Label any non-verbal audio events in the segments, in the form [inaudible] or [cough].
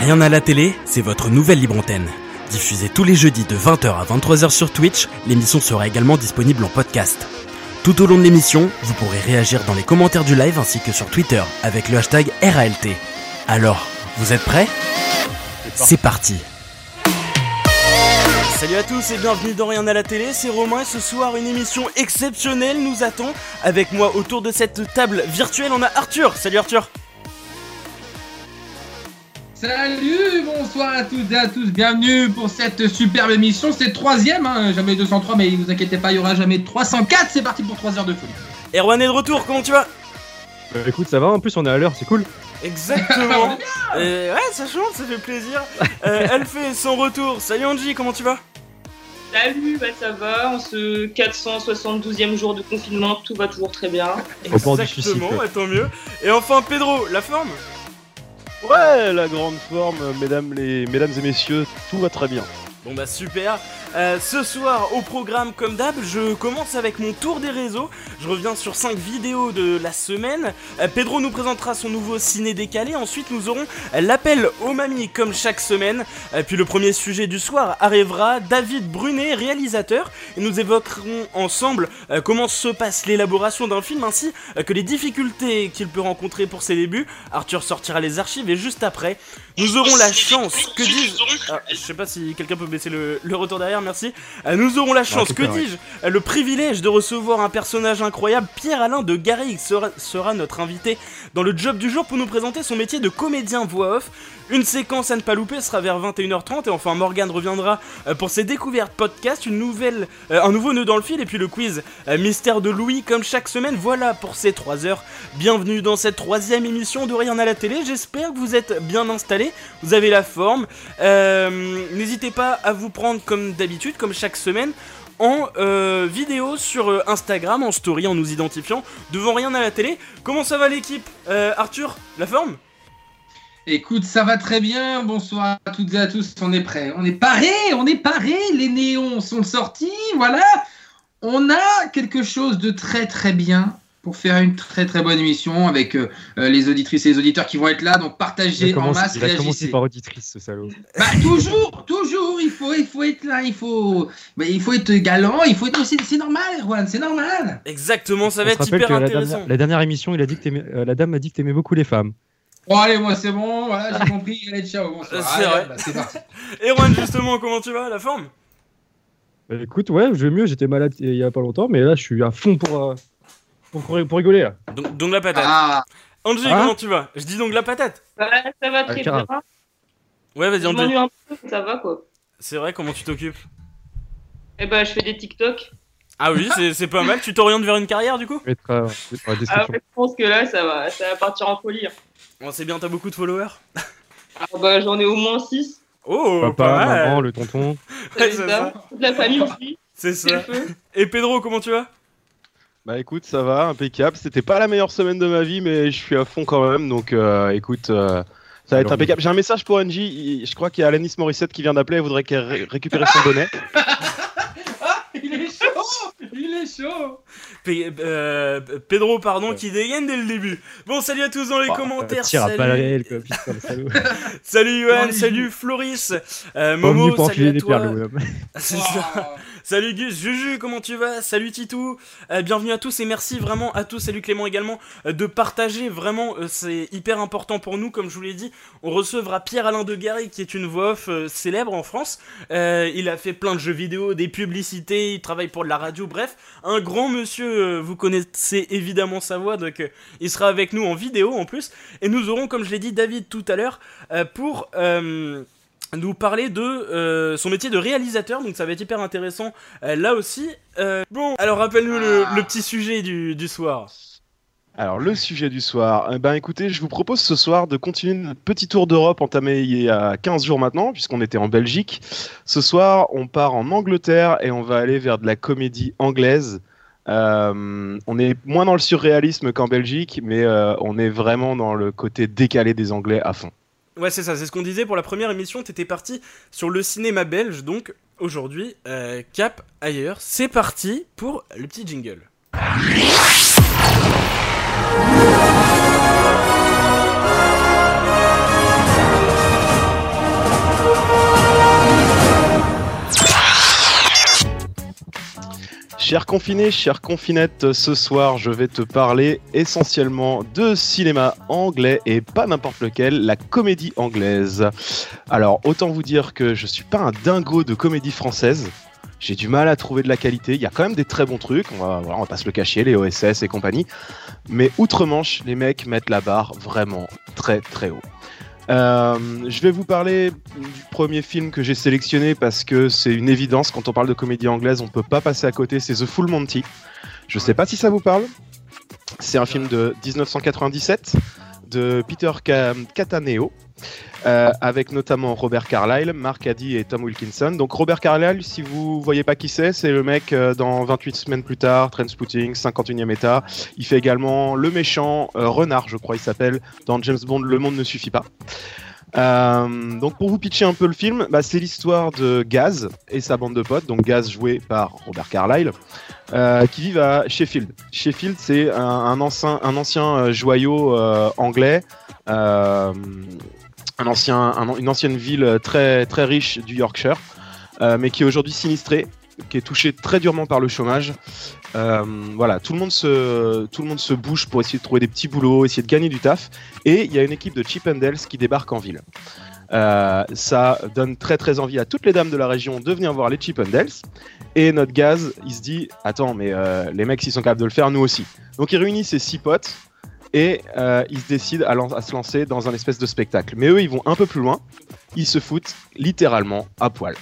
Rien à la télé, c'est votre nouvelle libre antenne. Diffusée tous les jeudis de 20h à 23h sur Twitch, l'émission sera également disponible en podcast. Tout au long de l'émission, vous pourrez réagir dans les commentaires du live ainsi que sur Twitter avec le hashtag RALT. Alors, vous êtes prêts? C'est parti Salut à tous et bienvenue dans Rien à la télé, c'est Romain et ce soir une émission exceptionnelle nous attend. Avec moi autour de cette table virtuelle on a Arthur. Salut Arthur Salut, bonsoir à toutes et à tous, bienvenue pour cette superbe émission. C'est troisième, hein, jamais 203, mais ne vous inquiétez pas, il y aura jamais 304. C'est parti pour 3 heures de folie. Erwan est de retour, comment tu vas? Bah écoute, ça va, en plus on est à l'heure, c'est cool. Exactement. [laughs] Euh, ouais, ça change, ça fait plaisir. Euh, elle fait son retour. Salut Angie, comment tu vas? Salut, bah ça va, en ce 472e jour de confinement, tout va toujours très bien. Exactement, ouais, tant mieux. Et enfin Pedro, la forme? Ouais, la grande forme, mesdames, les... mesdames et messieurs, tout va très bien. Bon bah super. Euh, ce soir au programme comme d'hab, je commence avec mon tour des réseaux. Je reviens sur 5 vidéos de la semaine. Euh, Pedro nous présentera son nouveau ciné décalé. Ensuite nous aurons l'appel aux mamies comme chaque semaine. Euh, puis le premier sujet du soir arrivera. David Brunet, réalisateur. Et nous évoquerons ensemble comment se passe l'élaboration d'un film ainsi que les difficultés qu'il peut rencontrer pour ses débuts. Arthur sortira les archives et juste après, nous aurons la chance, que Ah, Je sais pas si quelqu'un peut baisser le, le retour derrière, merci. Euh, nous aurons la chance, que ouais. dis-je euh, Le privilège de recevoir un personnage incroyable, Pierre-Alain de Garrigue sera, sera notre invité dans le job du jour pour nous présenter son métier de comédien voix off. Une séquence à ne pas louper sera vers 21h30 et enfin Morgane reviendra euh, pour ses découvertes podcast, une nouvelle, euh, un nouveau nœud dans le fil et puis le quiz euh, Mystère de Louis comme chaque semaine. Voilà pour ces 3 heures. Bienvenue dans cette troisième émission de Rien à la télé. J'espère que vous êtes bien installés, vous avez la forme. N'hésitez pas à vous prendre comme d'habitude, comme chaque semaine. En vidéo sur Instagram, en story, en nous identifiant devant rien à la télé. Comment ça va l'équipe Arthur, la forme? Écoute, ça va très bien. Bonsoir à toutes et à tous. On est prêts. On est parés. On est parés. Les néons sont sortis. Voilà. On a quelque chose de très très bien pour faire une très très bonne émission avec euh, euh, les auditrices et les auditeurs qui vont être là. Donc partagez a en masse. il a commencé réagissez. par auditrice, ce salaud. Bah, toujours, toujours. Il faut, il faut être là. Il faut, bah, il faut être galant. Il faut être aussi. C'est normal, Erwan. C'est normal. Exactement, ça va être rappelle hyper que la intéressant. dernière, la dernière émission, il a dit que euh, la dame m'a dit que t'aimais beaucoup les femmes. Bon allez, moi c'est bon. Voilà, j'ai compris. Allez, ciao. Bonsoir. C'est Allez, vrai. bah, c'est parti. [laughs] Erwan, justement, comment tu vas La forme? Bah, écoute, ouais, je vais mieux, j'étais malade il y a pas longtemps, mais là je suis à fond pour, euh, pour, pour rigoler là. donc, donc la patate. Ah. Angie, Hein comment tu vas? Je dis donc la patate. Ouais, ça va très carrément. bien. Ouais, vas-y m'ennuie un peu, ça va quoi. C'est vrai, comment tu t'occupes? Et bah, je fais des TikTok. Ah oui, c'est- c'est pas mal. Tu t'orientes vers une carrière du coup? Euh, Ah ouais, je pense que là, ça va, ça va partir en folie. hein. Bon, c'est bien, t'as beaucoup de followers? Ah bah, j'en ai au moins 6. Oh, Papa, pas mal. maman, le tonton. [laughs] Ouais, c'est ça. Toute la famille aussi. C'est ça. Et Pedro, comment tu vas? Bah écoute, ça va, impeccable. C'était pas la meilleure semaine de ma vie, mais je suis à fond quand même. Donc euh, écoute, euh, ça va être Alors, impeccable. J'ai un message pour Angie. Je crois qu'il y a Alanis Morissette qui vient d'appeler. Elle voudrait qu'elle ré- récupère son bonnet. [laughs] Ah, il est chaud [laughs] Il est chaud euh, Pedro, pardon, qui dégaine dès le début. Bon, salut à tous dans les Bah, commentaires. Tire à salut. quoi, putain, salaud. [laughs] Salut salut Floris, euh, Momo, salut à toi. [laughs] C'est ça. Salut Gus, Juju, comment tu vas? Salut Titou, Euh, bienvenue à tous et merci vraiment à tous, salut Clément également, euh, de partager, vraiment euh, c'est hyper important pour nous, comme je vous l'ai dit, on recevra Pierre-Alain de Garry qui est une voix off célèbre en France, il a fait plein de jeux vidéo, des publicités, il travaille pour de la radio, bref, un grand monsieur, vous connaissez évidemment sa voix, donc il sera avec nous en vidéo en plus, et nous aurons, comme je l'ai dit, David tout à l'heure, pour... nous parler de euh, son métier de réalisateur, donc ça va être hyper intéressant euh, là aussi. Euh, bon, alors rappelle-nous le, petit sujet du, soir. Alors le sujet du soir. Eh ben écoutez, je vous propose ce soir de continuer notre petit tour d'Europe entamé il y a 15 jours maintenant, puisqu'on était en Belgique. Ce soir, on part en Angleterre et on va aller vers de la comédie anglaise. On est moins dans le surréalisme qu'en Belgique, mais on est vraiment dans le côté décalé des Anglais à fond. Ouais, c'est ça, c'est ce qu'on disait pour la première émission, t'étais parti sur le cinéma belge, donc aujourd'hui, euh, cap ailleurs. C'est parti pour le petit jingle. Chers confinés, chères confinettes, ce soir je vais te parler essentiellement de cinéma anglais et pas n'importe lequel, la comédie anglaise. Alors autant vous dire que je suis pas un dingo de comédie française. J'ai du mal à trouver de la qualité. Il y a quand même des très bons trucs, on va, va pas se le cacher, les OSS et compagnie. Mais outre-Manche, les mecs mettent la barre vraiment très très haut. Euh, je vais vous parler du premier film que j'ai sélectionné parce que c'est une évidence quand on parle de comédie anglaise, on peut pas passer à côté, c'est The Full Monty. Je sais pas si ça vous parle. C'est un film de 1997 de Peter Ca- Cataneo. Euh, avec notamment Robert Carlyle, Mark Addy et Tom Wilkinson. Donc Robert Carlyle, si vous voyez pas qui c'est, c'est le mec euh, dans 28 semaines plus tard, Trainspotting, 51e état. Il fait également le méchant euh, Renard, je crois il s'appelle, dans James Bond Le Monde ne suffit pas. Donc pour vous pitcher un peu le film, bah, c'est l'histoire de Gaz et sa bande de potes, donc Gaz joué par Robert Carlyle, qui vivent à Sheffield. Sheffield c'est un, ancien, un ancien joyau anglais, un ancien, un- une ancienne ville très, très riche du Yorkshire, euh, mais qui est aujourd'hui sinistrée, qui est touchée très durement par le chômage. Euh, voilà, tout le, monde se, tout le monde se bouge pour essayer de trouver des petits boulots, essayer de gagner du taf. Et il y a une équipe de Chip and Dales qui débarque en ville. Euh, ça donne très très envie à toutes les dames de la région de venir voir les Chip and Dales. Et notre gaz, il se dit Attends, mais euh, les mecs, s'ils sont capables de le faire, nous aussi. Donc il réunit ses six potes et euh, ils se décident à, lan- à se lancer dans un espèce de spectacle. Mais eux, ils vont un peu plus loin. Ils se foutent littéralement à poil.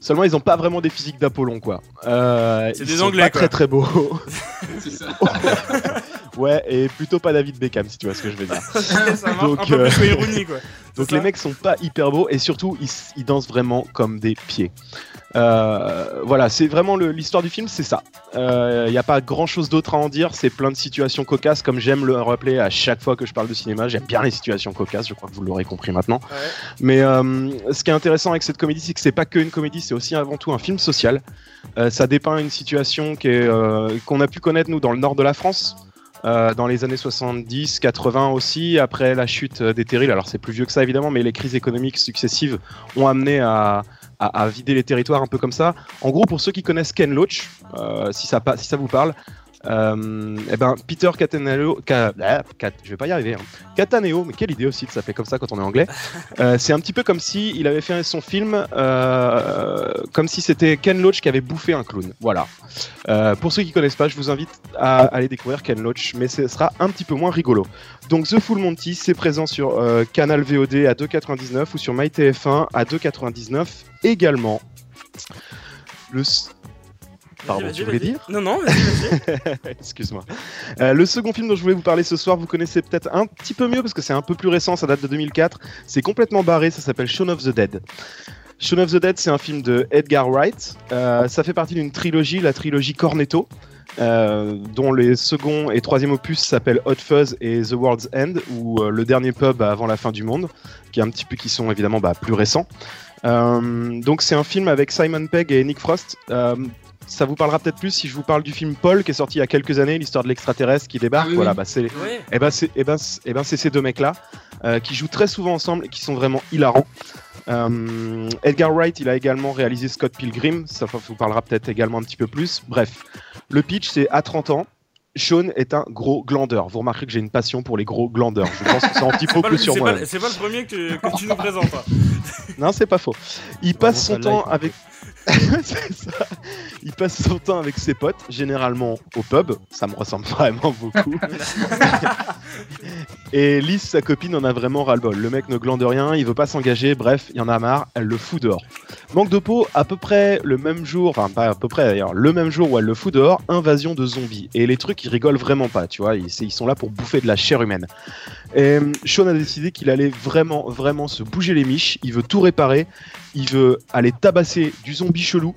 Seulement, ils n'ont pas vraiment des physiques d'Apollon, quoi. Euh, C'est ils des sont Anglais, pas quoi. très très beaux. C'est ça. [laughs] ouais, et plutôt pas David Beckham, si tu vois ce que je veux dire. [laughs] ça Donc, un peu euh, plus que ironie quoi. [laughs] Donc C'est les mecs sont pas hyper beaux et surtout ils dansent vraiment comme des pieds. Euh, voilà, c'est vraiment l'histoire du film, c'est ça. Il n'y a pas grand chose d'autre à en dire, c'est plein de situations cocasses, comme j'aime le rappeler à chaque fois que je parle de cinéma. J'aime bien les situations cocasses, je crois que vous l'aurez compris maintenant. Ouais. Mais euh, ce qui est intéressant avec cette comédie, c'est que c'est pas que une comédie, c'est aussi avant tout un film social. Euh, ça dépeint une situation euh, qu'on a pu connaître nous dans le nord de la France. euh, dans les années 70, 80 aussi, après la chute euh, des terrils. Alors c'est plus vieux que ça évidemment, mais les crises économiques successives ont amené à, à- vider les territoires un peu comme ça. En gros, pour ceux qui connaissent Ken Loach, euh, si ça vous parle, euh, eh ben, Peter Cataneo, Ca- ah, Cat- je vais pas y arriver, hein. Cataneo, mais quelle idée aussi de s'appeler comme ça quand on est anglais. Euh, c'est un petit peu comme si il avait fait son film, euh, comme si c'était Ken Loach qui avait bouffé un clown. Voilà. Pour ceux qui connaissent pas, je vous invite à aller découvrir Ken Loach, mais ce sera un petit peu moins rigolo. Donc The Full Monty, c'est présent sur Canal VOD à 2,99 ou sur MyTF1 à 2,99 également. Le Pardon, tu voulais dire Non, non. [laughs] Excuse-moi. Euh, le second film dont je voulais vous parler ce soir, vous connaissez peut-être un petit peu mieux parce que c'est un peu plus récent, ça date de 2004. C'est complètement barré, ça s'appelle Shaun of the Dead. Shaun of the Dead, c'est un film de Edgar Wright. Euh, ça fait partie d'une trilogie, la trilogie Cornetto, euh, dont les second et troisième opus s'appellent Hot Fuzz et The World's End, ou euh, le dernier pub avant la fin du monde, qui est un petit peu qui sont évidemment bah, plus récents. Euh, donc c'est un film avec Simon Pegg et Nick Frost. Ça vous parlera peut-être plus si je vous parle du film Paul qui est sorti il y a quelques années, l'histoire de l'extraterrestre qui débarque. Ah oui, voilà, bah c'est Ouais. et ben c'est eh ben, c'est- eh ben, c'est ces deux mecs-là euh, qui jouent très souvent ensemble et qui sont vraiment hilarants. Euh, Edgar Wright, il a également réalisé Scott Pilgrim, ça vous parlera peut-être également un petit peu plus. Bref, le pitch, c'est à 30 ans. Sean est un gros glandeur. Vous remarquerez que j'ai une passion pour les gros glandeurs. Je pense que ça en dit beaucoup sur c'est moi. pas- c'est pas le premier que tu, que tu nous présentes. hein. [laughs] Non, c'est pas faux. Il passe son temps avec. [laughs] C'est ça. Il passe son temps avec ses potes, généralement au pub. Ça me ressemble vraiment beaucoup. [laughs] Et Lise, sa copine, en a vraiment ras-le-bol. Le mec ne glande rien, il veut pas s'engager, bref, il y en a marre, elle le fout dehors. Manque de peau, à peu près le même jour, enfin pas à peu près d'ailleurs, le même jour où elle le fout dehors, invasion de zombies. Et les trucs, ils rigolent vraiment pas, tu vois, ils sont là pour bouffer de la chair humaine. Et euh, Sean a décidé qu'il allait vraiment, vraiment se bouger les miches, il veut tout réparer, il veut aller tabasser du zombie chelou,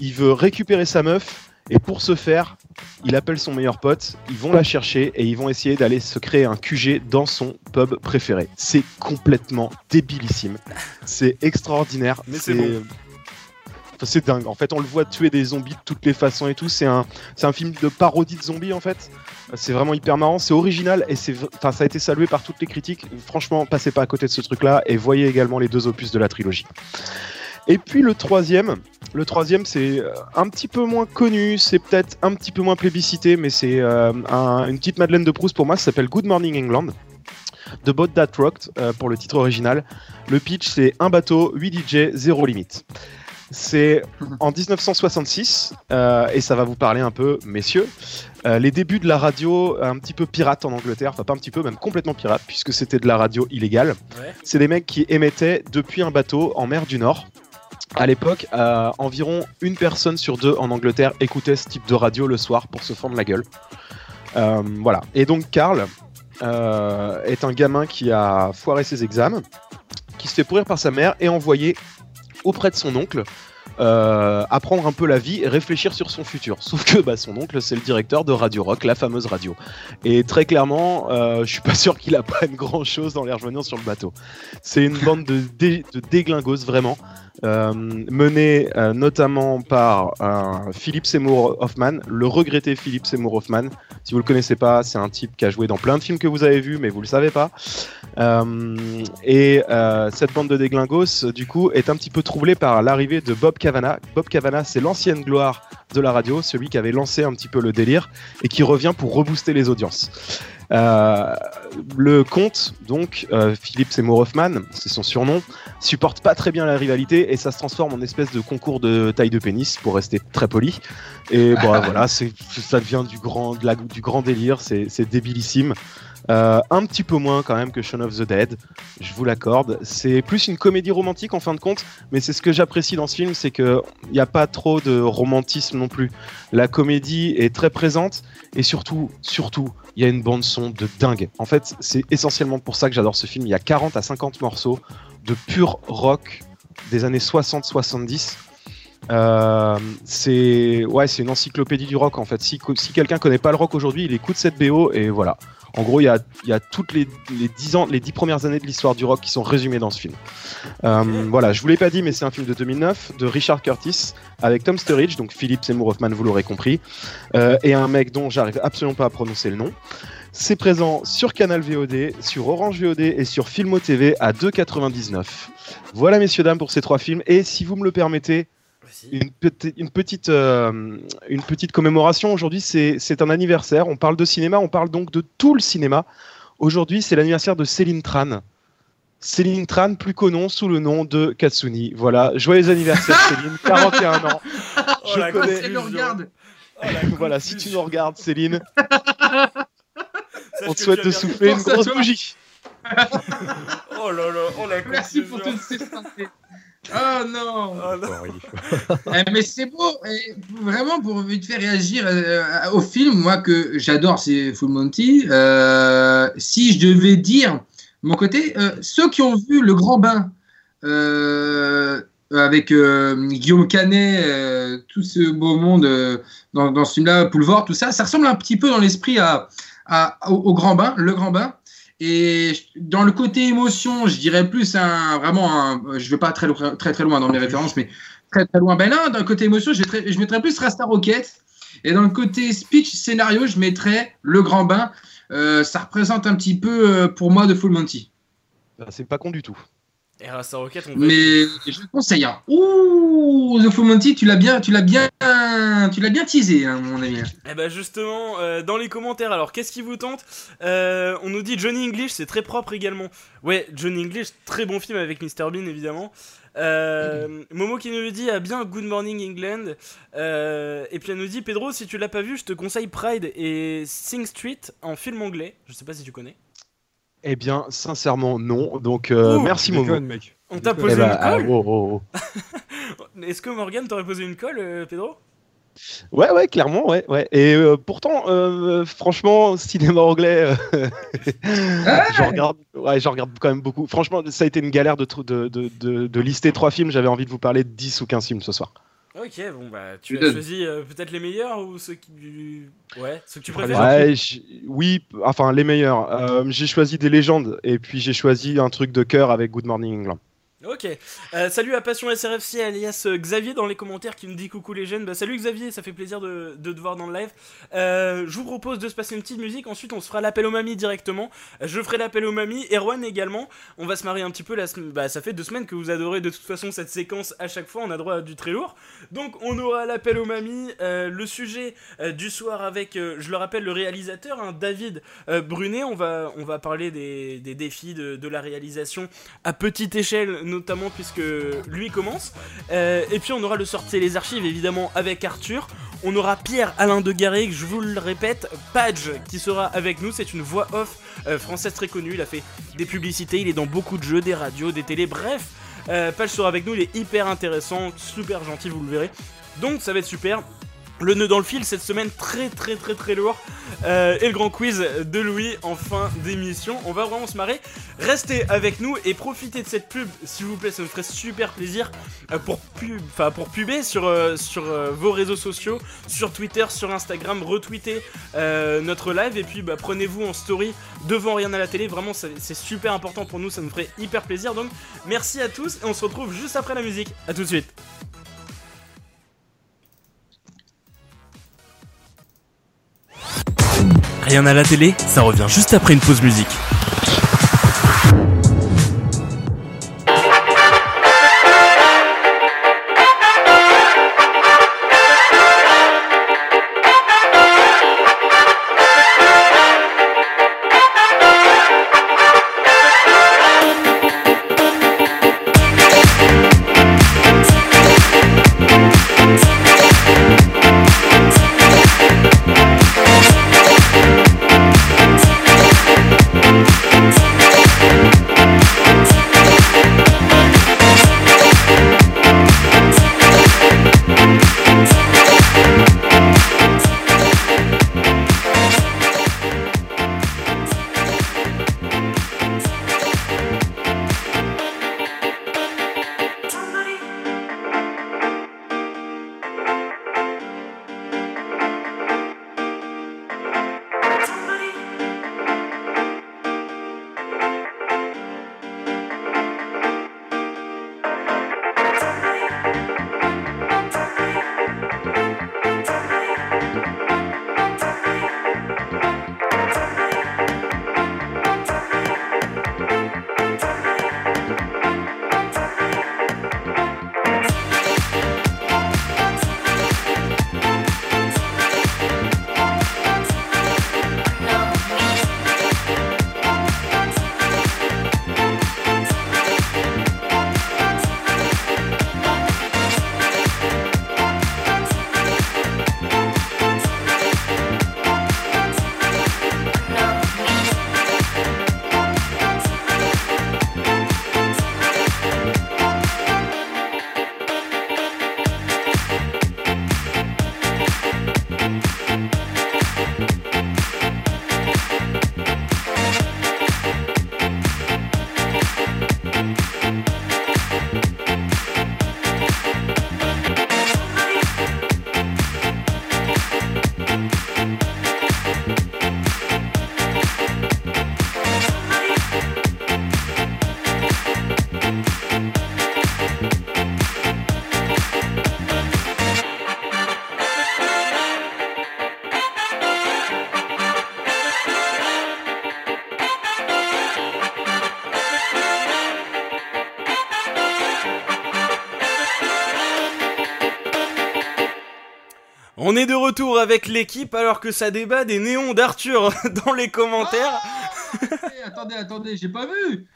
il veut récupérer sa meuf, et pour ce faire, il appelle son meilleur pote, ils vont la chercher et ils vont essayer d'aller se créer un QG dans son pub préféré. C'est complètement débilissime. C'est extraordinaire. Mais c'est bon. C'est dingue. En fait, on le voit tuer des zombies de toutes les façons et tout. C'est un, film de parodie de zombies en fait. C'est vraiment hyper marrant, c'est original et ça a été salué par toutes les critiques. Franchement, passez pas à côté de ce truc-là et voyez également les deux opus de la trilogie. Et puis le troisième, le troisième c'est euh, un petit peu moins connu, c'est peut-être un petit peu moins plébiscité, mais c'est euh, un- une petite Madeleine de Proust pour moi, ça s'appelle Good Morning England. The Boat That Rocked euh, pour le titre original. Le pitch c'est un bateau, 8 DJ, zéro limite. C'est en 1966 euh, et ça va vous parler un peu, messieurs. euh, les débuts de la radio un petit peu pirate en Angleterre, enfin pas un petit peu, même complètement pirate, puisque c'était de la radio illégale. Ouais. C'est des mecs qui émettaient depuis un bateau en mer du Nord. À l'époque, euh, environ une personne sur deux en Angleterre écoutait ce type de radio le soir pour se fendre la gueule. Voilà. Et donc Karl est un gamin qui a foiré ses examens, qui se fait pourrir par sa mère et envoyé auprès de son oncle euh, apprendre un peu la vie et réfléchir sur son futur. Sauf que bah, son oncle, c'est le directeur de Radio Rock, la fameuse radio. Et très clairement, euh, je suis pas [laughs] sûr qu'il apprenne grand chose dans les rejoignant sur le bateau. C'est une bande de, dé- de déglingos vraiment, euh, menée euh, notamment par euh, Philip Seymour Hoffman, le regretté Philip Seymour Hoffman. Si vous le connaissez pas, c'est un type qui a joué dans plein de films que vous avez vus, mais vous le savez pas. Et cette bande de déglingos, du coup, est un petit peu troublée par l'arrivée de Bob Cavana. Bob Cavana, c'est l'ancienne gloire de la radio, celui qui avait lancé un petit peu le délire et qui revient pour rebooster les audiences. Euh, le comte, donc euh, Philippe Seymour Hoffman, c'est son surnom, supporte pas très bien la rivalité et ça se transforme en espèce de concours de taille de pénis pour rester très poli. Et bon, [laughs] voilà, ça devient du grand, de la- du grand délire, c'est c'est débilissime. Euh, un petit peu moins quand même que Shaun of the Dead, je vous l'accorde. C'est plus une comédie romantique en fin de compte, mais c'est ce que j'apprécie dans ce film, c'est qu'il n'y a pas trop de romantisme non plus. La comédie est très présente et surtout, surtout, il y a une bande son de dingue. En fait, c'est essentiellement pour ça que j'adore ce film. Il y a 40 à 50 morceaux de pur rock des années 60-70. Euh, c'est ouais, c'est une encyclopédie du rock en fait. Si, si quelqu'un connaît pas le rock aujourd'hui, il écoute cette BO et voilà. En gros, il y a, il y a toutes les, les 10 ans, les 10 premières années de l'histoire du rock qui sont résumées dans ce film. Euh, voilà, je vous l'ai pas dit, mais c'est un film de 2009 de Richard Curtis avec Tom Sturridge, donc Philip Seymour Hoffman, vous l'aurez compris, euh, et un mec dont j'arrive absolument pas à prononcer le nom. C'est présent sur Canal VOD, sur Orange VOD et sur Filmo TV à 2,99. Voilà, messieurs, dames, pour ces trois films. Et si vous me le permettez. Une, petite- une, petite, euh, une petite commémoration. Aujourd'hui, c'est c'est un anniversaire. On parle de cinéma, on parle donc de tout le cinéma. Aujourd'hui, c'est l'anniversaire de Céline Tran. Céline Tran, plus connue sous le nom de Katsuni. Voilà, joyeux anniversaire [laughs] Céline, 41 ans. Oh, Je connais- regarde. Oh, [laughs] Voilà, si tu nous regardes Céline, on te souhaite de souffler une grosse bougie. [laughs] Oh là là, oh la Merci confusion. pour toutes ces santé. Oh non Oh non. [laughs] Eh, Mais c'est beau, et vraiment pour vite faire réagir euh, au film, moi que j'adore, c'est Full Monty. Euh, si je devais dire mon côté, euh, ceux qui ont vu Le Grand Bain euh, avec euh, Guillaume Canet, euh, tout ce beau monde euh, dans, dans ce film-là, Poulevard, tout ça, ça ressemble un petit peu dans l'esprit à, à- au, au Grand Bain, Le Grand Bain. Et dans le côté émotion, je dirais plus un vraiment un, je vais pas très très loin dans mes références, mais très très loin. Ben là, le côté émotion, je mettrais, plus Rasta Rocket. Et dans le côté speech scénario, je mettrais Le Grand Bain. Euh, ça représente un petit peu euh, pour moi de Full Monty. Bah, c'est pas con du tout. Rasta Rocket, on va. Mais je le conseille. Hein. Ouh, The Monty, tu l'as bien, tu l'as bien, tu l'as bien teasé, hein, mon ami. Eh ben justement, euh, dans les commentaires, alors qu'est-ce qui vous tente? Euh, On nous dit Johnny English, c'est très propre également. Ouais, Johnny English, très bon film avec Mr Bean évidemment. Euh, Momo qui nous le dit a bien Good Morning England. Euh, et puis elle nous dit Pedro, si tu l'as pas vu, je te conseille Pride et Sing Street en film anglais. Je sais pas si tu connais. Eh bien, sincèrement, non. Donc, euh, Ouh, merci Momo. Déconne, mec. On t'a posé Eh une ah, colle oh, oh, oh. [laughs] Est-ce que Morgan t'aurait posé une colle, Pedro? Ouais, ouais, clairement, ouais, ouais. Et euh, pourtant, euh, franchement, cinéma anglais, euh, [laughs] j'en regarde, ouais, j'en regarde quand même beaucoup. Franchement, ça a été une galère de, tr- de, de, de, de lister trois films. J'avais envie de vous parler de 10 ou 15 films ce soir. Ok, bon bah tu as choisi euh, peut-être les meilleurs ou ceux qui. Ouais, ceux que tu préfères? Ouais, j- oui, enfin, les meilleurs. Euh, j'ai choisi des légendes et puis j'ai choisi un truc de cœur avec Good Morning England. Ok. Euh, salut à Passion SRFC alias euh, Xavier dans les commentaires qui me dit coucou les jeunes. Bah, salut Xavier, ça fait plaisir de, te voir dans le live. Euh, je vous propose de se passer une petite musique. Ensuite, on se fera l'appel aux mamies directement. Je ferai l'appel aux mamies. Erwan également. On va se marier un petit peu. Bah, ça fait deux semaines que vous adorez de toute façon cette séquence à chaque fois. On a droit à du très lourd. Donc, on aura l'appel aux mamies. le sujet du soir avec, je le rappelle, le réalisateur, hein, David Brunet. On va, parler des, défis de, de la réalisation à petite échelle puisque lui commence. Euh, et puis on aura le sortir les archives évidemment avec Arthur. On aura Pierre Alain de Garrigue, je vous le répète, Page qui sera avec nous, c'est une voix off euh, française très connue, il a fait des publicités, il est dans beaucoup de jeux, des radios, des télés, bref. Euh, Page sera avec nous, il est hyper intéressant, super gentil, vous le verrez. Donc ça va être super. Le nœud dans le fil cette semaine très très très très lourd Euh, et le grand quiz de Louis en fin d'émission. On va vraiment se marrer. Restez avec nous et profitez de cette pub s'il vous plaît, ça nous ferait super plaisir euh, pour pub, pour puber sur euh, vos réseaux sociaux, sur Twitter, sur Instagram, retweetez notre live et puis bah, prenez-vous en story devant rien à la télé. Vraiment, c'est super important pour nous, ça nous ferait hyper plaisir. Donc merci à tous et on se retrouve juste après la musique. À tout de suite. Rien à la télé, ça revient juste après une pause musique. On est de retour avec l'équipe alors que ça débat des néons d'Arthur [laughs] dans les commentaires. Eh, attendez, attendez, j'ai pas vu.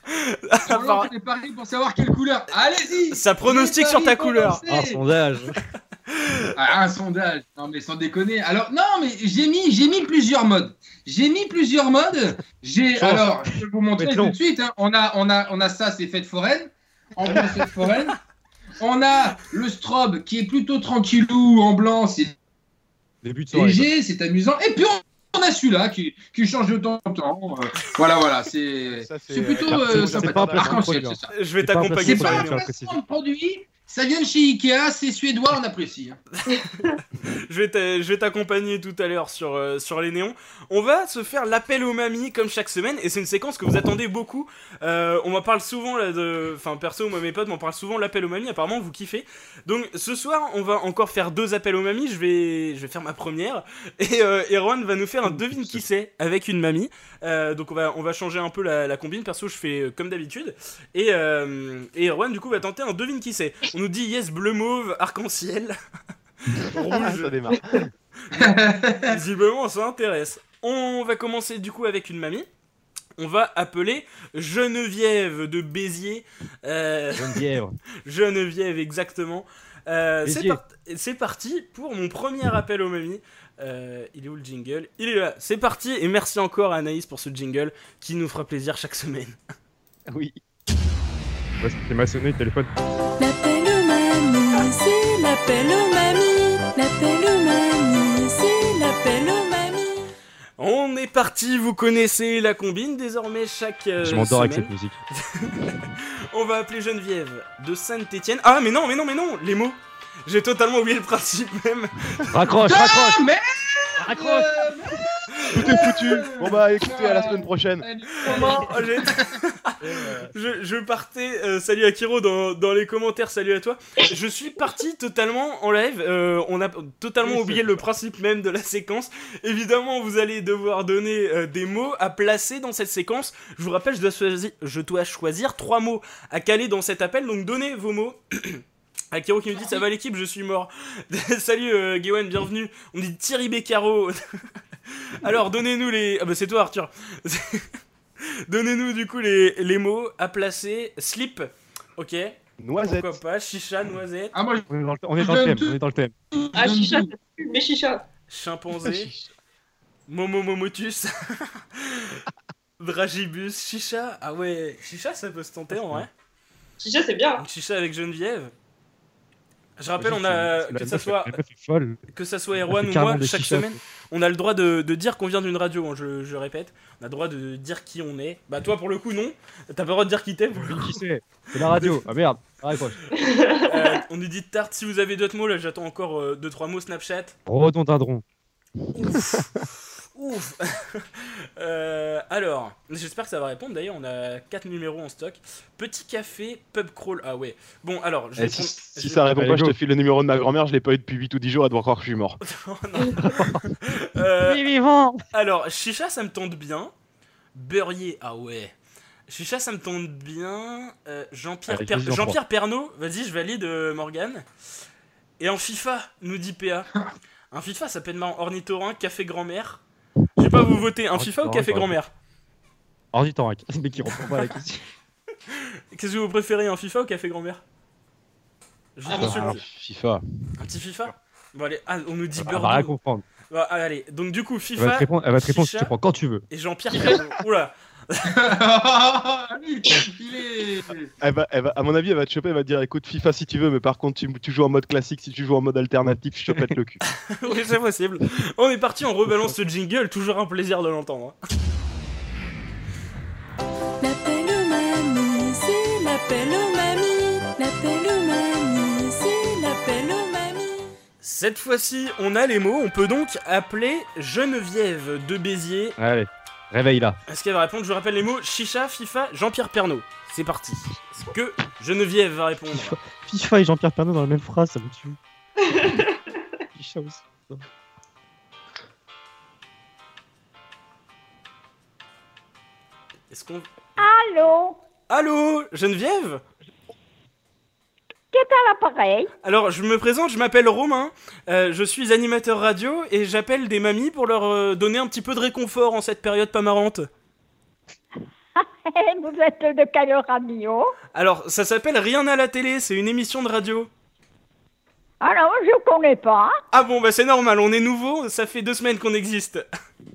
Ah, [laughs] On lance les paris pour savoir quelle couleur. Allez-y. Ça pronostique sur ta couleur. Un sondage. Ah, un sondage. Non, mais sans déconner. Alors, non, mais j'ai mis, j'ai mis plusieurs modes. J'ai mis plusieurs modes. J'ai, alors, je vais vous montrer tout de suite. hein. On a, on a, on a ça, c'est fête foraine. En fête foraine. On a le strobe qui est plutôt tranquillou en blanc, c'est Début de léger, c'est amusant. Et puis on, on a celui-là qui, qui change de temps en temps. Euh, voilà, voilà, c'est, plutôt euh, euh, de Arc-en-ciel, c'est ça. Je vais t'accompagner sur le placement de produit, Ça vient de chez Ikea, c'est suédois, on apprécie. hein. [laughs] Je vais t'a- je vais t'accompagner tout à l'heure sur, euh, sur les néons. On va se faire l'appel aux mamies comme chaque semaine et c'est une séquence que vous attendez beaucoup. Euh, on m'en parle souvent là de. Enfin, perso, moi mes potes m'en parlent souvent l'appel aux mamies. Apparemment, vous kiffez. Donc ce soir, on va encore faire deux appels aux mamies. Je vais, je vais faire ma première et euh, Erwan va nous faire un devine qui c'est avec une mamie. Euh, donc on va, on va changer un peu la, la combine. Perso, je fais euh, comme d'habitude. Et, euh, et Erwan, du coup, va tenter un devine qui c'est. On nous dit yes, bleu, mauve, arc-en-ciel. [laughs] Rouge, Ça démarre. [laughs] Visiblement, ça intéresse. On va commencer du coup avec une mamie. On va appeler Geneviève de Béziers. Euh, Geneviève. [laughs] Geneviève, exactement. Euh, c'est, Béziers. par- c'est parti pour mon premier appel aux mamies. Euh, il est où le jingle? Il est là. C'est parti et merci encore à Anaïs pour ce jingle qui nous fera plaisir chaque semaine. [laughs] Oui. Ouais, c'était maçonné le téléphone. L'appel aux mamies, c'est l'appel aux mamies. L'appel aux mamies, c'est l'appel aux mamies. On est parti, vous connaissez la combine désormais chaque euh, Je m'endors avec cette musique. [laughs] On va appeler Geneviève de Saint-Étienne. Ah mais non, mais non, mais non, les mots. J'ai totalement oublié le principe même. Raccroche, raccroche Ah, mais Raccroche Tout est foutu. Bon bah écoutez, à la semaine prochaine. Oh, j'ai- [laughs] je, je partais, euh, salut Akiro dans, dans les commentaires, salut à toi. Je suis parti totalement en live, euh, on a totalement Oui, oublié le principe même de la séquence. Évidemment, vous allez devoir donner euh, des mots à placer dans cette séquence. Je vous rappelle, je dois, choisir, je dois choisir trois mots à caler dans cet appel, donc donnez vos mots. [clears throat] Akiro qui me dit ça va l'équipe, je suis mort. [laughs] Salut euh, Gwen, bienvenue. On dit Thierry Beccaro. [laughs] Alors donnez-nous les. Ah bah c'est toi Arthur. [laughs] Donnez-nous du coup les, les mots à placer. Slip, ok. Noisette. Pourquoi pas. Chicha, noisette, Ah, moi, On est dans le, on est dans le thème, on est dans le thème. Ah, je- chicha, mais chicha. chimpanzé, Momo Momotus, Dragibus, Chicha. Ah ouais, Chicha ça peut se tenter en vrai. Chicha, c'est bien. Chicha avec Geneviève. Je rappelle, on a que ça soit que ça soit Erwan ou moi chaque semaine, on a le droit de, de dire qu'on vient d'une radio. hein, je, je répète, on a le droit de dire qui on est. Bah toi pour le coup non, t'as pas le droit de dire qui t'es. Qui c'est C'est la radio. [laughs] Ah merde. Raccroche. Euh, on nous dit tarte. Si vous avez d'autres mots, là, j'attends encore 2-3 mots Snapchat. Rhododendron. Ouf [laughs] Euh, Alors, j'espère que ça va répondre. D'ailleurs, on a 4 numéros en stock. Petit café, pub crawl. Ah ouais. Bon, alors, je vais Eh, si, prendre- si je- ça répond Allez, pas, je te file le numéro de ma grand-mère, je l'ai pas eu depuis 8 ou 10 jours, elle doit croire que je suis mort. [laughs] Oh, non. [laughs] Euh, vivant alors, chicha, ça me tente bien. Beurrier, ah ouais. Chicha, ça me tente bien. Euh, Jean-Pierre Per- Jean-Pierre Pernaud, vas-y, je valide euh, Morgane. Et en FIFA, nous dit PA. [laughs] Un FIFA, ça peut être marrant. Ornithorynque, café grand-mère. Je vais pas vous voter. Un FIFA ou Ornithorynque, café ouais. grand-mère Ornithorynque. [laughs] Mais qui reprend pas la question. [laughs] Qu'est-ce que vous préférez, un FIFA ou café grand-mère? Je Ah. Ah, FIFA. Un petit FIFA? Bon allez, ah, on nous dit Elle va rien Bordeaux. comprendre. Bah, allez, donc du coup Elle va FIFA te répondre, elle va te répondre si chicha. tu prends quand tu veux. et Jean-Pierre. [laughs] Oula, Il est. Elle va, elle va- à mon avis, elle va te choper, elle va te dire écoute FIFA si tu veux, mais par contre, tu, tu joues en mode classique, si tu joues en mode alternatif, je te pète le cul. oui c'est possible. On est parti, on rebalance ce jingle, toujours un plaisir de l'entendre. hein. Cette fois-ci, on a les mots, on peut donc appeler Geneviève de Béziers. Allez, réveille là. Est-ce qu'elle va répondre? Je rappelle les mots Chicha, FIFA, Jean-Pierre Pernaut. C'est parti. Est-ce que Geneviève va répondre? FIFA et Jean-Pierre Pernaut dans la même phrase, ça me tue. [laughs] Chicha aussi. Est-ce qu'on... Allô? Allô Geneviève? Qu'est à l'appareil? Alors, je me présente, je m'appelle Romain, euh, je suis animateur radio et j'appelle des mamies pour leur euh, donner un petit peu de réconfort en cette période pas marrante. [laughs] Vous êtes de quelle radio Alors, ça s'appelle Rien à la télé, c'est une émission de radio. Ah non, je ne connais pas. Ah bon, bah c'est normal, on est nouveau, ça fait deux semaines qu'on existe.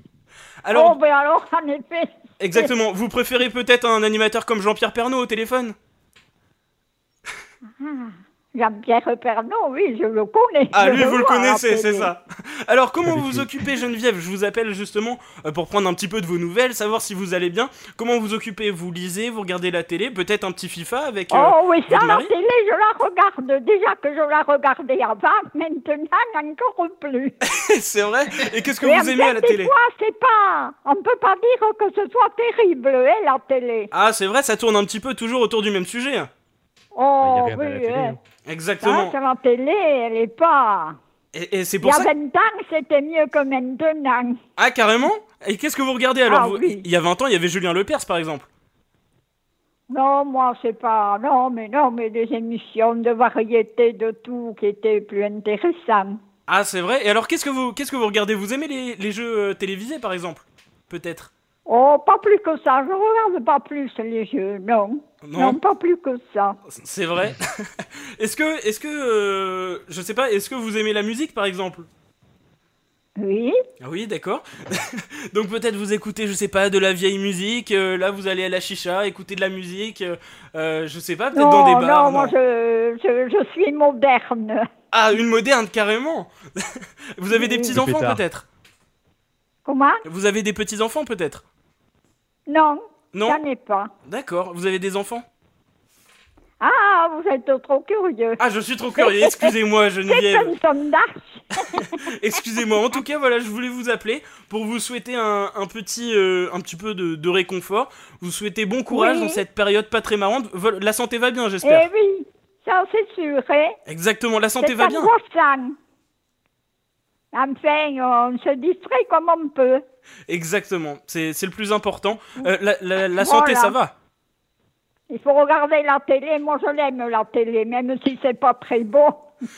[laughs] Alors, oh, ben alors, en effet. Exactement, vous préférez peut-être un animateur comme Jean-Pierre Pernaut au téléphone? Jean-Pierre Pernaut, oui, je le connais. Ah, lui, vous le connaissez, c'est ça. Alors, comment vous vous occupez, Geneviève? Je vous appelle justement euh, pour prendre un petit peu de vos nouvelles, savoir si vous allez bien. Comment vous occupez? Vous lisez, vous regardez la télé, peut-être un petit FIFA avec. euh, Oh oui, ça, la télé, je la regarde. Déjà que je la regardais avant, maintenant, encore plus. [laughs] c'est vrai? Et qu'est-ce que Mais vous aimez à la des télé c'est pas... On peut pas dire que ce soit terrible, hein, la télé. Ah, c'est vrai, ça tourne un petit peu toujours autour du même sujet. Oh, Il y a rien à la oui, télé, hein. hein. Exactement. Ça, c'est la télé, elle est pas... Et, et c'est Il y a ça. 20 ans, c'était mieux que maintenant. Ah, carrément? Et qu'est-ce que vous regardez alors Ah, vous- oui. Il y a 20 ans, il y avait Julien Lepers par exemple. Non, moi, c'est pas... Non, mais non, mais des émissions de variété, de tout, qui étaient plus intéressantes. Ah, c'est vrai? Et alors, qu'est-ce que vous, qu'est-ce que vous regardez? Vous aimez les, les jeux euh, télévisés par exemple? Peut-être? Oh, pas plus que ça. Je regarde pas plus les jeux, non. Non, pas plus que ça. c'est vrai. [laughs] est-ce que, est-ce que, euh, je sais pas, est-ce que vous aimez la musique par exemple? Oui. Ah oui, d'accord. [laughs] Donc peut-être vous écoutez, je sais pas, de la vieille musique. euh, là, vous allez à la chicha, écouter de la musique. euh, je sais pas, peut-être Non, dans des bars. non, moi, non. je, je, je suis moderne. Ah, une moderne carrément. [laughs] vous avez des Oui. petits enfants peut-être? Comment? Vous avez des petits enfants peut-être? Non, Non j'en ai pas. D'accord. Vous avez des enfants? Ah, vous êtes trop curieux. Ah, je suis trop curieux. Excusez-moi, [laughs] C'est Geneviève. un sondage. [laughs] Excusez-moi. En tout cas, voilà, je voulais vous appeler pour vous souhaiter un, un petit, euh, un petit peu de, de réconfort. Vous souhaitez bon courage Oui. dans cette période pas très marrante. La santé va bien, Eh j'espère. oui, ça c'est sûr, hein. Exactement. La santé C'est va bien. Enfin, on se distrait comme on peut. Exactement. C'est le plus important. Euh, la la- la santé, Voilà. ça va. Il faut regarder la télé. Moi, je l'aime, la télé, même si c'est pas très beau.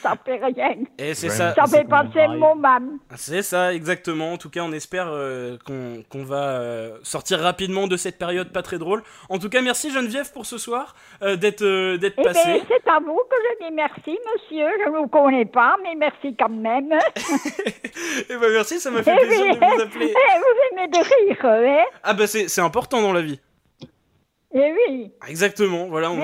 Ça fait rien. Et c'est ça. Ça fait passer le pareil. moment. C'est ça, exactement. En tout cas, on espère euh, qu'on va euh, sortir rapidement de cette période pas très drôle. En tout cas, merci Geneviève pour ce soir euh, d'être euh, d'être Eh passée. c'est à vous que je dis merci, monsieur. Je ne vous connais pas, mais merci quand même. [laughs] Eh ben merci, ça m'a fait Eh plaisir oui, de vous appeler. vous aimez de rire, hein Ah bah c'est c'est important dans la vie. Eh oui. Exactement, voilà. On...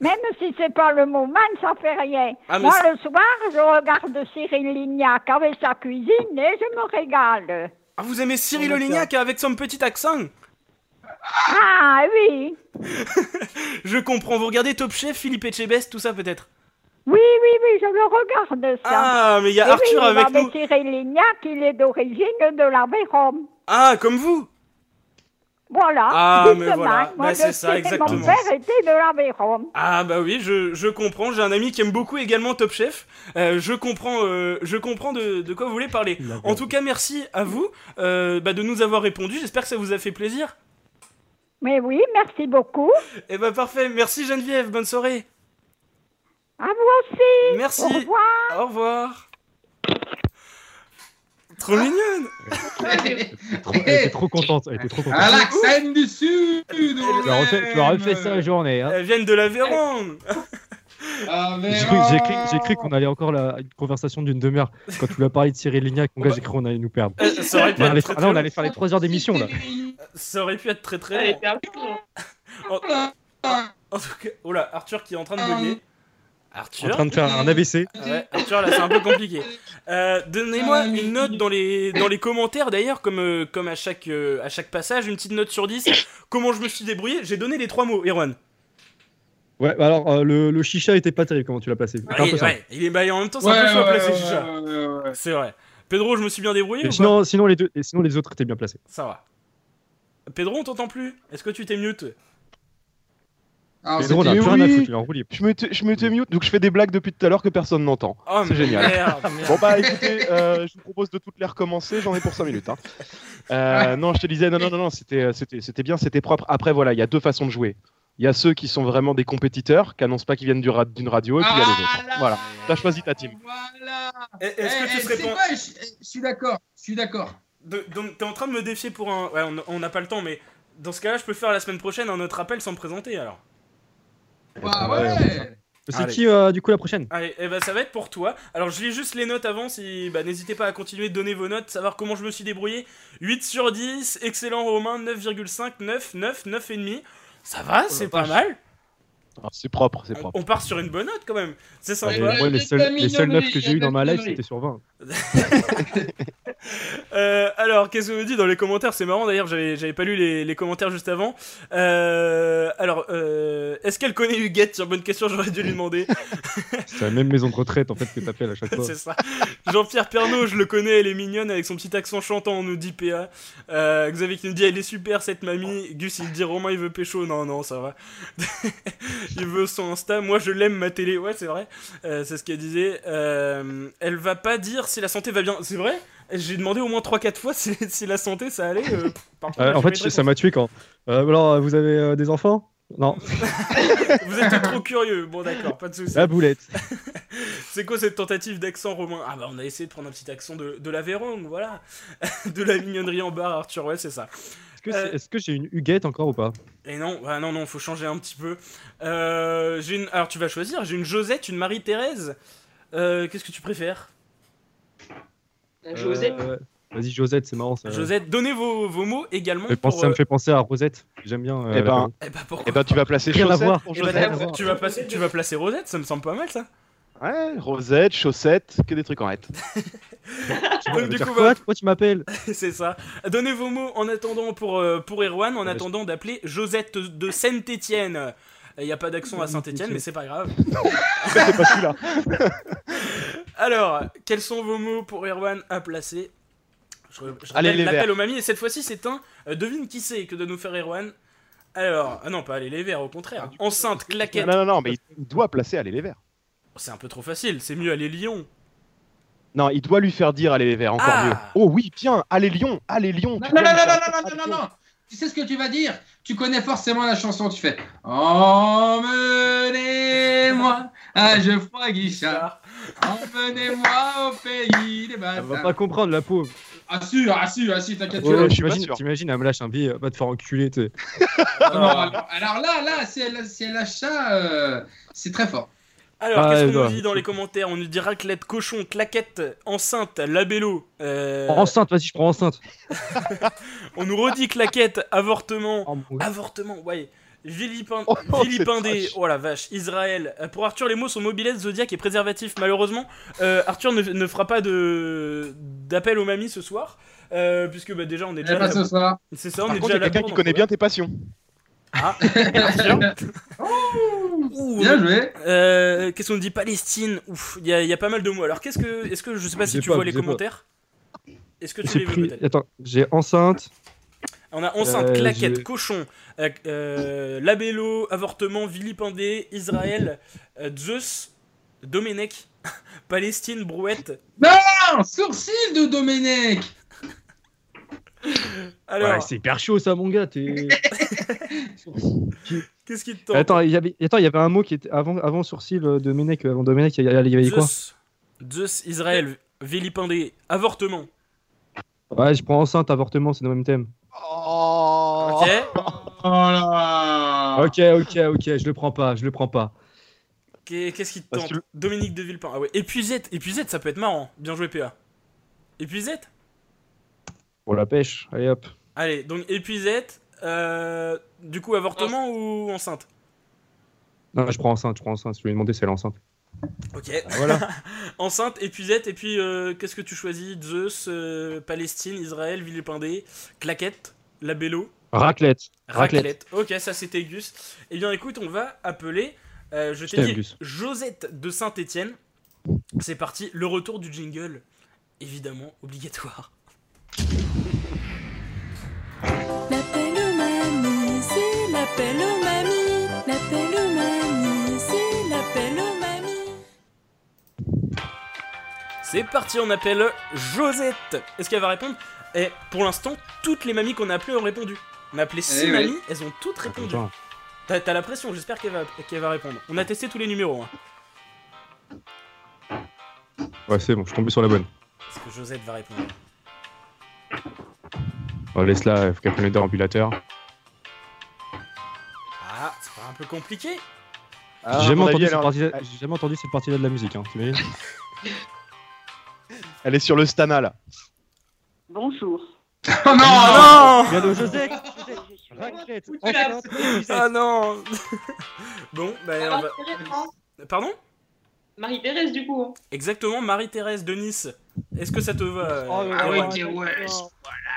Même, si c'est pas le moment, ça fait rien. Ah, Moi, le soir, je regarde Cyril Lignac avec sa cuisine et je me régale. Ah, vous aimez Cyril. Olignac avec son petit accent Ah oui, [laughs] Je comprends. Vous regardez Top Chef, Philippe Etchebest, tout ça peut-être oui, oui, oui, je le regarde, ça. Ah, mais il y a Arthur oui, avec mais nous. Cyril Lignac, il est d'origine de l'Aveyron. Ah, comme vous Voilà. Ah, mais justement. voilà. Moi, Bah, c'est ça, exactement. Mon père était de l'Aveyron. Ah bah oui, je, je comprends. J'ai un ami qui aime beaucoup également Top Chef. Euh, je comprends, euh, je comprends de, de quoi vous voulez parler. En tout cas, merci à vous euh, bah, de nous avoir répondu. J'espère que ça vous a fait plaisir. Mais oui, merci beaucoup. Et bah parfait. Merci Geneviève. Bonne soirée. À vous aussi. Merci. Au revoir. Au revoir. Trop mignonne. Trop- Elle était trop contente. Elle était trop contente. À l'accent du sud Tu as refait, tu as refait ça la journée. Hein. Elles viennent de l'Aveyron. Ah, mais J'ai cru, qu'on allait encore la, une conversation d'une demi-heure. Quand tu lui as parlé de Cyril Lignac, mon gars, j'ai cru qu'on allait nous perdre. Euh, ça aurait pu On être allait, très, ah très non, on long. allait faire les 3 heures d'émission là. Ça aurait pu être très très long. En tout cas, oh là, Arthur qui est en train de bugger. En Arthur. train de faire un AVC. Ouais, Arthur, là, c'est un peu compliqué. [laughs] Euh, Donnez-moi une note dans les, dans les commentaires, d'ailleurs, comme, euh, comme à, chaque, euh, à chaque passage, une petite note sur 10. [coughs] Comment je me suis débrouillé? J'ai donné les trois mots, Erwan. Ouais, bah alors euh, le, le chicha était pas terrible comment tu l'as placé? Ouais, peu simple. ouais, il est bah, en même temps, c'est Ouais, un peu chaud à ouais, placer, ouais, Chicha. ouais, ouais, ouais. C'est vrai. Pedro, je me suis bien débrouillé ou sinon, sinon, les deux, et sinon les autres étaient bien placés. Ça va. Pedro, on t'entend plus Est-ce que tu t'es mute? Alors, Pedro, rien à oui. foutre, il est en roue libre. Je me, te- je me te mute, donc je fais des blagues depuis tout à l'heure que personne n'entend. Oh, C'est génial. [laughs] merde. Bon bah écoutez, euh, je vous propose de toutes les recommencer, j'en ai pour 5 minutes. Hein. Euh, non, je te disais, non, non, non, non c'était, euh, c'était, c'était bien, c'était propre. Après, voilà, il y a deux façons de jouer. Il y a ceux qui sont vraiment des compétiteurs, qui annoncent pas qu'ils viennent du ra- d'une radio, et puis il y a les autres. Ah là Voilà, t'as choisi ta team. Voilà. Est-ce que Eh, tu serais c'est pas- quoi je, suis d'accord. Je suis d'accord. De- Donc t'es en train de me défier pour un... Ouais, on n'a pas le temps, mais dans ce cas-là, je peux faire la semaine prochaine un autre appel sans me présenter, alors. Bah ouais, ouais. C'est Allez. qui euh, du coup la prochaine? Allez, eh ben, ça va être pour toi. Alors je lis juste les notes avant, si bah, n'hésitez pas à continuer de donner vos notes, savoir comment je me suis débrouillé. 8 sur 10, excellent Romain, 9,5, 9, 9, 9,5. Ça va, c'est pas mal. Ah, c'est propre, c'est On, propre. on part sur une bonne note quand même. C'est sympa. Ouais. les seuls, de la les seules mignonnerie, meufs que il y j'ai la dans ma life, c'était sur 20. Euh, alors, qu'est-ce que vous dites dans les commentaires? C'est marrant d'ailleurs, j'avais, pas lu les, les commentaires juste avant. Euh, alors, euh, est-ce qu'elle connaît Huguette? Tiens, bonne question, j'aurais dû lui demander. [laughs] C'est la même maison de retraite en fait que t'appelles à chaque [laughs] fois. C'est ça. Jean-Pierre Pernaud, je le connais, elle est mignonne avec son petit accent chantant, on nous dit PA. Xavier qui nous dit elle est super cette mamie. Gus il dit Romain il veut pécho. Non, non, ça va. [laughs] il veut son Insta. Moi je l'aime ma télé. Ouais, c'est vrai. C'est ce qu'elle disait. Elle va pas dire si la santé va bien. C'est vrai? J'ai demandé au moins 3-4 fois si, [laughs] si la santé ça allait. euh, par contre, Euh, en fait, ça m'a tué quand. Euh, alors, vous avez des enfants? Non. [laughs] Vous êtes trop curieux. Bon, d'accord, pas de soucis. La boulette. [laughs] C'est quoi cette tentative d'accent romain? Ah bah on a essayé de prendre un petit accent de, de l'Aveyron, voilà. de la mignonnerie en bar, Arthur, ouais c'est ça. Est-ce que, Euh, que j'ai une Huguette encore ou pas? Et non, bah non, non, faut changer un petit peu. Euh, une... Alors tu vas choisir, j'ai une Josette, une Marie-Thérèse. Euh, Qu'est-ce que tu préfères? Josette. Euh, Vas-y, Josette, c'est marrant ça. Josette, donnez vos, vos mots également Ça me fait pour... penser- Ça me euh, fait penser à Rosette. J'aime bien. euh, Eh ben. Eh bah pourquoi Et ben tu vas placer Rien à chaussette voir. pour Eh bah, Josette. voir. tu, vas placer, tu vas placer Rosette, ça me semble pas mal ça. Ouais, rosette, chaussette, que des trucs en. [laughs] Tu Donc, du coup, quoi voilà. Pourquoi tu m'appelles [laughs] c'est ça. Donnez vos mots en attendant pour, euh, pour Erwan, en Ouais, attendant d'appeler Josette de Saint-Étienne. Il n'y a pas d'accent à Saint-Étienne, mais c'est pas grave. [laughs] C'est pas celui-là. [laughs] Alors, quels sont vos mots pour Erwan à placer Je, je Allez, rappelle les l'appel verts. aux mamies, et cette fois-ci, c'est un euh, devine qui c'est que de nous faire Erwan. Alors, ah non, pas aller les verts, au contraire. Enceinte, claquette. Non, non, non, mais il doit placer aller les verts. C'est un peu trop facile, c'est mieux aller Lyon. Non, il doit lui faire dire aller les verts, encore Ah. mieux. Oh oui, bien, allez Lyon, allez Lyon. Non, non, non, non, non, non, non, non, non. Tu sais ce que tu vas dire? Tu connais forcément la chanson, tu fais Emmenez-moi à Geoffroy Guichard, emmenez-moi au pays des Elle va bâtards. pas comprendre, la pauvre. Ah, si, ah, si, ah, si, t'inquiète. Ouais, T'imagines, elle me lâche un billet, va te faire enculer. tu sais. Ah, [laughs] non, alors, alors là, là, si elle, si elle lâche ça, euh, c'est très fort. Alors, Ah, qu'est-ce qu'on nous dit dans les commentaires? On nous dit raclette, cochon, claquette, enceinte, labello. euh, Enceinte, vas-y, je prends enceinte. [laughs] on nous redit claquette, avortement. Oh, gars. Avortement, ouais. Vilipin- Oh, oh, oh la vache, Israël. Euh, Pour Arthur, les mots sont mobilette, zodiac et préservatif. Malheureusement, euh, Arthur ne, ne fera pas de d'appel aux mamies ce soir, euh, puisque bah, déjà on est Elle déjà. soir. C'est ça, on Par est contre, déjà il y a quelqu'un qui connaît on bien tes passions. Ouh, Bien joué. euh, Qu'est-ce qu'on dit? Palestine. Ouf, il y, a- il y a pas mal de mots. Alors qu'est-ce que, est-ce que je sais pas si tu pas, vois les pas. commentaires? Est-ce que tu J'ai les veux pris. Attends, j'ai enceinte. On a enceinte, Euh, claquette, j'ai- cochon, euh, euh, labello, avortement, vilipendé, Israël, euh, Zeus, Domenech, [laughs] Palestine, brouette. Non, sourcil de Domenech. [laughs] Alors, Ouais, c'est hyper chaud ça, mon gars. T'es. [laughs] qu'est-ce qui te tente Attends, il y avait, attends, il y avait un mot qui était avant, avant sourcil euh, de Ménec, avant Domenech, il y, a- il y avait quoi Zeus, Zeus, Israël, vilipendé, avortement. Ouais, je prends enceinte, avortement, c'est dans le même thème. Oh Ok Oh là. Ok, ok, ok, je le prends pas, je le prends pas. Qu'est- Qu'est-ce qui te tente que- Dominique de Villepin. Ah ouais, épuisette, épuisette, ça peut être marrant. Bien joué, PA. Épuisette Pour la pêche, allez hop. Allez, donc épuisette. euh, du coup, avortement ou enceinte? Non, je prends enceinte, je prends enceinte. Je lui ai demandé si elle est enceinte. Ok. Voilà. [laughs] enceinte, épuisette, et puis euh, qu'est-ce que tu choisis? Zeus, euh, Palestine, Israël, Villepindé, Claquette, Labello, Raclette. Raclette. Ok, ça c'était Gus. Eh bien écoute, on va appeler, euh, je t'ai dit, Gus. Josette de Saint-Étienne. C'est parti, le retour du jingle, évidemment obligatoire. L'appel aux mamies. L'appel aux mamies, c'est l'appel aux mamies. C'est parti, on appelle Josette. Est-ce qu'elle va répondre? Et pour l'instant, toutes les mamies qu'on a appelées ont répondu. On a appelé 6 Eh oui. mamies, elles ont toutes répondu. T'as t'as la pression, j'espère qu'elle va, qu'elle va répondre. On a testé tous les numéros. Hein. Ouais, c'est bon, je suis tombé sur la bonne. Est-ce que Josette va répondre? Oh, Laisse-la, faut qu'elle prenne le déambulateur. Un peu compliqué Ah, J'ai jamais, entendu cette elle, partie-là- j'ai jamais entendu cette partie-là de la musique. Hein. t'imagines elle est sur le Stana là. Bonjour. [laughs] Oh non. Ah non Bien de épuisette. Ah non Bon, on va... Marie-Thérèse, hein. Pardon? Marie-Thérèse, du coup. hein. Exactement, Marie-Thérèse de Nice. Est-ce que ça te va euh, Oh, Ah ouais.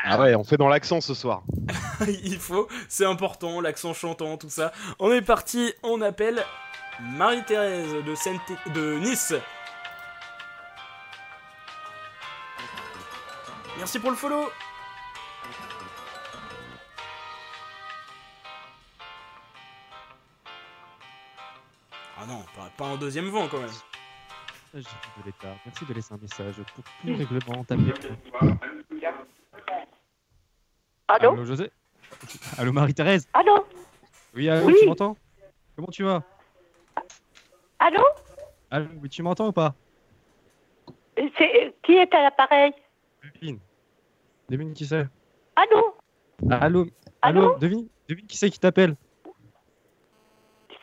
Ah on fait dans l'accent ce soir. [laughs] Il faut, c'est important, l'accent chantant, tout ça. On est parti, on appelle Marie-Thérèse de, Nice. Merci pour le follow. Ah non, pas, pas en deuxième vent quand même. Message de l'État. Merci de laisser un message pour tout règlement. Tapez. Allô Allô, José Allô, Marie-Thérèse Allô Oui, allô, Oui. tu m'entends Comment tu vas Allô Allô, oui, tu m'entends ou pas C'est qui est à l'appareil Devine. Devine qui c'est Allô Allô Allô Devine, devine qui c'est qui t'appelle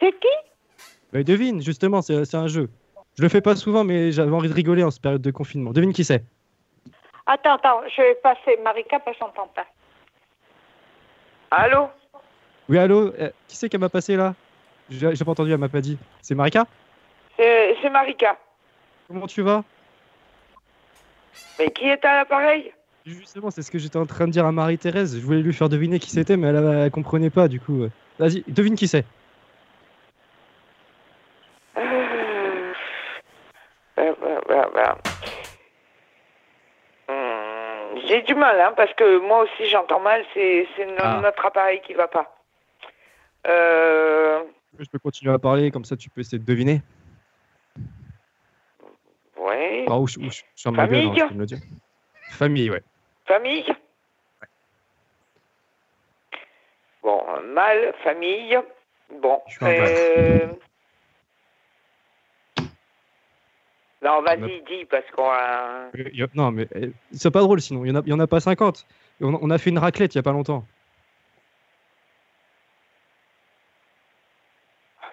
C'est qui Bah, devine, justement, c'est un jeu. Je le fais pas souvent, mais j'avais envie de rigoler en cette période de confinement. Devine qui c'est? Attends, attends, je vais passer Marika parce que j'entends pas. Allô? Oui, allô? Euh, Qui c'est qui m'a passé là? J'ai pas entendu, elle m'a pas dit. C'est Marika? C'est c'est Marika. Comment tu vas? Mais qui est à l'appareil? Justement, c'est ce que j'étais en train de dire à Marie-Thérèse. Je voulais lui faire deviner qui c'était, mais elle, elle comprenait pas, du coup. euh. Vas-y, devine qui c'est. Euh, euh, Hmm, J'ai du mal, hein, parce que moi aussi j'entends mal, c'est no- Ah. notre appareil qui va pas. Euh, Je peux continuer à parler, comme ça tu peux essayer de deviner. ouais. Ah, ou je, ou en ma gueule, Famille. hein, dire. Famille, ouais. Famille Bon, mal, famille. Bon. Je suis euh, Non, vas-y, dis, parce qu'on a... Non, mais euh, c'est pas drôle sinon. Il y, en a- il y en a pas 50. Et On, a- on a fait une raclette il y a pas longtemps.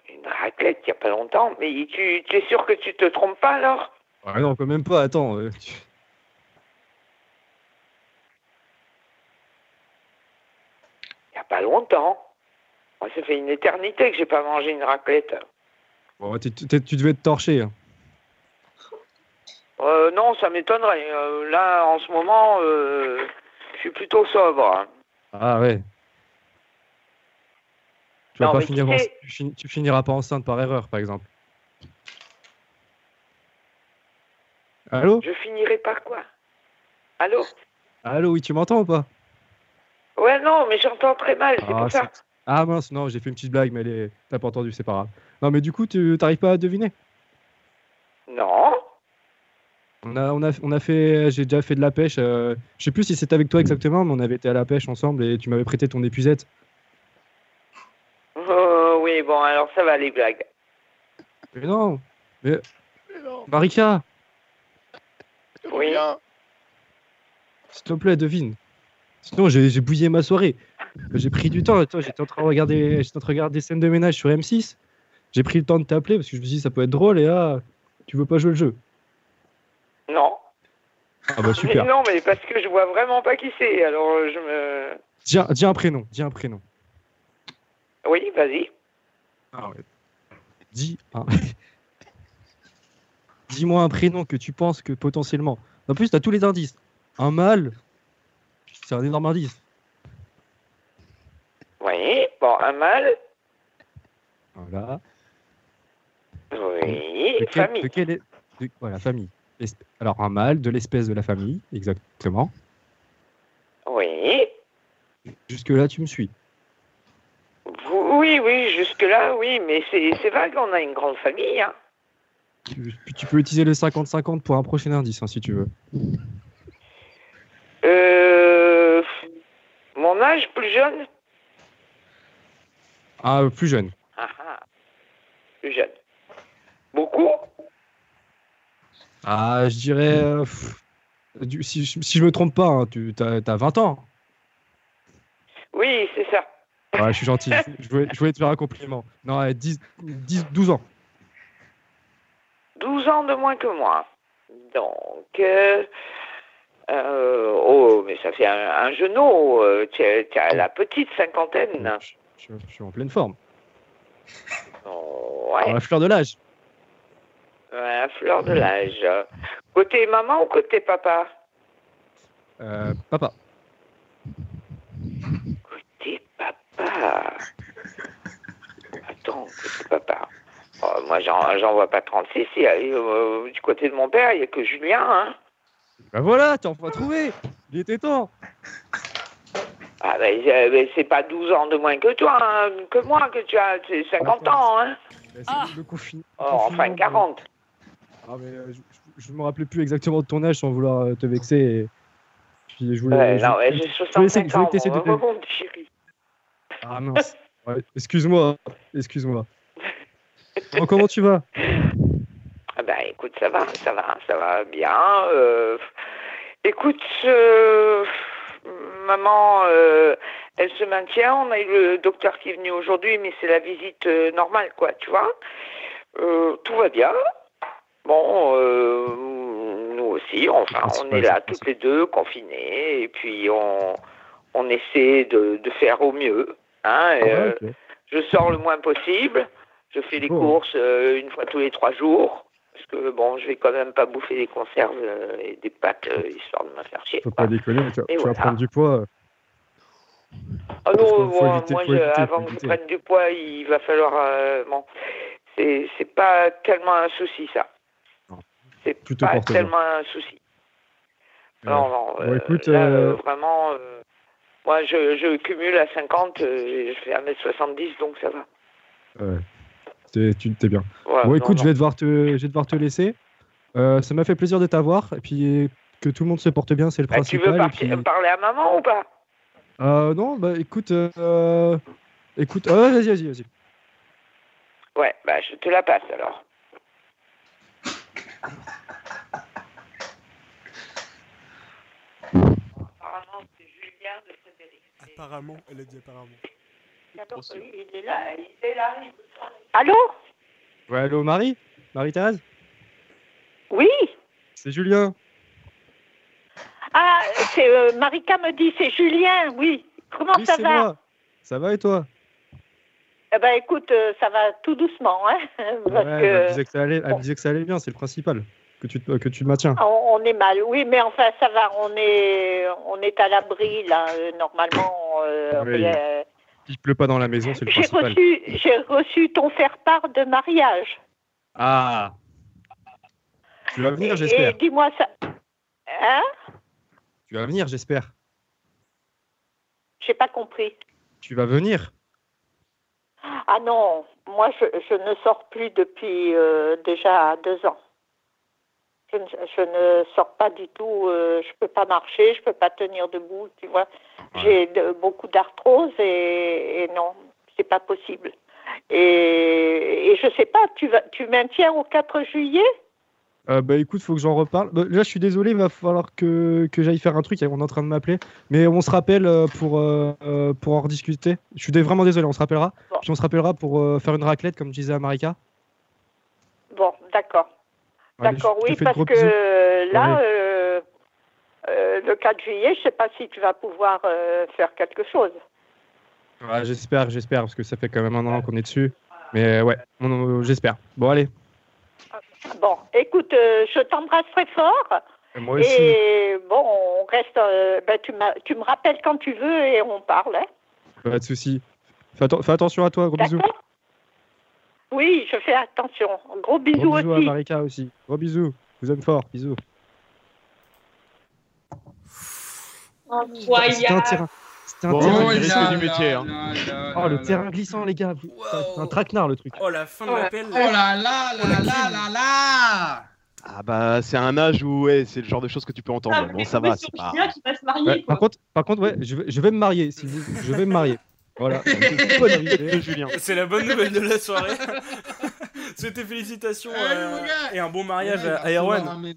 une raclette il n'y a pas longtemps? Mais tu, tu es sûr que tu te trompes pas alors? Ah non, quand même pas. Attends. euh, tu- Il n'y a pas longtemps. Moi, ça fait une éternité que j'ai pas mangé une raclette. Bon, tu devais te torcher. hein. Euh, non, ça m'étonnerait. Euh, là, en ce moment, euh, je suis plutôt sobre. hein. Ah ouais. Tu vas Non, pas mais finir en- tu, finiras pas enceinte par erreur, par exemple. Allô? Je finirai par quoi? Allô? Allô, oui, tu m'entends ou pas? Ouais, non, mais j'entends très mal, c'est Ah, pour ça. c'est- Ah mince, non, j'ai fait une petite blague, mais elle est- t'as pas entendu, c'est pas grave. Non, mais du coup, tu t'arrives pas à deviner? Non On a, on a, on a fait, j'ai déjà fait de la pêche. euh, je sais plus si c'était avec toi exactement, mais on avait été à la pêche ensemble et tu m'avais prêté ton épuisette. Euh, Oui, bon, alors ça va, les blagues. Mais non, mais Marika, Oui. s'il te plaît, devine. Sinon, j'ai bouillé ma soirée. J'ai pris du temps. Toi, j'étais en train de regarder, j'étais en train de regarder des scènes de ménage sur M6. J'ai pris le temps de t'appeler parce que je me suis dit ça peut être drôle et là, tu veux pas jouer le jeu. Non. Ah bah super. Mais [laughs] non, mais parce que je vois vraiment pas qui c'est, alors euh, je me... Dis un, dis un prénom, dis un prénom. Oui, vas-y. Ah ouais. Dis un. [laughs] Dis-moi un prénom que tu penses que potentiellement. En plus, t'as tous les indices. Un mâle, c'est un énorme indice. Oui, bon, un mâle. Voilà. Oui, De quelle- famille. de quelle est- de- voilà, famille. Alors, un mâle de l'espèce de la famille, exactement. Oui. Jusque-là, tu me suis. Oui, oui, jusque-là, oui, mais c'est vague, on a une grande famille. Hein. Tu peux utiliser le 50-50 pour un prochain indice, hein, si tu veux. Euh, mon âge plus jeune? Ah, euh, plus jeune. Ah, ah. Plus jeune. Beaucoup? Ah, je dirais. euh, pff, du- si, je- si je me trompe pas, hein, tu as, 20 ans. Oui, c'est ça. Ouais, je suis gentil. [laughs] je, voulais, je voulais te faire un compliment. Non, ouais, 10, 10, 12 ans. 12 ans de moins que moi. Donc, euh, Euh, oh, mais ça fait un, un genou. euh, Tu à la petite cinquantaine. Je, je- je suis en pleine forme. Oh, ouais, la fleur de l'âge. Ouais, à fleur de l'âge. Côté maman ou côté papa? Euh, papa. Côté papa. Attends, côté papa. Oh, moi, j'en j'en vois pas 36. Il y a, euh, du côté de mon père, il n'y a que Julien. Hein. Bah voilà, t'as enfin trouvé Il était temps Ah, ben, euh, ben, c'est pas 12 ans de moins que toi, hein, que moi, que tu as. C'est 50 ans, hein. Bah, c'est le confin- Oh, enfin, confinement, 40. Ah, mais, euh, je, je me rappelais plus exactement de ton âge sans vouloir euh, te vexer. Et... Puis je voulais. Ouais, je- non, ouais, je- j'ai je voulais 65 essayer- je voulais ans, t'essayer de-. Ah mince. Ouais, excuse-moi, excuse-moi. Bon, comment tu vas? Ah ben, écoute, ça va, ça va, ça va bien. euh, écoute, euh, maman, euh, elle se maintient. On a eu le docteur qui est venu aujourd'hui, mais c'est la visite normale, quoi, tu vois. Tout va bien. Bon, euh, nous aussi, enfin, on principal, est là toutes les deux, confinés, et puis on, on essaie de, de faire au mieux. Hein, et, Ah, euh, je sors le moins possible. Je fais les Oh. courses euh, une fois tous les trois jours. Parce que bon, je vais quand même pas bouffer des conserves et des pâtes histoire de me faire chier. Faut quoi. pas déconner, tu, vas- tu vas voilà. prendre du poids. Ah non, moi, éviter, moi, faut je- éviter, avant que je prenne du poids, il va falloir. euh, bon, c'est pas tellement un souci ça. C'est Tu te pas tellement un souci. Non, non. Bon, euh, écoute, là, euh, euh, vraiment, euh, moi, je, je cumule à 50, euh, je fais 1m70, donc ça va. Ouais. T'es, tu t'es bien. Ouais, bon, non, écoute, non. je vais devoir te, je vais devoir te laisser. Ça m'a fait plaisir de t'avoir. Et puis, que tout le monde se porte bien, c'est le Bah, tu principal. veux partir- puis- parler à maman ou pas? Euh, non, bah écoute, écoute, vas-y, vas-y, vas-y. Ouais, bah je te la passe alors. De Frédéric. Apparemment, elle a dit apparemment. Il est là, il est là. Allô? Ouais, allô, Marie? Marie-Thérèse? Oui C'est Julien. Ah, c'est euh, Marika me dit, c'est Julien, oui. Comment oui, ça va? moi. Ça va et toi? Eh ben écoute, euh, ça va tout doucement, hein, [laughs] parce Ouais, elle, me que disait que ça allait, elle me disait que ça allait bien, c'est le principal. Que tu, te- que tu maintiens. on, on est mal. Oui, mais enfin ça va, on est, on est à l'abri là. euh, normalement, euh, Oui. rien. Il pleut pas dans la maison, c'est le j'ai principal. reçu, j'ai reçu ton faire-part de mariage. Ah Tu vas venir, Et j'espère. dis-moi ça. Hein? Tu vas venir, j'espère. J'ai pas compris. Tu vas venir Ah non, moi je, je ne sors plus depuis euh, déjà deux ans. Je ne, je ne sors pas du tout, euh, je peux pas marcher, je peux pas tenir debout, tu vois. J'ai de- beaucoup d'arthrose et, et non, c'est pas possible. Et, et je sais pas, tu, vas, tu maintiens au 4 juillet? Euh, bah écoute, faut que j'en reparle. Bah, là, je suis désolé, il va falloir que, que j'aille faire un truc. On est en train de m'appeler. Mais on se rappelle euh, pour, euh, euh, pour en rediscuter. Je suis vraiment désolé, on se rappellera. Bon. Puis on se rappellera pour euh, faire une raclette, comme je disais à Marika. Bon, d'accord. D'accord, oui, parce que bisous. là, euh, euh, le 4 juillet, je sais pas si tu vas pouvoir euh, faire quelque chose. Ouais, j'espère, j'espère, parce que ça fait quand même un an qu'on est dessus. Mais ouais, j'espère. Bon, allez. Bon, écoute, euh, je t'embrasse très fort. Moi aussi. Et bon, on reste. euh, ben, tu, tu me rappelles quand tu veux et on parle. Hein. Pas de soucis. Fais, atten- fais attention à toi, gros bisous. Oui, je fais attention. Gros bisous, Gros bisous à aussi. Marika aussi. Gros bisous. Je vous aime fort. Bisous. C'était un terrain. C'était un Bon, terrain Oh il glissant. du métier, hein. Oh, le terrain glissant, les gars. C'est un traquenard, le truc. Oh, la fin de Oh là- l'appel. Oh là là là là là là là Ah bah c'est un âge où ouais, c'est le genre de choses que tu peux entendre. Ah, bon ça va, c'est pas. Qui va se marier, Ouais, quoi. par contre, par contre, ouais, je vais, je vais me marier. Si vous- je vais me marier. Voilà. [laughs] De [laughs] Julien. C'est la bonne nouvelle de la soirée. [laughs] C'était félicitations Allez, euh, et un bon mariage Ouais, à Erwan.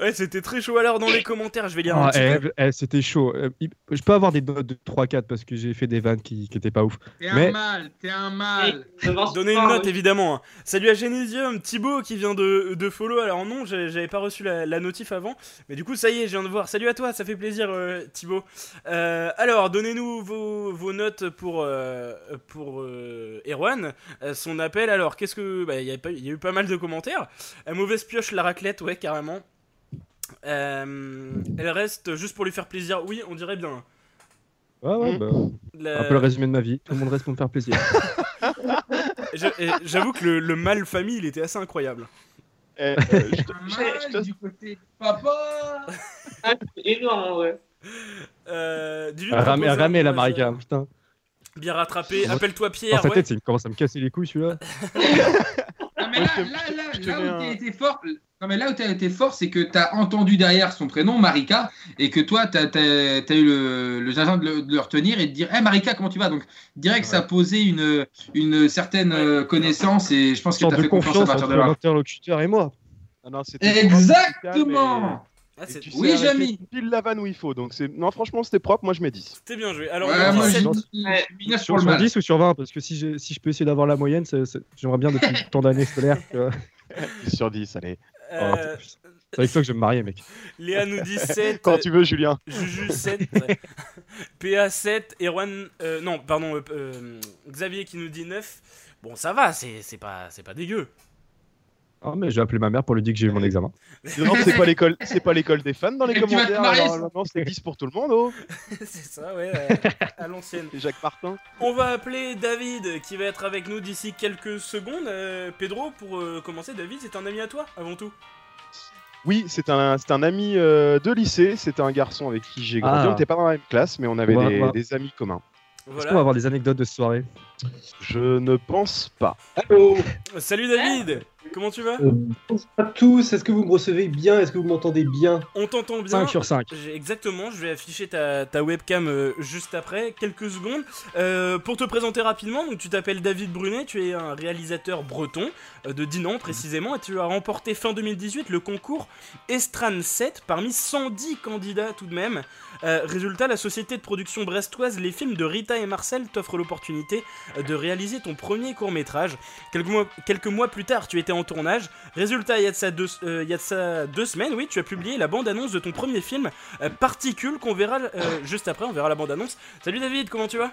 Ouais, c'était très chaud. Alors, dans les commentaires, je vais lire un Ah, petit eh, peu. eh, C'était chaud. Euh, Je peux avoir des notes de 3-4 parce que j'ai fait des vannes qui, qui étaient pas ouf. T'es un mal, t'es un mal. Donnez une note, évidemment. hein. Salut à Genésium, Thibaut qui vient de, de follow. Alors, non, j'avais pas reçu la, la notif avant. Mais du coup, ça y est, je viens de voir. Salut à toi, ça fait plaisir, euh, Thibaut. Euh, alors, donnez-nous vos, vos notes pour, euh, pour euh, Erwan. Euh, son appel, alors, qu'est-ce que. bah, Il y, y a eu pas mal de commentaires. Euh, mauvaise pioche, la raclette, ouais, carrément. Euh, elle reste juste pour lui faire plaisir. Oui, on dirait bien. Ouais, ouais, bah, La- Un peu le résumé de ma vie. Tout le monde reste pour me faire plaisir. [laughs] J'avoue que le, le mal famille, il était assez incroyable. Eh, euh, je te- mal du côté de papa. Énorme, ouais. Euh, dis-lui de Elle ramait, proposer un ramait la Marika, euh, putain. Bien rattrapé. Dans- Appelle-toi Dans Pierre. sa ouais. tête, il commence à me casser les couilles celui-là. Non, mais là, là, là, je te là où un- été fort, non, mais là où t'as été fort, c'est que t'as entendu derrière son prénom, Marika, et que toi, t'as as, eu le, le gingembre de le, de le retenir et de dire Hé Marika, comment tu vas? Donc, direct, ça a posé une, une certaine euh, connaissance et je pense que t'as de fait confiance à confiance partir entre de là. l'interlocuteur et moi. Ah non, Exactement Ah, et tu Oui, Jamy. Pile la vanne où il faut. Donc c'est non, franchement, c'était propre. Moi, je mets 10. C'était bien joué. Alors, Ouais, moi, sept- j'ai sept- mis Ouais. j'ai mis 9 pour Sur, le sur mal. 10 ou sur 20 Parce que si je, si je peux essayer d'avoir la moyenne, j'aimerais bien depuis tant d'années scolaires. tu vois. [laughs] Sur 10, allez. Euh, Oh, c'est avec toi que je vais me marier, mec. Léa nous dit 7. [laughs] Quand tu veux, Julien. Juju 7. ouais. [laughs] PA 7. Erwan. euh, non, pardon. euh, euh, Xavier qui nous dit 9. Bon, ça va, c'est c'est pas, c'est pas dégueu. Ah, mais j'ai appelé ma mère pour lui dire que j'ai eu mon [laughs] examen. Non, c'est pas l'école, c'est pas l'école des fans dans les commentaires. marier, alors, ça. non, c'est 10 pour tout le monde, oh. [laughs] c'est ça, ouais, à l'ancienne. [laughs] Et Jacques Martin. On va appeler David qui va être avec nous d'ici quelques secondes. Euh, Pedro, pour euh, commencer, David, c'est un ami à toi avant tout Oui, c'est un, c'est un ami euh, de lycée. C'était un garçon avec qui j'ai grandi. Ah. On n'était pas dans la même classe, mais on avait des, amis communs. Est-ce qu'on va avoir des anecdotes de ce soirée? Je ne pense pas. Allô Salut David, comment tu vas Euh, Bonjour à tous, est-ce que vous me recevez bien? Est-ce que vous m'entendez bien? On t'entend bien. 5 sur 5. J'ai- Exactement, je vais afficher ta, ta webcam euh, juste après, quelques secondes. Euh, pour te présenter rapidement, donc tu t'appelles David Brunet, tu es un réalisateur breton euh, de Dinan précisément, et tu as remporté fin 2018 le concours Estran 7 parmi 110 candidats tout de même. Euh, résultat, la société de production brestoise Les Films de Rita et Marcel t'offre l'opportunité de réaliser ton premier court métrage. Quelques mois, quelques mois plus tard, tu étais en tournage. Résultat, il y a de ça deux, euh, il y a de ça deux semaines, oui, tu as publié la bande-annonce de ton premier film, euh, Particules, qu'on verra euh, juste après, on verra la bande-annonce. Salut David, comment tu vas?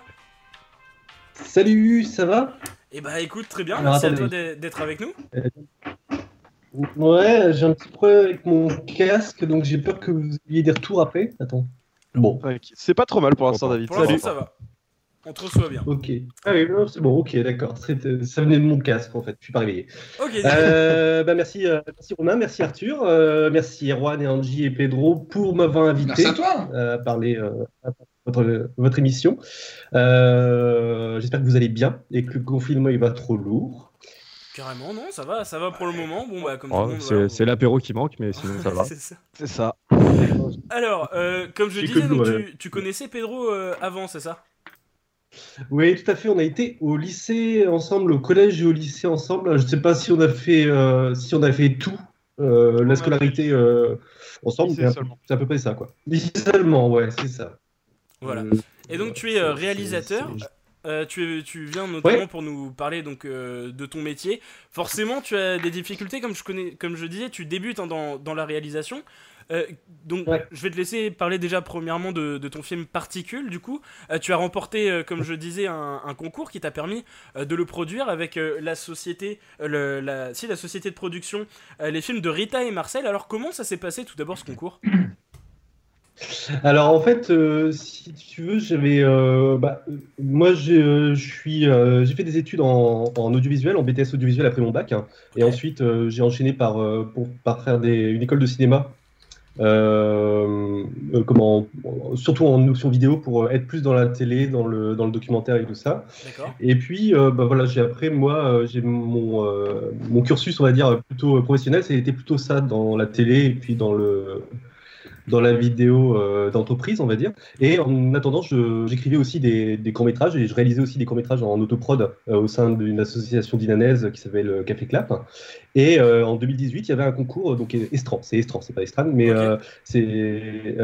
Salut, ça va? Eh bah écoute, très bien, Alors, merci à toi d'être avec nous. Ouais, j'ai un petit problème avec mon casque, donc j'ai peur que vous ayez des retours après. Attends. Bon. C'est pas trop mal pour l'instant, David. Pour Salut. ça va. On te reçoit bien. ok. Ah oui, c'est bon, ok, d'accord. Ça venait de mon casque en fait, je suis pas réveillé. Ok, Euh, bah, merci, euh, merci Romain, merci Arthur, euh, merci Erwan et Angie et Pedro pour m'avoir invité Merci à toi euh, à parler euh, à votre, votre émission. Euh, J'espère que vous allez bien et que le confinement il va trop lourd. carrément, non, ça va, ça va pour le moment. Bon, bah, comme tout Oh, le monde. c'est voilà, l'apéro qui manque, mais sinon ça [laughs] va. C'est ça. Alors, euh, comme je disais, donc, ouais. tu, tu connaissais Pedro euh, avant, c'est ça? Oui, tout à fait. On a été au lycée ensemble, au collège et au lycée ensemble. Je ne sais pas si on a fait, euh, si on a fait tout, euh, la scollarité euh, ensemble. C'est à peu près ça, quoi. Lycée seulement, ouais, c'est ça. Voilà. Euh, Et donc, tu es euh, réalisateur. Euh, tu, es- tu viens notamment Ouais. pour nous parler donc euh, de ton métier. Forcément, tu as des difficultés, comme je connais, comme je disais, tu débutes hein, dans, dans la réalisation. Euh, donc, Ouais. je vais te laisser parler déjà premièrement de, de ton film Particules. Du coup, Euh, tu as remporté, euh, comme je disais, un, un concours qui t'a permis de le produire avec la société, le- la, si la société de production, les films de Rita et Marcel. Alors, comment ça s'est passé tout d'abord ce concours? Alors en fait, si tu veux, j'avais, bah, moi j'ai, je suis, j'ai fait des études en, en audiovisuel, en BTS audiovisuel après mon bac, hein. et ensuite j'ai enchaîné par, pour, par faire des, une école de cinéma, euh, euh, comment, surtout en option vidéo pour euh, être plus dans la télé, dans le, dans le documentaire et tout ça. Et puis, euh, bah voilà, j'ai après, moi, j'ai mon, euh, mon cursus, on va dire, plutôt professionnel, c'était plutôt ça, dans la télé et puis dans le, dans la vidéo euh, d'entreprise, on va dire. Et en attendant, j'écrivais aussi des, des courts-métrages et je réalisais aussi des courts-métrages en autoprod euh, au sein d'une association dinanaise qui s'appelle euh, Café Clap. Et euh, en 2018, il y avait un concours, donc Estran, c'est Estran, c'est pas Estran, mais c'est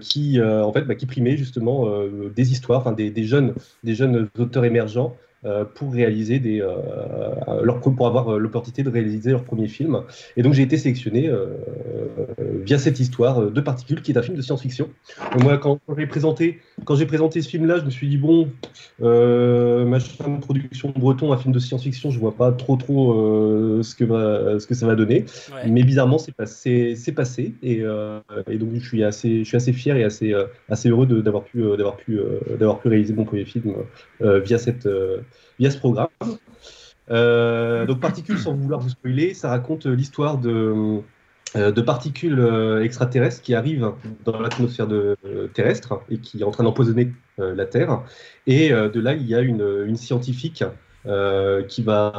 qui, en fait, bah, qui primait justement des histoires, des, des jeunes, des jeunes auteurs émergents pour réaliser des, euh, leur, pour avoir euh, l'opportunité de réaliser leur premier film. Et donc j'ai été sélectionné euh, euh, via cette histoire euh, de particules, qui est un film de science-fiction. Moi, quand, quand j'ai présenté, quand j'ai présenté ce film-là, je me suis dit bon, euh, machin de production breton, un film de science-fiction, je vois pas trop trop euh, ce que va, ce que ça va donner. Ouais. Mais bizarrement, c'est passé, c'est passé, et, euh, et donc je suis assez, je suis assez fier et assez, euh, assez heureux d'avoir pu, euh, d'avoir pu, euh, d'avoir pu réaliser mon premier film euh, via cette, euh, via ce programme. Euh, donc particules, sans vouloir vous spoiler, ça raconte euh, l'histoire de euh, de particules extraterrestres qui arrivent dans l'atmosphère terrestre et qui est en train d'empoisonner la Terre. Et de là, il y a une, une scientifique qui va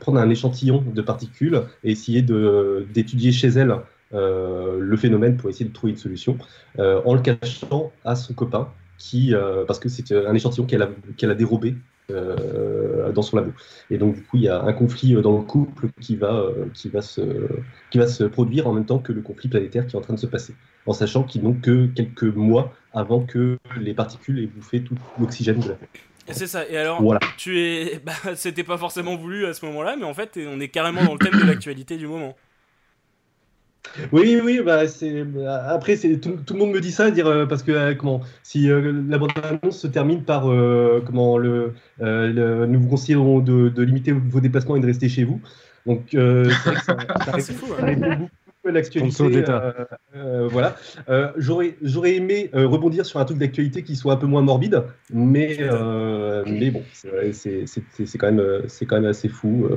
prendre un échantillon de particules et essayer d'étudier chez elle le phénomène pour essayer de trouver une solution en le cachant à son copain qui parce que c'est un échantillon qu'elle a, qu'elle a dérobé dans son labo. Et donc du coup il y a un conflit euh, dans le couple qui va euh, qui va se qui va se produire en même temps que le conflit planétaire qui est en train de se passer, en sachant qu'ils n'ont que quelques mois avant que les particules aient bouffé tout l'oxygène de la Terre. C'est ça. Et alors, Voilà. tu es. [laughs] Bah, c'était pas forcément voulu à ce moment-là, mais en fait, on est carrément dans le thème de l'actualité du moment. Oui, oui, bah c'est bah, après c'est tout, tout le monde me dit ça, dire euh, parce que euh, comment si euh, la bande annonce se termine par euh, comment le, euh, le- nous vous conseillons de, de limiter vos déplacements et de rester chez vous. Donc euh, ça, ça [laughs] répond- fou, ça hein. beaucoup l'actualité. Euh, euh, voilà. Euh, j'aurais j'aurais aimé euh, rebondir sur un truc d'actualité qui soit un peu moins morbide, mais euh, mais bon, c'est vrai, c'est c'est- c'est- c'est quand même c'est quand même assez fou.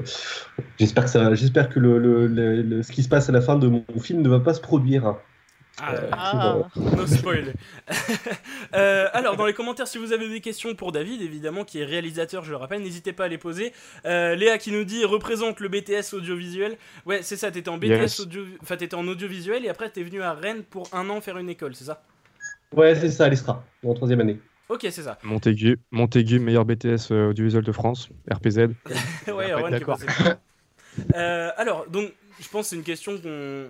J'espère que ça j'espère que le, le- le- le- ce qui se passe à la fin de mon film ne va pas se produire. Ah, Euh, Ah. [laughs] No spoil. [laughs] Euh, alors, dans les commentaires, si vous avez des questions pour David, évidemment, qui est réalisateur, je le rappelle, n'hésitez pas à les poser. Euh, Léa qui nous dit représente le BTS audiovisuel. Ouais, c'est ça, t'étais en BTS Yes. audio... enfin, t'étais en audiovisuel et après t'es venu à Rennes pour un an faire une école, c'est ça? Ouais, c'est ça, l'ESTRA, en troisième année. Ok, c'est ça. Montaigu, Montaigu, meilleur BTS audiovisuel de France, RPZ. [laughs] ouais, qui est. Euh, alors, donc, je pense que c'est une question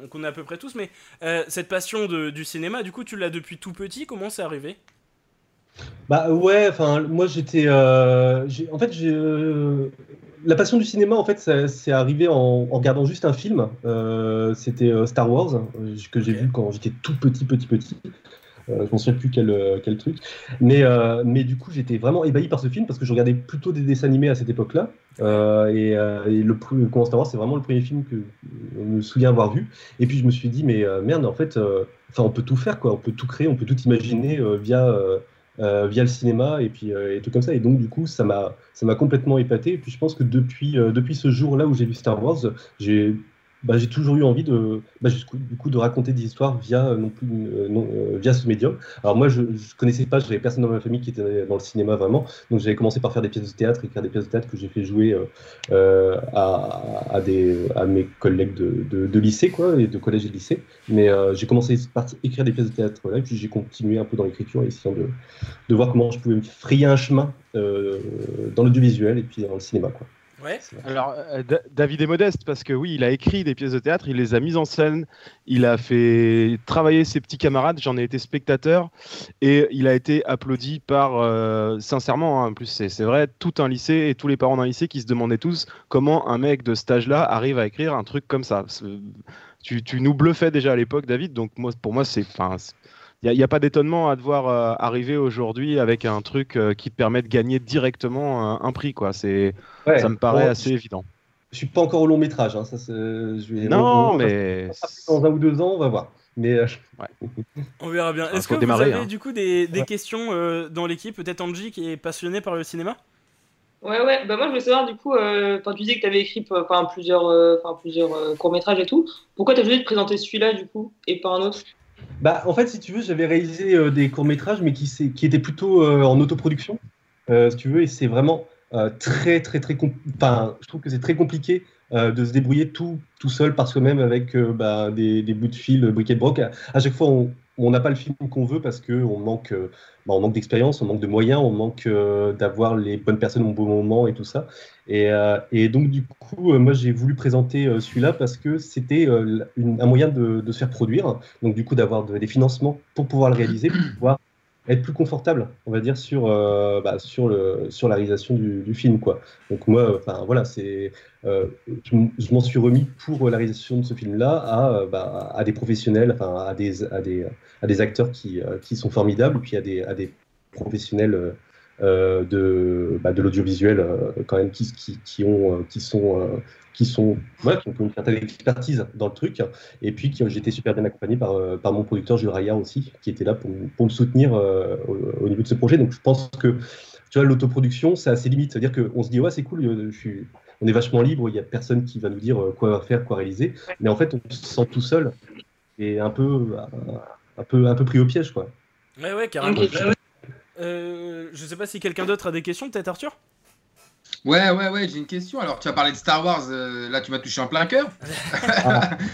qu'on a à peu près tous, mais euh, cette passion de- du cinéma, du coup, tu l'as depuis tout petit, comment c'est arrivé? Bah ouais, enfin moi j'étais, euh, en fait j'ai euh, la passion du cinéma en fait c'est arrivé en, en regardant juste un film. Euh, C'était euh, Star Wars que j'ai vu quand j'étais tout petit petit petit. Euh, je m'en souviens plus quel, euh, truc. Mais, euh, mais du coup, j'étais vraiment ébahi par ce film parce que je regardais plutôt des dessins animés à cette époque-là. Et, le pre- comment Star Wars, c'est vraiment le premier film que je me souviens avoir vu. Et puis je me suis dit, mais merde, en fait, enfin, on peut tout faire, quoi. On peut tout créer, on peut tout imaginer via, via le cinéma et puis et tout comme ça. Et donc, du coup, ça m'a complètement épaté. Et puis je pense que depuis, depuis ce jour-là où j'ai vu Star Wars, j'ai bah, j'ai toujours eu envie de, bah, du coup, de raconter des histoires via, euh, non plus, euh, non, euh, via ce médium. Alors moi, je ne connaissais pas, je n'avais personne dans ma famille qui était dans le cinéma vraiment, donc j'avais commencé par faire des pièces de théâtre, écrire des pièces de théâtre que j'ai fait jouer euh, à, à, des, à mes collègues de, de, de lycée, quoi, et de collège et de lycée. Mais euh, j'ai commencé par écrire des pièces de théâtre là, et puis j'ai continué un peu dans l'écriture, essayant de, de voir comment je pouvais me frayer un chemin euh, dans l'audiovisuel et puis dans le cinéma. Quoi. Ouais. Alors, euh, Da- David est modeste parce que oui, il a écrit des pièces de théâtre, il les a mises en scène, il a fait travailler ses petits camarades, j'en ai été spectateur et il a été applaudi par, euh, sincèrement, hein, en plus c'est c'est vrai, tout un lycée et tous les parents d'un lycée qui se demandaient tous comment un mec de cet âge-là arrive à écrire un truc comme ça. Tu, tu nous bluffais déjà à l'époque, David, donc moi, pour moi, c'est. il n'y a, pas d'étonnement à devoir euh, arriver aujourd'hui avec un truc euh, qui te permet de gagner directement un, un prix. Quoi. C'est, Ouais. ça me paraît Bon, assez évident. Je suis pas encore au long métrage, hein, ça, je vais- Non, on- on- mais dans un ou deux ans, on va voir. Mais euh, [laughs] On verra bien. Est-ce que démarrer, vous avez hein. du coup des, des questions euh, dans l'équipe? Peut-être Angie qui est passionnée par le cinéma? Ouais, ouais. Bah, moi, je voulais savoir, du coup, euh, quand tu disais que tu avais écrit enfin, plusieurs, euh, enfin, plusieurs euh, courts-métrages et tout, pourquoi tu as choisi de présenter celui-là, du coup, et pas un autre? Bah, en fait, si tu veux, j'avais réalisé euh, des courts-métrages, mais qui, qui étaient plutôt euh, en autoproduction, euh, si tu veux, et c'est vraiment euh, très, très, très. Enfin, je trouve que c'est très compliqué euh, de se débrouiller tout, tout seul par soi-même avec euh, bah, des, des bouts de fil, briquet de broc. À, chaque fois, on, n'a pas le film qu'on veut parce que on manque, euh, bah, on manque d'expérience, on manque de moyens, on manque euh, d'avoir les bonnes personnes au bon moment et tout ça. Et, euh, et donc du coup, euh, moi j'ai voulu présenter euh, celui-là parce que c'était euh, un moyen de, se faire produire, donc du coup d'avoir de- des financements pour pouvoir le réaliser, pour pouvoir être plus confortable, on va dire, sur, euh, bah, la réalisation du, film. Quoi. Donc moi, enfin voilà, euh, je, m'en suis remis pour la réalisation de ce film-là à, euh, bah, à des professionnels, à des, acteurs qui, euh, sont formidables, puis à des, professionnels euh, euh, de, bah, de l'audiovisuel euh, quand même qui, qui, qui, ont, euh, qui sont, euh, qui sont, voilà, qui ont une certaine expertise dans le truc, et puis qui- j'ai été super bien accompagné par, euh, par mon producteur Jules Rayard aussi, qui était là pour, pour me soutenir euh, au, au niveau de ce projet. Donc je pense que tu vois, l'autoproduction, c'est assez limite. C'est-à-dire qu'on se dit, ouais, c'est cool, euh, je suis, on est vachement libre, il n'y a personne qui va nous dire quoi faire, quoi réaliser. Mais en fait, on se sent tout seul et un peu, un peu, un peu pris au piège, quoi. Ouais, ouais, carrément. Ok. Euh, je sais pas si quelqu'un d'autre a des questions, peut-être Arthur? Ouais, ouais, ouais, j'ai une question. Alors, tu as parlé de Star Wars, euh, là, tu m'as touché en plein cœur. Ah, [laughs]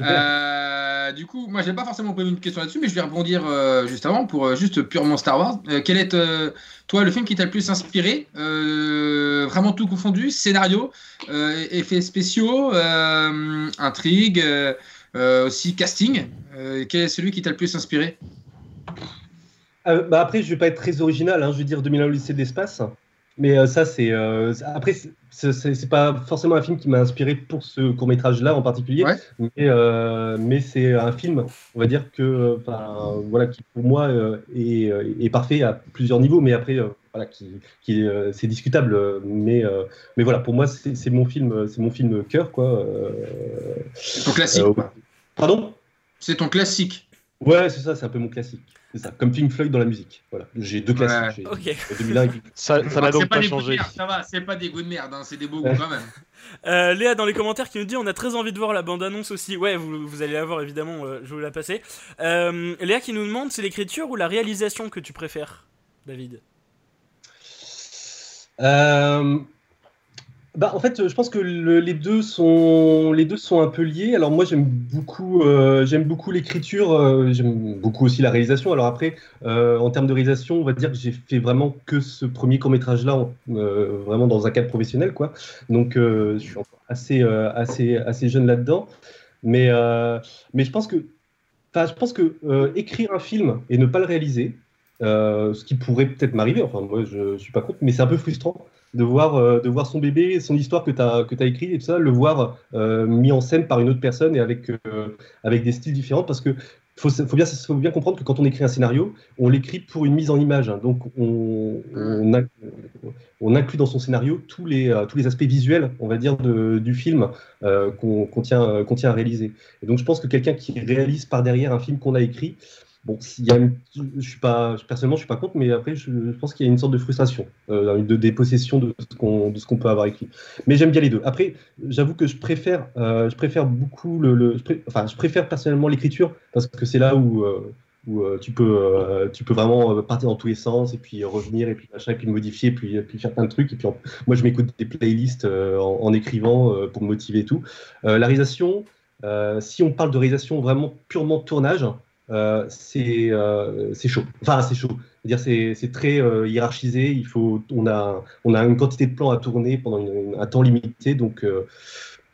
Euh, du coup, moi, j'ai pas forcément prévu une question là-dessus, mais je vais rebondir euh, juste avant pour juste purement Star Wars. Quel est, toi, le film qui t'a le plus inspiré Vraiment tout confondu Scénario, euh, effets spéciaux, intrigue, aussi casting. Quel est celui qui t'a le plus inspiré? Bah après, je vais pas être très original, hein, je vais dire 2001 Odyssée de l'espace. Mais euh, ça, c'est. euh, après, c'est- pas forcément un film qui m'a inspiré pour ce court-métrage-là en particulier. Ouais. Mais, euh, mais c'est un film, on va dire que. voilà, qui pour moi est, est parfait à plusieurs niveaux. Mais après, voilà, qui, qui est, euh, c'est discutable. Mais, euh, mais voilà, pour moi, c'est mon film, c'est mon film cœur, quoi. euh, C'est ton classique. Pardon? C'est ton classique. Ouais, c'est ça, c'est un peu mon classique. C'est ça, comme Pink Floyd dans la musique. Voilà, j'ai deux classiques. Ouais. j'ai- Ok. j'ai 2001 et Pink Ça ça n'a Ah, donc pas, changé. merde, ça va, c'est pas des goûts de merde, hein, c'est des beaux goûts quand même. [laughs] Euh, Léa dans les commentaires qui nous dit on a très envie de voir la bande-annonce aussi. Ouais, vous, vous allez la voir évidemment, euh, je vais vous la passer. Euh, Léa qui nous demande c'est l'écriture ou la réalisation que tu préfères, David? Euh, bah, en fait, je pense que le- les, deux sont, les deux sont un peu liés. Alors moi, j'aime beaucoup, euh, beaucoup l'écriture, euh, j'aime beaucoup aussi la réalisation. Alors après, euh, en termes de réalisation, on va dire que j'ai fait vraiment que ce premier court-métrage-là, en- euh, vraiment dans un cadre professionnel, quoi. Donc, je suis encore assez, assez, assez jeune là-dedans. Mais, mais je pense que, je pense que écrire un film et ne pas le réaliser, ce qui pourrait peut-être m'arriver, enfin moi je, je suis pas contre, mais c'est un peu frustrant de voir, euh, de voir son bébé, son histoire que tu as, que as écrit et tout ça, le voir euh, mis en scène par une autre personne et avec, euh, avec des styles différents parce que faut, faut, bien, faut bien comprendre que quand on écrit un scénario, on l'écrit pour une mise en image. hein. donc, on, on, a- on inclut dans son scénario tous les, tous les aspects visuels, on va dire, de- du film euh, qu'on qu'on tient, qu'on tient à réaliser. Et donc, je pense que quelqu'un qui réalise par derrière un film qu'on a écrit, Bon, y a je suis pas, personnellement, je suis pas contre, mais après, je, pense qu'il y a une sorte de frustration, euh, de dépossession de ce qu'on qu'on peut avoir écrit. Mais j'aime bien les deux. Après, j'avoue que je préfère, euh, je préfère beaucoup le, enfin, je préfère personnellement l'écriture parce que c'est là où euh, où tu peux tu peux vraiment partir dans tous les sens et puis revenir et puis machin et puis modifier puis, puis faire plein de trucs et puis moi je m'écoute des playlists en, en écrivant pour me motiver et tout. La réalisation, si on parle de réalisation vraiment purement tournage, c'est euh, c'est chaud. Enfin, c'est chaud. C'est très euh, hiérarchisé. Il faut, on a, on a une quantité de plans à tourner pendant un temps limité, donc euh,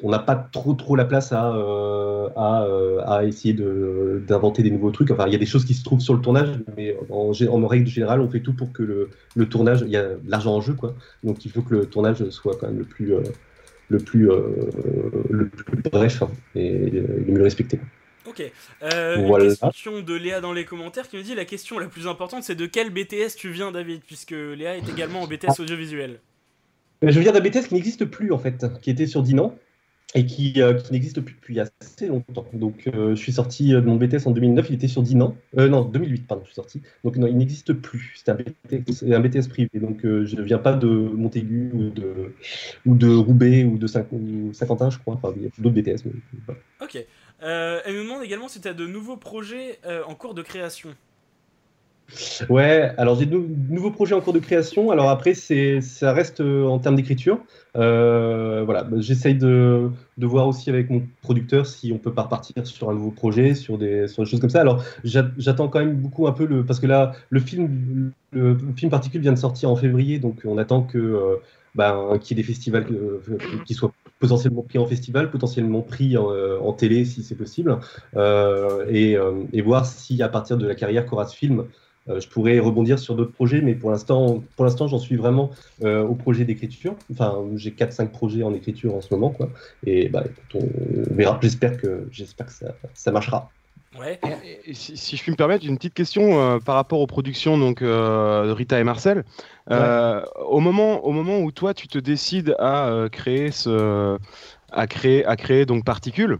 on n'a pas trop, trop la place à, euh, à, euh, à essayer d'inventer des nouveaux trucs. Enfin, il y a des choses qui se trouvent sur le tournage, mais en, règle générale, on fait tout pour que le, le tournage, il y a de l'argent en jeu, quoi. Donc, il faut que le tournage soit quand même le plus, euh, le plus, euh, le plus bref et le mieux respecté. Ok. Euh, Voilà. Une question de Léa dans les commentaires qui nous dit la question la plus importante c'est de quel BTS tu viens, David, puisque Léa est également en BTS audiovisuel. Euh, Je viens d'un BTS qui n'existe plus en fait, qui était sur Dinan et qui, euh, qui n'existe plus depuis assez longtemps. Donc euh, je suis sorti de mon BTS en 2009, il était sur Dinan. Euh, non, 2008, pardon, je suis sorti. Donc non, il n'existe plus. C'était un BTS, un BTS privé. Donc je ne viens pas de Montaigu ou de, ou de Roubaix ou de Saint-Quentin, je crois. Enfin, il y a d'autres BTS. mais. Ok. Euh, elle nous demande également si tu as de nouveaux projets euh, en cours de création. Ouais, alors j'ai de nou- nouveaux projets en cours de création. Alors après, ça reste euh, en termes d'écriture. Voilà, bah, j'essaye de, de voir aussi avec mon producteur si on peut pas repartir sur un nouveau projet, sur des, sur des choses comme ça. Alors j'a- j'attends quand même beaucoup un peu le, parce que là, le film, le film Particule vient de sortir en février, donc on attend que euh, ben, qu'il y ait des festivals qui soient potentiellement pris en festival, potentiellement pris en, euh, télé si c'est possible, euh, et, euh, et voir si à partir de la carrière qu'aura ce film, je pourrais rebondir sur d'autres projets, mais pour l'instant, j'en suis vraiment au projet d'écriture. Enfin, j'ai 4-5 projets en écriture en ce moment, quoi. Et bah, écoute, on verra. J'espère que, que ça marchera. Ouais. Et- et si, si je puis me permettre, une petite question euh, par rapport aux productions donc, euh, de Rita et Marcel. Euh, au, moment, au moment où toi, tu te décides à euh, créer ce, à créer, à créer donc Particule,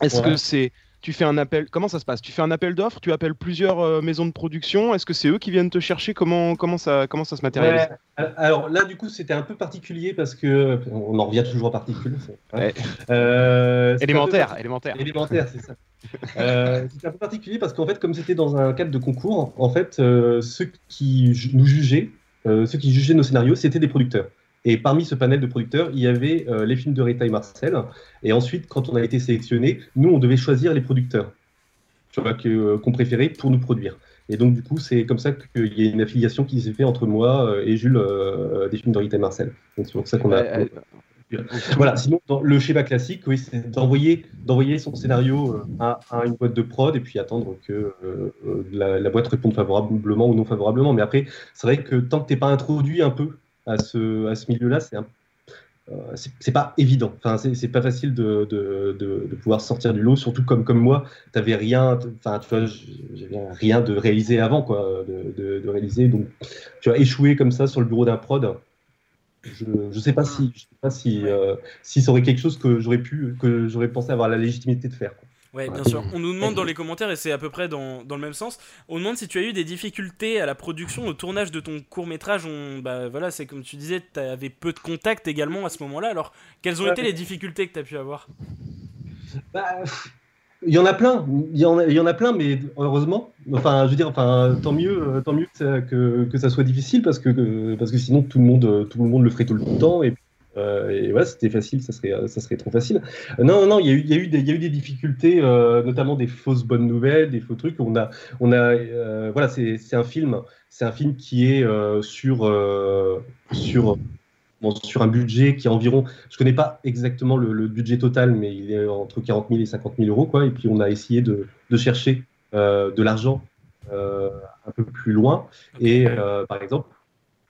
est-ce Ouais. que c'est tu fais un appel Comment ça se passe? Tu fais un appel d'offres Tu appelles plusieurs euh, maisons de production Est-ce que c'est eux qui viennent te chercher? Comment comment ça comment ça se matérialise? Ouais. Alors là, du coup, c'était un peu particulier parce que on en revient toujours c'est- Ouais. Euh, peu Élémentaire, élémentaire. Élémentaire, c'est ça. [laughs] Euh, c'était un peu particulier parce qu'en fait, comme c'était dans un cadre de concours, en fait, euh, ceux qui nous jugeaient, euh, ceux qui jugeaient nos scénarios, c'était des producteurs. Et parmi ce panel de producteurs, il y avait euh, les films de Rita et Marcel. Et ensuite, quand on a été sélectionné, nous, on devait choisir les producteurs tu euh, qu'on préférait pour nous produire. Et donc, du coup, c'est comme ça qu'il y a une affiliation qui s'est faite entre moi euh, et Jules euh, des films de Rita et Marcel. Donc, c'est pour ça qu'on a. [laughs] Voilà, sinon, dans le schéma classique, oui, c'est d'envoyer, d'envoyer son scénario à, à une boîte de prod et puis attendre que euh, la, la boîte réponde favorablement ou non favorablement. Mais après, c'est vrai que tant que t'es pas introduit un peu à ce, à ce milieu-là, c'est un- euh, c'est pas évident. Enfin, c'est pas facile de, de, de, de pouvoir sortir du lot, surtout comme, comme moi, t'avais rien, enfin, tu vois, j'avais rien de réalisé avant, quoi, de, réaliser. Donc, tu as échoué comme ça sur le bureau d'un prod. Je, je sais pas si, je sais pas si, euh, si ça aurait quelque chose que j'aurais pu, que j'aurais pensé avoir la légitimité de faire. quoi. Ouais, bien sûr. On nous demande dans les commentaires, et c'est à peu près dans, dans le même sens, on demande si tu as eu des difficultés à la production, au tournage de ton court métrage. On, bah voilà, c'est comme tu disais, tu avais peu de contacts également à ce moment-là. Alors, quelles ont Ouais. été les difficultés que tu as pu avoir? Bah, il y en a plein, il y en a, il y en a plein, mais heureusement, enfin, je veux dire, enfin, tant mieux, tant mieux que ça, que, que ça soit difficile parce que, que- parce que sinon tout le monde, tout le monde le ferait tout le temps et, euh, et voilà, c'était facile, ça serait, ça serait trop facile. Euh, Non, non, non, il y a eu, y des, y a eu des difficultés, euh, notamment des fausses bonnes nouvelles, des faux trucs. On a, on a, voilà, c'est, un film, c'est un film qui est sur, sur bon, sur un budget qui est environ, je connais pas exactement le, budget total, mais il est entre 40 000 et 50 000 euros, quoi. Et puis on a essayé de, de chercher de l'argent un peu plus loin. Et par exemple,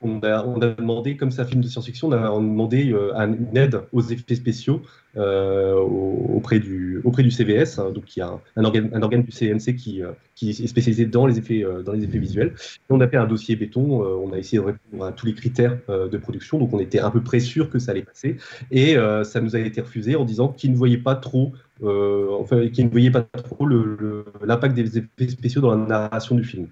on a, demandé, comme c'est un film de science-fiction, on a demandé euh, un- une aide aux effets spéciaux euh, au- auprès, du, CVS, hein, il y a un, un organe, un du CNC qui, euh, qui est spécialisé dans les effets, visuels. On a fait un dossier béton, on a essayé de répondre à tous les critères de production, donc on était à peu près sûr que ça allait passer. Et ça nous a été refusé en disant qu'ils ne voyaient pas trop, enfin, qu'ils ne voyaient pas trop l'impact des effets spéciaux dans la narration du film.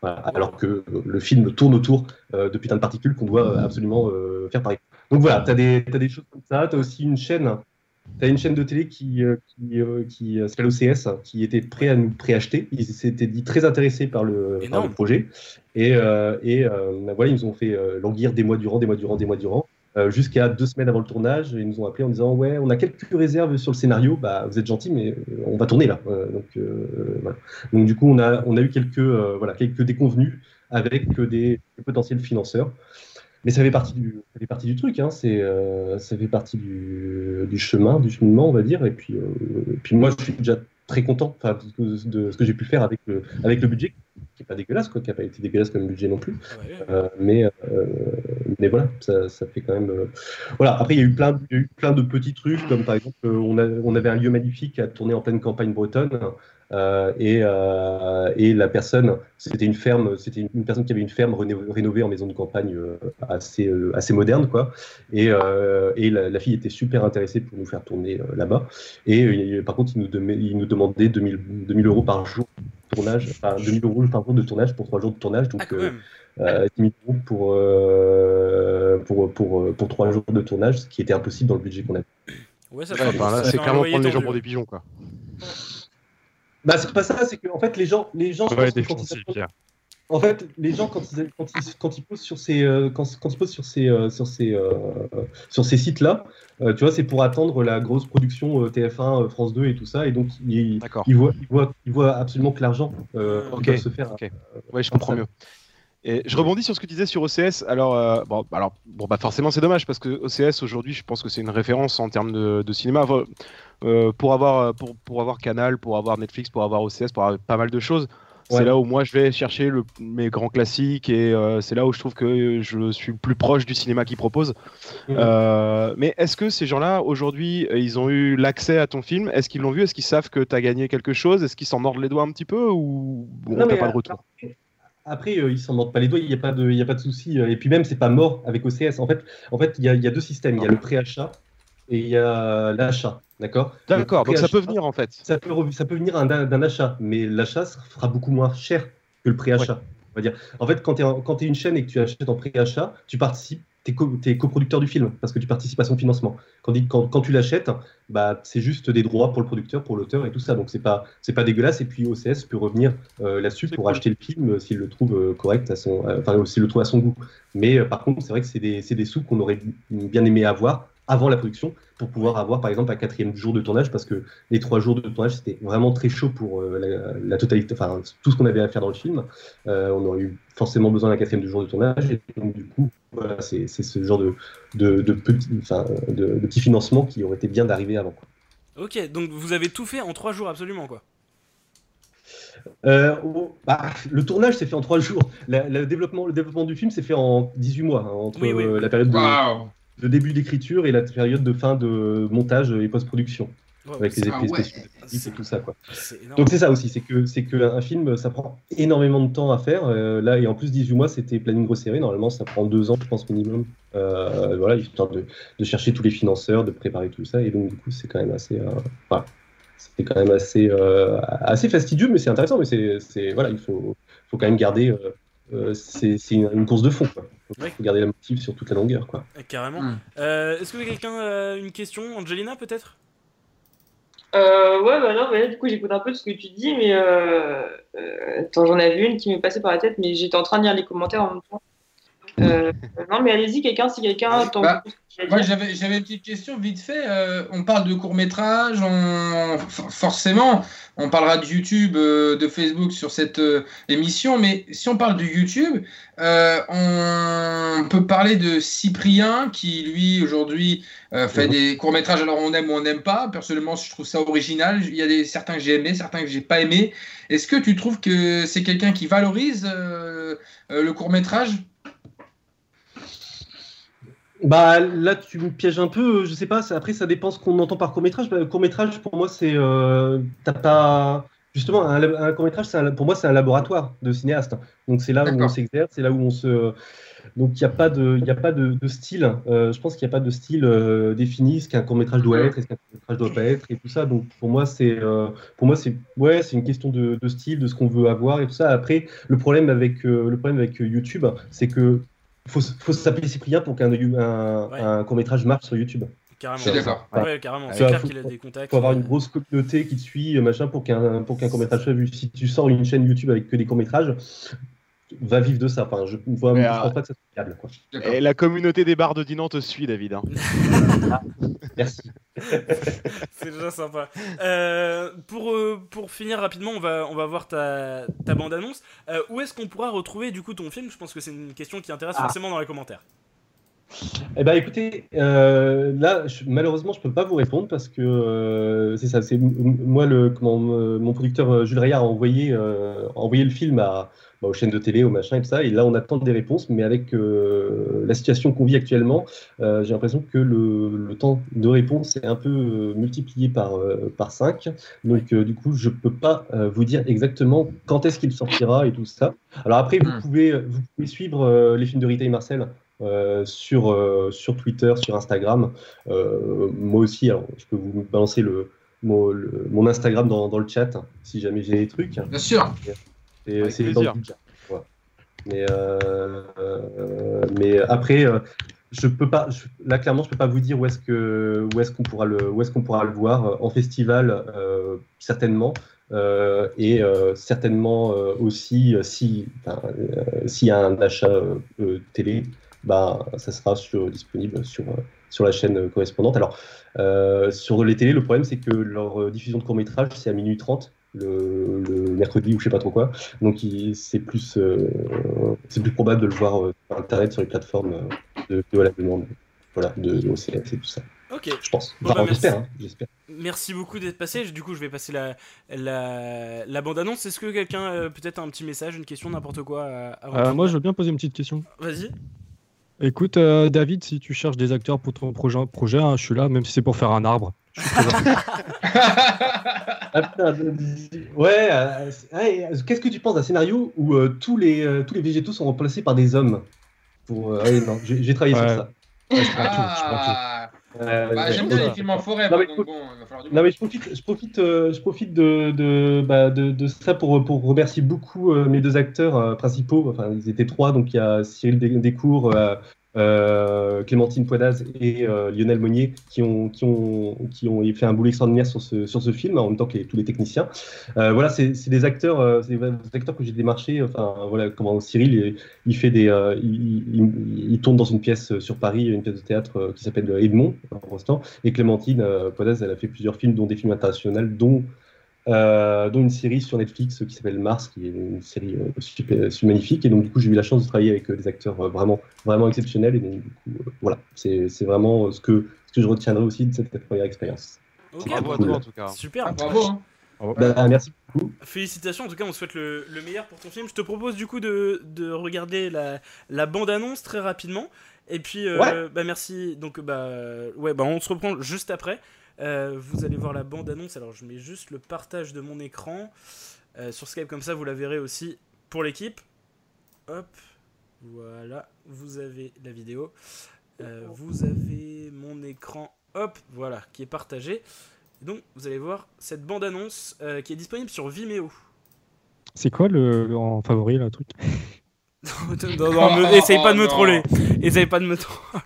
Voilà, alors que le film tourne autour euh, de putain de particules qu'on doit absolument euh, faire pareil. Donc voilà, tu as, des t'as des choses comme ça. Tu as aussi une chaîne, t'as une chaîne de télé qui, euh, qui, euh, qui euh, s'appelle OCS, qui était prêt à nous préacheter. Ils s'étaient dit très intéressés par le, par le projet. Et, euh, et euh, voilà, ils nous ont fait euh, languir des mois durant, des mois durant, des mois durant. Euh, Jusqu'à deux semaines avant le tournage, ils nous ont appelé en disant Ouais, on a quelques réserves sur le scénario. Bah, vous êtes gentil, mais euh, on va tourner là. Euh, donc, voilà. donc, du coup, on a, on a eu quelques, voilà, quelques déconvenus avec des, des potentiels financeurs. Mais ça fait partie du, ça fait partie du truc, hein. euh, ça fait partie du, du chemin, du cheminement, on va dire. Et puis, euh, et puis moi, je suis déjà très content de, ce que j'ai pu faire avec le, avec le budget, qui n'est pas dégueulasse, quoi, qui n'a pas été dégueulasse comme budget non plus. Euh, mais, mais voilà, ça, ça fait quand même. euh, Voilà. Après, il y a eu plein, il y a eu plein de petits trucs, comme par exemple, euh, on, a, on avait un lieu magnifique à tourner en pleine campagne bretonne. euh, et, euh, et la personne, c'était une ferme, c'était une, une personne qui avait une ferme réno- rénovée en maison de campagne euh, assez, assez moderne, quoi. Et, et la, la fille était super intéressée pour nous faire tourner là-bas. Et par contre, il nous, dem- il nous demandait 2000, 2000 euros par jour de tournage, enfin 2000 euros par jour de tournage pour trois jours de tournage. Donc, euh, euh, 10 000 euros pour, euh, pour, pour, pour trois jours de tournage, ce qui était impossible dans le budget qu'on avait. Ouais, ça Ouais, fait- enfin, là, ça c'est clairement prendre les gens pour des pigeons, quoi. Bah, c'est pas ça, c'est qu'en fait, les gens, les gens Ouais, que quand ils. En fait, les gens, quand ils, quand ils, quand ils posent sur ces, euh, quand, quand ils posent sur ces, euh, sur ces, euh, sur ces sites-là, euh, tu vois, c'est pour attendre la grosse production euh, TF1, euh, France 2 et tout ça. Et donc, ils, ils, voient, ils, voient, ils voient absolument que l'argent euh, Ok, doit se faire. ok. Ouais, je comprends mieux. Et je rebondis sur ce que tu disais sur OCS. Alors, euh, bon, alors, bon, bah forcément, c'est dommage parce que OCS aujourd'hui, je pense que c'est une référence en termes de, de cinéma. Enfin, euh, pour avoir, pour, pour avoir Canal, pour avoir Netflix, pour avoir OCS, pour avoir pas mal de choses. C'est là où moi je vais chercher le- mes grands classiques et euh, c'est là où je trouve que je suis le plus proche du cinéma qu'ils proposent. Euh, mais est-ce que ces gens-là, aujourd'hui, euh, ils ont eu l'accès à ton film? Est-ce qu'ils l'ont vu? Est-ce qu'ils savent que tu as gagné quelque chose? Est-ce qu'ils s'en mordent les doigts un petit peu ou Non, t'as pas de euh, retour? Après, euh, ils s'en mordent pas les doigts, il n'y a pas de, y a pas de souci. euh, Et puis même, c'est pas mort avec OCS. En fait, en fait, il y a, il y a deux systèmes. Il y a le préachat et il y a l'achat. D'accord? D'accord, donc ça peut venir en fait. Ça peut, ça peut venir un- d'un achat, mais l'achat ça fera beaucoup moins cher que le préachat. On va dire. En fait, quand tu es, une chaîne et que tu achètes en préachat, tu participes, tu es, coproducteur du film parce que tu participes à son financement. Quand, quand, quand tu l'achètes, bah, c'est juste des droits pour le producteur, pour l'auteur et tout ça. Donc c'est pas, c'est pas dégueulasse. Et puis OCS peut revenir euh, là-dessus pour acheter le film euh, s'il le trouve euh, correct, à son, enfin s'il le trouve à son goût. Mais par contre, c'est vrai que c'est des, c'est des sous qu'on aurait bien aimé avoir avant la production pour pouvoir avoir par exemple un quatrième jour de tournage parce que les trois jours de tournage c'était vraiment très chaud pour euh, la, la totalité, enfin tout ce qu'on avait à faire dans le film. Euh, on aurait eu forcément besoin d'un quatrième jour de tournage et donc du coup voilà, c'est c'est ce genre de, de, de, petits, enfin, de, de petits financements qui auraient été bien d'arriver avant. Quoi. Ok, donc vous avez tout fait en 3 jours absolument quoi. Euh, oh, bah, le tournage s'est fait en trois jours. La- le, développement, le développement du film s'est fait en 18 mois, hein, entre Oui, oui. euh, la période de, Waouh de début d'écriture et la période de fin de montage et post-production. Ouais, avec les Ah effets ouais. spéciaux et tout ça. Quoi. Donc c'est ça aussi, c'est que, c'est que un film, ça prend énormément de temps à faire. Euh, là, et en plus, 18 mois, c'était planning resserré. Normalement, ça prend deux ans, je pense, minimum. Euh, voilà, histoire de, de chercher tous les financeurs, de préparer tout ça. Et donc, du coup, c'est quand même assez... euh, voilà. C'est quand même assez, euh, assez fastidieux, mais c'est intéressant. Mais c'est, c'est- voilà, il faut, faut quand même garder... euh, c'est, une, une course de fond. Quoi. Faut, Ouais. faut garder la motive sur toute la longueur. Quoi. Carrément. Hmm. Euh, Est-ce que quelqu'un a une question? Angelina peut-être? Euh, ouais, bah non, mais là, du coup, j'écoute un peu de ce que tu dis, mais euh, euh, attends, j'en avais une qui m'est passée par la tête, mais j'étais en train de lire les commentaires en même temps. Euh, non, mais allez-y, quelqu'un, si quelqu'un attend Bah, Moi, j'avais j'avais une petite question vite fait. Euh, on parle de court métrage, on... for- forcément, on parlera de YouTube, euh, de Facebook sur cette euh, émission, mais si on parle de YouTube, euh, on peut parler de Cyprien qui, lui, aujourd'hui, euh, fait Mhm. des courts métrages. Alors, on aime ou on n'aime pas. Personnellement, je trouve ça original. Il y a des, certains que j'ai aimés, certains que j'ai pas aimés. Est-ce que tu trouves que c'est quelqu'un qui valorise euh, euh, le court métrage Bah là, tu me pièges un peu. Je sais pas. Après, ça dépend ce qu'on entend par court métrage. court métrage, pour moi, c'est euh, t'as pas justement un, court métrage. Pour moi, c'est un laboratoire de cinéaste. Donc c'est là où on s'exerce, c'est là où on se. Donc il n'y a pas de, il a pas de, de style. Euh, je pense qu'il n'y a pas de style euh, défini. Ce qu'un court métrage doit Mhm. être, et ce qu'un court métrage doit pas être, et tout ça. Donc pour moi, c'est, euh, pour moi, c'est, ouais, c'est une question de, de style, de ce qu'on veut avoir et tout ça. Après, le problème avec, euh, le problème avec YouTube, c'est que faut, faut s'appeler Cyprien pour qu'un un, Ouais. un court métrage marche sur YouTube. Carrément. Je suis d'accord. Ouais, carrément. C'est clair faut- qu'il a des contacts. Il faut avoir euh, une grosse communauté qui te suit, machin, pour qu'un pour qu'un court métrage soit vu. Si tu sors une chaîne YouTube avec que des courts métrages, va vivre de ça. Enfin, je ne je euh, pense pas que ça soit viable. Quoi. D'accord. Et la communauté des bars de Dinan te suit, David. hein. [laughs] Merci. C'est déjà sympa. Euh, pour, euh, pour finir rapidement, on va, on va voir ta, ta bande-annonce. Euh, où est-ce qu'on pourra retrouver du coup ton film? Je pense que c'est une question qui intéresse Ah. forcément dans les commentaires. Eh ben, écoutez, là, je- malheureusement, je peux pas vous répondre parce que c'est ça. C'est moi, le, comment, mon producteur Jules Rayard a envoyé, a envoyé le film à, bah, aux chaînes de télé, au machin et tout ça. Et là, on attend des réponses, mais avec euh, la situation qu'on vit actuellement, euh, j'ai l'impression que le, le temps de réponse est un peu euh, multiplié par, par 5. Donc, du coup, je peux pas vous dire exactement quand est-ce qu'il sortira et tout ça. Alors après, vous Hmm. pouvez, vous pouvez suivre les films de Rita et Marcel euh, sur, euh, sur Twitter, sur Instagram. Euh, moi aussi, alors, je peux vous balancer le, mon, le- mon Instagram dans, dans le chat si jamais j'ai des trucs. Bien sûr. C'est dans le. Voilà. Mais, euh, euh, mais après, euh, je peux pas. je- là, clairement, je peux pas vous dire où est-ce que où est-ce qu'on pourra le où est-ce qu'on pourra le voir en festival, certainement. Euh, et euh, certainement euh, aussi, si, s'il y a un achat télé, bah, ça sera sur- disponible sur, sur la chaîne correspondante. Alors, sur les télés, le problème, c'est que leur diffusion de court-métrage, c'est à minuit 30 le, le mercredi ou je sais pas trop quoi. Donc, c'est plus, euh, c'est plus probable de le voir euh, sur Internet, sur les plateformes euh, de, de la demande. Voilà, de, de OCS et tout ça. Ok. Je pense. Bon, Enfin, bah, j'espère, merci. hein, j'espère. Merci beaucoup d'être passé. Du coup, je vais passer la, la, la bande-annonce. Est-ce que quelqu'un, euh, peut-être un petit message, une question, n'importe quoi à- Euh, moi, je veux bien poser une petite question. Vas-y. Écoute, euh, David, si tu cherches des acteurs pour ton projet, projet hein, je suis là, même si c'est pour faire un arbre. Ah, ouais, euh, qu'est-ce que tu penses d'un scénario où euh, tous, les, euh, tous les végétaux sont remplacés par des hommes pour, euh, ouais, non, J'ai j'ai travaillé Ouais. sur ça. Ouais, je prends tout, je prends tout. Ah, Euh, bah, j'aime bien les films en forêt, Non, moi, mais donc faut- bon, il va falloir du Non mais je profite, je profite, euh, je profite de, de, bah, de, de ça pour, pour remercier beaucoup euh, mes deux acteurs euh, principaux. Enfin, ils étaient trois, donc il y a Cyril Descours, euh, Clémentine Poidaz et euh, Lionel Monnier qui ont, qui, ont, qui ont fait un boulot extraordinaire sur ce, sur ce film, en même temps que tous les techniciens. Euh, voilà, c'est des acteurs, des acteurs que j'ai démarchés. Enfin, voilà, comment Cyril, il, il fait des, il, il- tourne dans une pièce sur Paris, une pièce de théâtre qui s'appelle Edmond pour l'instant. Et Clémentine Podaz, elle a fait plusieurs films, dont des films internationaux, dont, euh, dont une série sur Netflix qui s'appelle Mars, qui est une série euh, super, super magnifique. Et donc, du coup, j'ai eu la chance de travailler avec euh, des acteurs euh, vraiment, vraiment exceptionnels. Et donc, du coup, euh, voilà, c'est c'est vraiment euh, ce que, ce que je retiendrai aussi de cette première expérience. Ok, Bravo à toi en tout cas. Super. Ah, bravo. hein. Bah, merci beaucoup. Félicitations, en tout cas, on souhaite le, le meilleur pour ton film. Je te propose du coup de, de regarder la, la bande-annonce très rapidement. Et puis, euh, Ouais. bah merci. Donc, bah, ouais, bah, on se reprend juste après. Euh, vous allez voir la bande-annonce. Alors, je mets juste le partage de mon écran euh, sur Skype, comme ça, vous la verrez aussi pour l'équipe. Hop, voilà, vous avez la vidéo. Euh, vous avez mon écran, hop, voilà, qui est partagé. Donc, vous allez voir cette bande-annonce euh, qui est disponible sur Vimeo. C'est quoi le, le- en favori, là, le truc [laughs] non, non, [laughs] me- essaye pas de me troller. Essaye pas de me troller.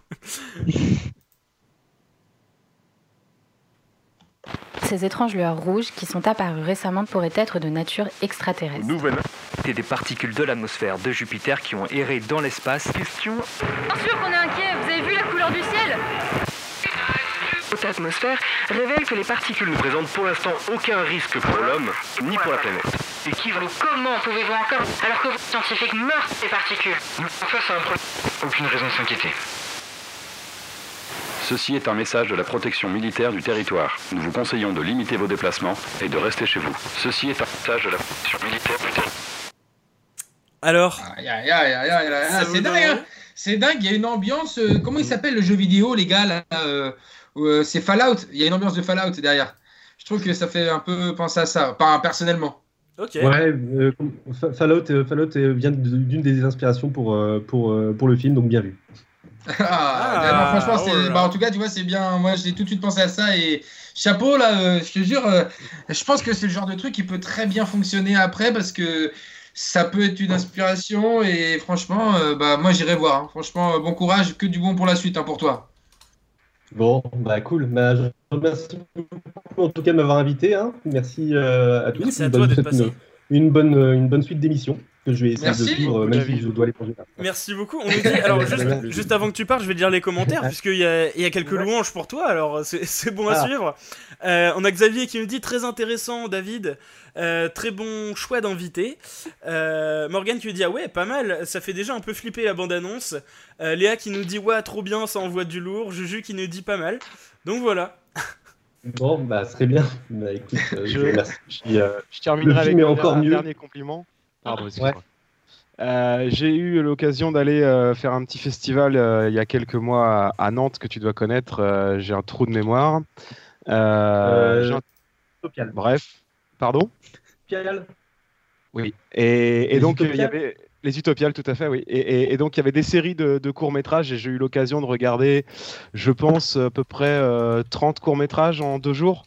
Ces étranges lueurs rouges qui sont apparues récemment pourraient être de nature extraterrestre. Nouvelle. C'est des particules de l'atmosphère de Jupiter qui ont erré dans l'espace. Question Bien sûr qu'on est inquiet, vous avez vu la couleur du ciel? Haute atmosphère révèle que les particules ne présentent pour l'instant aucun risque pour l'homme ni pour la planète. Et qui va Comment pouvez-vous encore, alors que vos scientifiques meurent ces particules? Face à un problème Aucune raison de s'inquiéter. Ceci est un message de la protection militaire du territoire. Nous vous conseillons de limiter vos déplacements et de rester chez vous. Ceci est un message de la protection militaire du territoire. Alors, C'est dingue, hein. envie C'est dingue, il y a une ambiance. euh, comment il s'appelle le jeu vidéo, les gars là, euh, euh, C'est Fallout. Il y a une ambiance de Fallout derrière. Je trouve que ça fait un peu penser à ça, pas personnellement. ok. Ouais, euh, Fa- Fallout, Fallout vient d'une des inspirations pour, pour, pour le film, donc bien vu. Ah, non, franchement, oh bah, en tout cas, tu vois, c'est bien. Moi, j'ai tout de suite pensé à ça et chapeau là. euh, je te jure, euh, je pense que c'est le genre de truc qui peut très bien fonctionner après parce que ça peut être une inspiration et franchement, euh, bah moi, j'irai voir. hein. Franchement, euh, bon courage, que du bon pour la suite hein, pour toi. Bon, bah cool. Bah, je remercie beaucoup en tout cas de m'avoir invité. hein. Merci euh, à tous. Merci à toi d'être passé. une, une bonne, une bonne suite d'émissions que je vais essayer Merci. de suivre, euh, même si je dois aller manger. Merci beaucoup. On nous dit, alors juste, juste avant que tu partes, je vais te lire les commentaires, puisqu'il y a, il y a quelques louanges pour toi, alors c'est bon à Ah. suivre. Euh, on a Xavier qui nous dit très intéressant, David. Euh, très bon choix d'invité. Euh, Morgan qui nous dit ah ouais, pas mal, ça fait déjà un peu flipper la bande-annonce. Euh, Léa qui nous dit ouais, trop bien, ça envoie du lourd. Juju qui nous dit pas mal. Donc voilà. Bon, bah très bien. Bah écoute, euh, je. Euh, terminerai avec un, encore un mieux. dernier compliment. Pardon, excuse-moi. Euh, J'ai eu l'occasion d'aller euh, faire un petit festival euh, il y a quelques mois à, Nantes que tu dois connaître. Euh, J'ai un trou de mémoire. Euh, Euh, j'ai un-. Bref, pardon? Utopial. Oui. Et, donc, il y Utopiales avait les Utopiales, tout à fait, oui. Et, et- et donc, il y avait des séries de, de courts-métrages et j'ai eu l'occasion de regarder, je pense, à peu près euh, 30 courts-métrages en deux jours.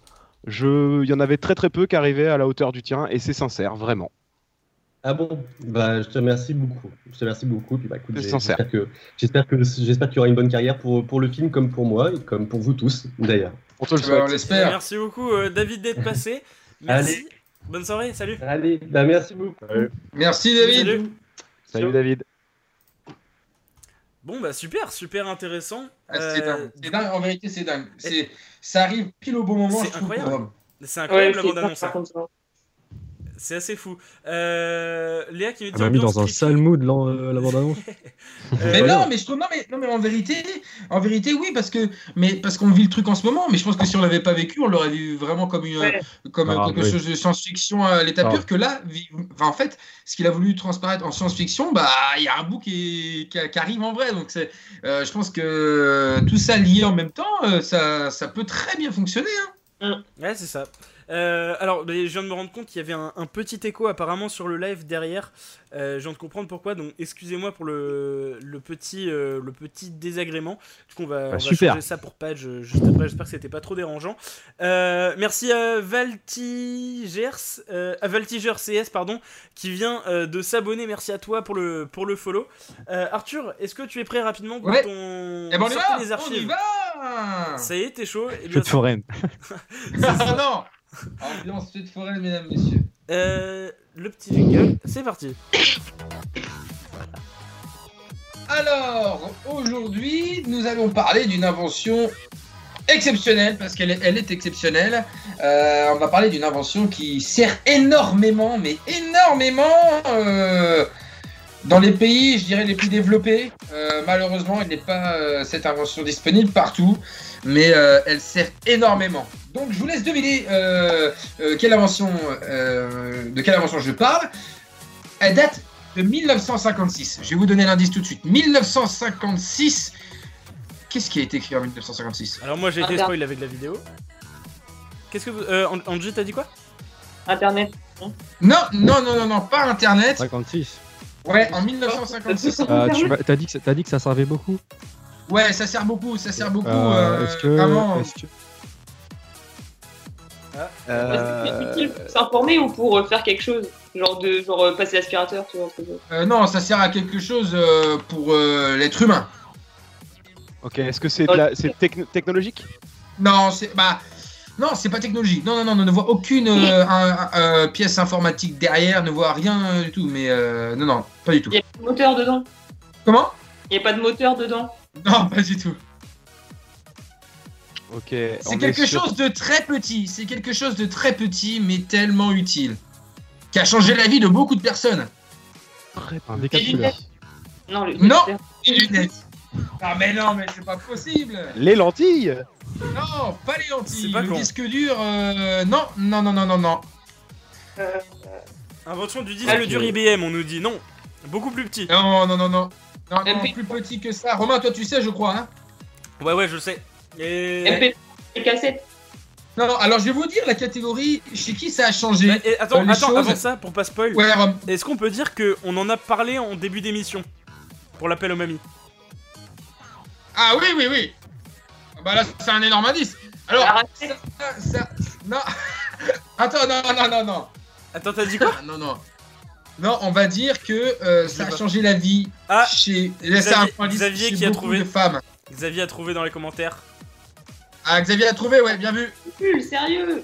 Je... Il y en avait très très peu qui arrivaient à la hauteur du tien et c'est sincère, vraiment. Ah bon, bah je te remercie beaucoup. Je te remercie beaucoup. Puis bah j'espère que j'espère que j'espère qu'il y aura une bonne carrière pour pour le film comme pour moi et comme pour vous tous d'ailleurs. On te le Bah, souhaite. l'espère. Merci beaucoup, euh, David, d'être passé. Merci. Allez. Bonne soirée, salut. Allez, bah merci beaucoup. Merci David. Salut. Salut David. Bon bah super, super intéressant. Ah, c'est Euh, dingue. En vérité, c'est dingue. C'est, ça arrive pile au bon moment, C'est je trouve. incroyable. C'est incroyable Ouais, la c'est C'est assez fou. Euh, Léa qui Elle m'a mis dans un sale mood euh, la bande-annonce. [laughs] Mais non, mais je trouve non, mais non, mais en vérité, en vérité, oui, parce que, mais parce qu'on vit le truc en ce moment. Mais je pense que si on l'avait pas vécu, on l'aurait vu vraiment comme une, Ouais. comme Ah, quelque oui. chose de science-fiction à l'état Ah. pur. Que là, enfin, en fait, ce qu'il a voulu transparaître en science-fiction, bah, il y a un bout qui, est- qui, qui arrive en vrai. Donc, c'est, euh, je pense que tout ça lié en même temps, euh, ça, ça peut très bien fonctionner. hein. Ouais, c'est ça. Euh, alors, je viens de me rendre compte qu'il y avait un, un petit écho apparemment sur le live derrière. Euh, je viens de comprendre pourquoi, donc excusez-moi pour le, le, petit, euh, le petit désagrément. Du coup, on va, on va super. changer ça pour Page juste après. J'espère que c'était pas trop dérangeant. Euh, merci à Valtigers, euh, à Valtiger CS, pardon, qui vient euh, de s'abonner. Merci à toi pour le, pour le follow. Euh, Arthur, est-ce que tu es prêt rapidement pour Ouais. ton. Eh ben, on y sortir va, les on y archives va. Ça y est, t'es chaud Eh bien, Fête foraine. [laughs] Ah non Ambiance fête foraine, mesdames, messieurs. Euh, le petit jingle, c'est parti. Alors, aujourd'hui, nous allons parler d'une invention exceptionnelle, parce qu'elle est, elle est exceptionnelle. Euh, on va parler d'une invention qui sert énormément, mais énormément euh, dans les pays, je dirais, les plus développés. Euh, malheureusement, il n'est pas cette invention disponible partout, mais euh, elle sert énormément. Donc, je vous laisse deviner euh, euh, quelle invention, euh, de quelle invention je parle. Elle date de 1956. Je vais vous donner l'indice tout de suite. 1956. Qu'est-ce qui a été écrit en 1956 Alors moi j'ai été spoil avec la vidéo. Qu'est-ce que vous... Euh, An- Angie, t'as dit quoi Internet. Non, non, non, non, non, pas Internet. 56. Ouais, en 1956. Ah, tu m'as- T'as dit, que ça- t'as dit que ça servait beaucoup Ouais, ça sert beaucoup, ça sert beaucoup. Euh, euh, Est-ce que. vraiment. est-ce que- Euh, C'est utile pour s'informer ou pour euh, faire quelque chose Genre de genre euh, passer l'aspirateur, tu vois. Euh, non, ça sert à quelque chose euh, pour euh, l'être humain. Ok, est-ce que c'est de la- c'est techno- technologique? Non, c'est bah non, c'est pas technologique. Non, non, non, on ne voit aucune euh, un- un- euh, pièce informatique derrière, ne voit rien euh, du tout. Mais euh, non, non, pas du tout. Il y a pas de moteur dedans? Comment? Il n'y a pas de moteur dedans? [laughs] Non, pas du tout. Ok. C'est quelque sur- chose de très petit. C'est quelque chose de très petit, mais tellement utile, qui a changé la vie de beaucoup de personnes. Un décapsuleur. Non, le Non, les lunettes. Ah mais non, mais c'est pas possible. Les lentilles Non, pas les lentilles. C'est pas le disque dur, euh, non, non, non, non, non, non. Euh, Invention du disque Ok. dur IBM, on nous dit non. Beaucoup plus petit. Non, non, non, non. Non, non, MP. plus petit que ça. Romain, toi, tu sais, je crois, hein Ouais, ouais, je sais. Et... MP, les cassettes. Non, non, alors je vais vous dire la catégorie chez qui ça a changé. Mais, et attends, Euh, attends, choses- avant ça, pour pas spoil, Ouais, Rom. est-ce qu'on peut dire que on en a parlé en début d'émission Pour l'appel aux mamies. Ah oui, oui, oui. Ah Bah là, c'est un énorme indice. Alors, ça- non. [laughs] Attends, non, non, non, non. Attends, t'as dit quoi? Ah, non, non. Non, on va dire que euh, ça a pas. changé la vie Ah, chez. C'est un Xavier- point Xavier chez qui a trouvé. de femmes. Xavier a trouvé dans les commentaires. Ah, Xavier a trouvé, ouais, bien vu. Pull, sérieux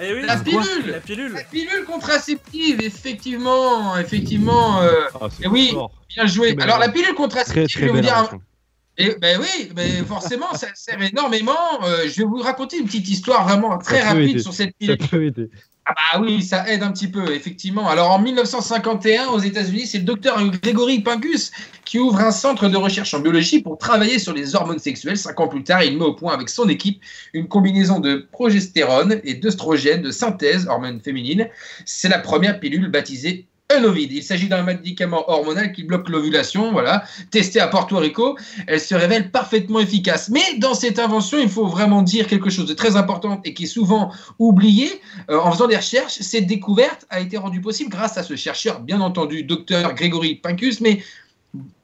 Eh oui, La pilule La pilule La pilule contraceptive, effectivement, effectivement. euh, Ah, Eh oui. fort. bien joué. Très belle Alors, la pilule contraceptive, Très je vais vous dire. un-. Et, ben oui, ben forcément, ça sert énormément. Euh, je vais vous raconter une petite histoire vraiment très Ça rapide aider. sur cette Ça pilule. peut aider. Ah bah oui, ça aide un petit peu, effectivement. Alors en 1951, aux États-Unis, c'est le docteur Grégory Pincus qui ouvre un centre de recherche en biologie pour travailler sur les hormones sexuelles. Cinq ans plus tard, il met au point avec son équipe une combinaison de progestérone et d'œstrogène de synthèse, hormones féminines. C'est la première pilule baptisée Il s'agit d'un médicament hormonal qui bloque l'ovulation, voilà, testé à Porto Rico. Elle se révèle parfaitement efficace. Mais dans cette invention, il faut vraiment dire quelque chose de très important et qui est souvent oublié. Euh, en faisant des recherches, cette découverte a été rendue possible grâce à ce chercheur, bien entendu, docteur Grégory Pincus, mais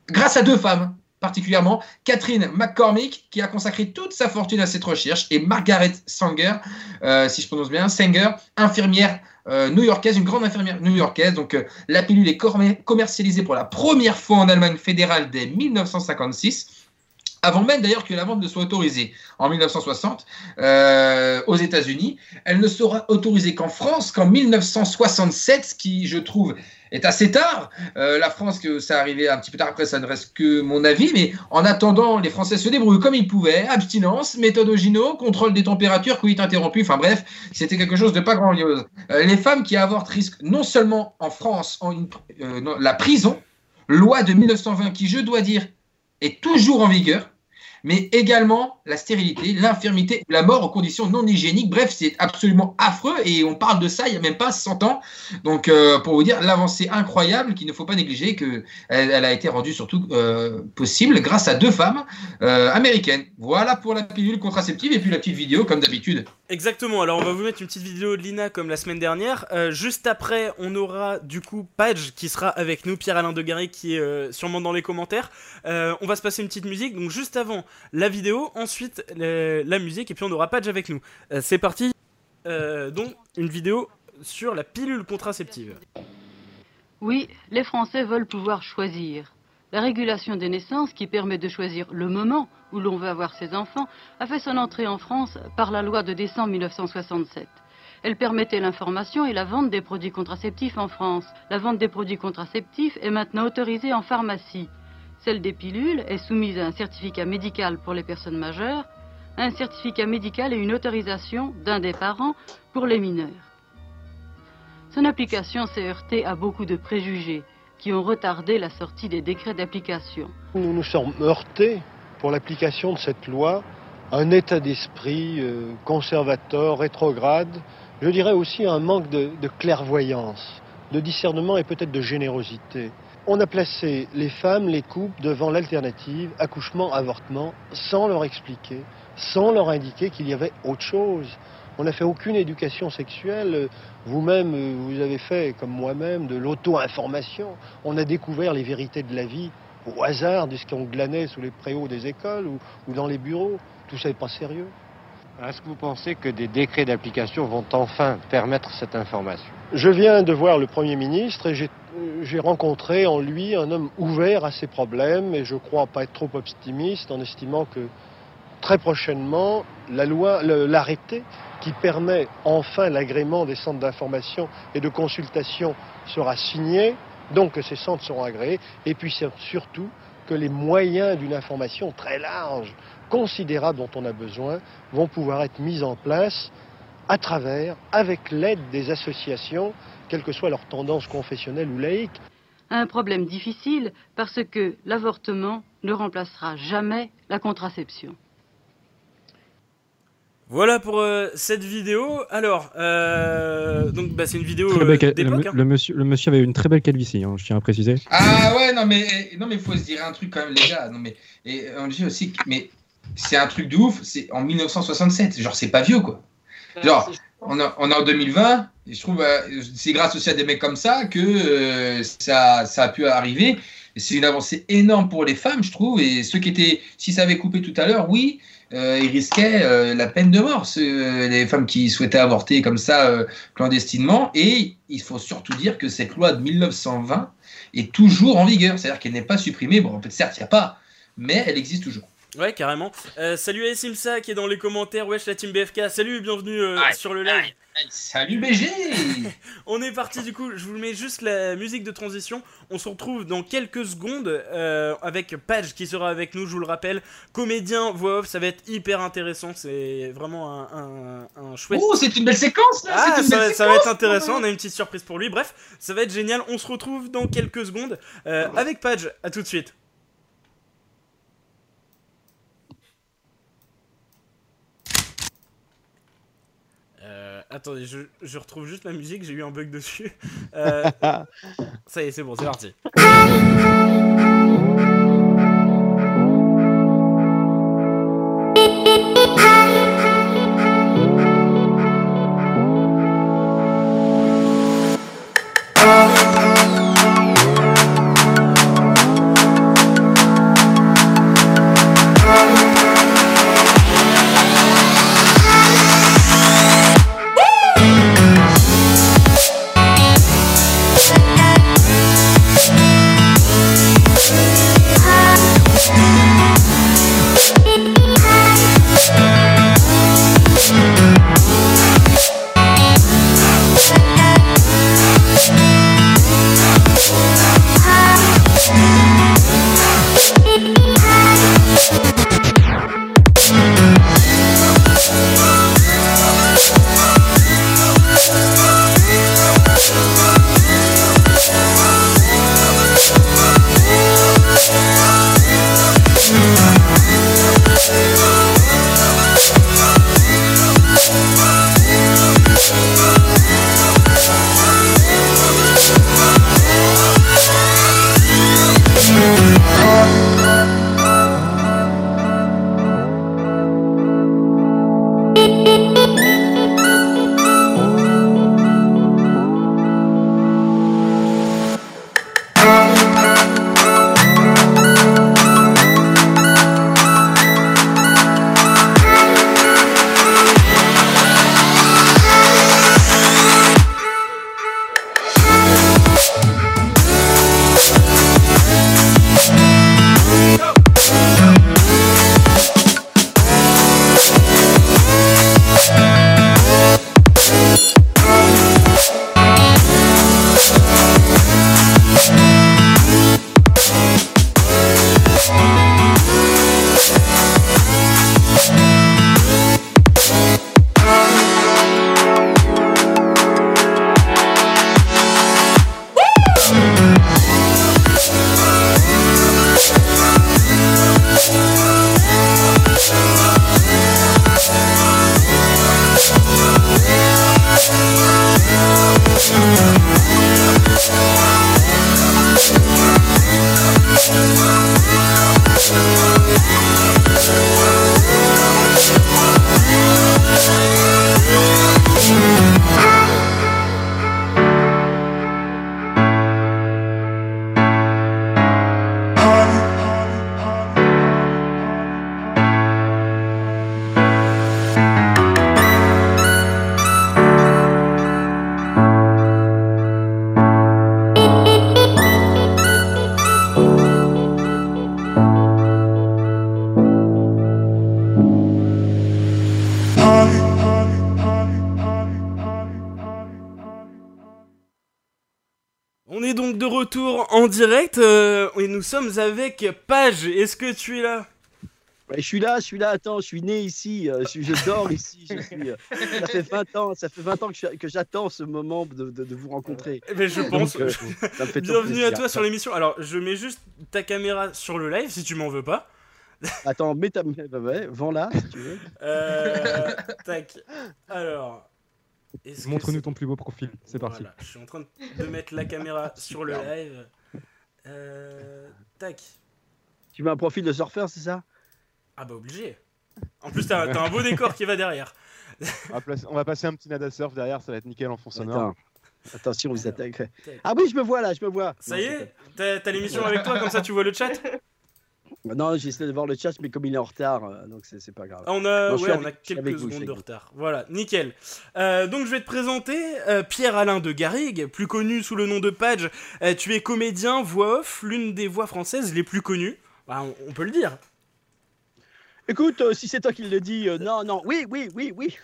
grâce à deux femmes particulièrement, Catherine McCormick, qui a consacré toute sa fortune à cette recherche, et Margaret Sanger, euh, si je prononce bien, Sanger, infirmière euh, new-yorkaise, une grande infirmière new-yorkaise. Donc euh, la pilule est commer- commercialisée pour la première fois en Allemagne fédérale dès 1956. Avant même d'ailleurs que la vente ne soit autorisée en 1960 euh, aux États-Unis. Elle ne sera autorisée qu'en France qu'en 1967, ce qui, je trouve, est assez tard. Euh, la France, que ça arrivait un petit peu tard après, ça ne reste que mon avis, mais en attendant, les Français se débrouillent comme ils pouvaient. Abstinence, méthode Ogino, contrôle des températures, coït interrompu, enfin bref, c'était quelque chose de pas grandiose. Euh, les femmes qui avortent risquent non seulement en France en la prison, loi de 1920 qui, je dois dire, est toujours en vigueur, mais également la stérilité, l'infirmité, la mort en conditions non hygiéniques. Bref, c'est absolument affreux et on parle de ça il n'y a même pas 100 ans. Donc, euh, pour vous dire, l'avancée incroyable qu'il ne faut pas négliger, que elle, elle a été rendue surtout euh, possible grâce à deux femmes euh, américaines. Voilà pour la pilule contraceptive et puis la petite vidéo, comme d'habitude. Exactement, alors on va vous mettre une petite vidéo de Lina comme la semaine dernière. Euh, juste après, on aura du coup Page qui sera avec nous, Pierre-Alain Degarry qui est euh, sûrement dans les commentaires. Euh, on va se passer une petite musique, donc juste avant la vidéo, ensuite la musique, et puis on aura Page avec nous. C'est parti, donc une vidéo sur la pilule contraceptive. Oui, les Français veulent pouvoir choisir. La régulation des naissances, qui permet de choisir le moment où l'on veut avoir ses enfants, a fait son entrée en France par la loi de décembre 1967. Elle permettait l'information et la vente des produits contraceptifs en France. La vente des produits contraceptifs est maintenant autorisée en pharmacie. Celle des pilules est soumise à un certificat médical pour les personnes majeures, un certificat médical et une autorisation d'un des parents pour les mineurs. Son application s'est heurtée à beaucoup de préjugés qui ont retardé la sortie des décrets d'application. Nous nous sommes heurtés pour l'application de cette loi à un état d'esprit euh, conservateur, rétrograde, je dirais aussi un manque de, de clairvoyance, de discernement et peut-être de générosité. On a placé les femmes, les couples devant l'alternative accouchement-avortement sans leur expliquer, sans leur indiquer qu'il y avait autre chose. On n'a fait aucune éducation sexuelle. Vous-même, vous avez fait, comme moi-même, de l'auto-information. On a découvert les vérités de la vie au hasard de ce qu'on glanait sous les préaux des écoles ou, ou dans les bureaux. Tout ça n'est pas sérieux. Est-ce que vous pensez que des décrets d'application vont enfin permettre cette information? Je viens de voir le Premier ministre et j'ai rencontré en lui un homme ouvert à ces problèmes et je crois pas être trop optimiste en estimant que très prochainement, la loi, l'arrêté qui permet enfin l'agrément des centres d'information et de consultation sera signé, donc que ces centres seront agréés, et puis surtout que les moyens d'une information très large, considérable dont on a besoin, vont pouvoir être mis en place à travers, avec l'aide des associations, quelle que soit leur tendance confessionnelle ou laïque. Un problème difficile parce que l'avortement ne remplacera jamais la contraception. Voilà pour euh, cette vidéo. Alors, euh, donc bah, c'est une vidéo euh, belle cal- d'époque. le, hein. le monsieur, le monsieur avait une très belle calvitie, hein, je tiens à préciser. Ah ouais, non mais non mais faut se dire un truc quand même les gars. Non mais et on dit aussi que- mais c'est un truc de ouf, c'est en 1967, genre c'est pas vieux quoi. Genre on, a- on est en 2020 et je trouve euh, c'est grâce aussi à des mecs comme ça que euh, ça ça a pu arriver. Et c'est une avancée énorme pour les femmes, je trouve. Et ceux qui étaient, si ça avait coupé tout à l'heure, oui, euh, ils risquaient euh, la peine de mort, ceux- les femmes qui souhaitaient avorter comme ça euh, clandestinement. Et il faut surtout dire que cette loi de 1920 est toujours en vigueur, c'est-à-dire qu'elle n'est pas supprimée. Bon, en fait, certes, il n'y a pas, mais elle existe toujours. Ouais, carrément. Euh, salut à Simsa qui est dans les commentaires. Wesh, la team BFK. Salut, bienvenue euh, sur le live. Salut BG [laughs] On est parti du coup, je vous mets juste la musique de transition. On se retrouve dans quelques secondes euh, avec Page qui sera avec nous, je vous le rappelle. Comédien, voix off, ça va être hyper intéressant. C'est vraiment un, un, un chouette. Oh, c'est une belle séquence là Ah, une ça, belle ça va être intéressant, on a une petite surprise pour lui. Bref, ça va être génial. On se retrouve dans quelques secondes avec Page. À tout de suite. Euh, attendez, je, je retrouve juste la musique, j'ai eu un bug dessus. [laughs] Euh, ça y est, c'est bon, c'est parti. Sommes avec Page. Est-ce que tu es là? Ouais, je suis là, je suis là, attends, je suis né ici, euh, je, suis- je dors ici, je suis, euh, ça fait 20 ans, ça fait 20 ans que je- que j'attends ce moment de, de- de vous rencontrer. Eh ben, je Donc, pense. euh, ça me fait [laughs] Bienvenue à toi sur l'émission. Alors, je mets juste ta caméra sur le live si tu m'en veux pas. [laughs] Attends, mets ta... ouais, ouais, vends-la si tu veux. Euh, tac. Alors. Montre-nous ton plus beau profil, c'est parti. Je suis en train de mettre la caméra sur le live. Euh, tac. Tu veux un profil de surfeur, c'est ça? Ah bah obligé. En plus, t'as un beau décor qui va derrière. On va, placer- on va passer un petit nada surf derrière, ça va être nickel en fond sonore. Attends, attention, vous attaquent. Ah oui, je me vois là, je me vois. Ça Non, y est T'as l'émission avec toi, comme ça tu vois le chat? Non, j'essaie de voir le chat, mais comme il est en retard, euh, donc c'est pas grave. Ah, On a, Non, ouais, on quelques vous, secondes de retard. Voilà, nickel. Euh, donc je vais te présenter euh, Pierre-Alain de Garrigue, plus connu sous le nom de Page. Euh, tu es comédien, voix off, l'une des voix françaises les plus connues. Bah, on, on peut le dire. Écoute, euh, si c'est toi qui le dis, euh, non, non, oui, oui, oui, oui.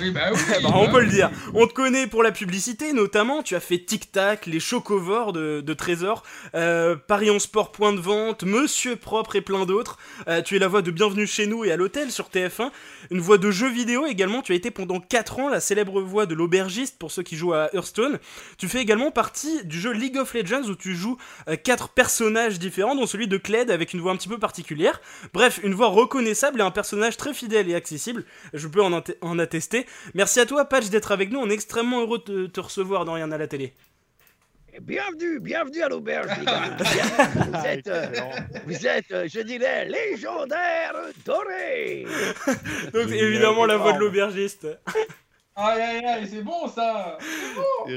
Oui, bah oui. [laughs] Bah, on peut le dire. On te connaît pour la publicité, notamment. Tu as fait Tic Tac, les Chocovores de, de Trésor, euh, Paris en Sport Point de Vente, Monsieur Propre et plein d'autres. Euh, tu es la voix de Bienvenue chez nous et à l'hôtel sur TF1. Une voix de jeux vidéo également. Tu as été pendant 4 ans la célèbre voix de l'aubergiste pour ceux qui jouent à Hearthstone. Tu fais également partie du jeu League of Legends où tu joues 4 personnages différents, dont celui de Cled avec une voix un petit peu particulière. Bref, une voix reconnaissable et un personnage très fidèle et accessible. Je peux en, atte- en attester. Merci à toi, Patch, d'être avec nous. On est extrêmement heureux de te, te recevoir dans Rien à la télé. Bienvenue, bienvenue à l'auberge, les gars. [laughs] Vous êtes, euh, vous êtes, euh, je dirais, légendaire doré. [laughs] Donc, évidemment, la voix de l'aubergiste. [laughs] Aïe aïe aïe, c'est bon ça. Bon.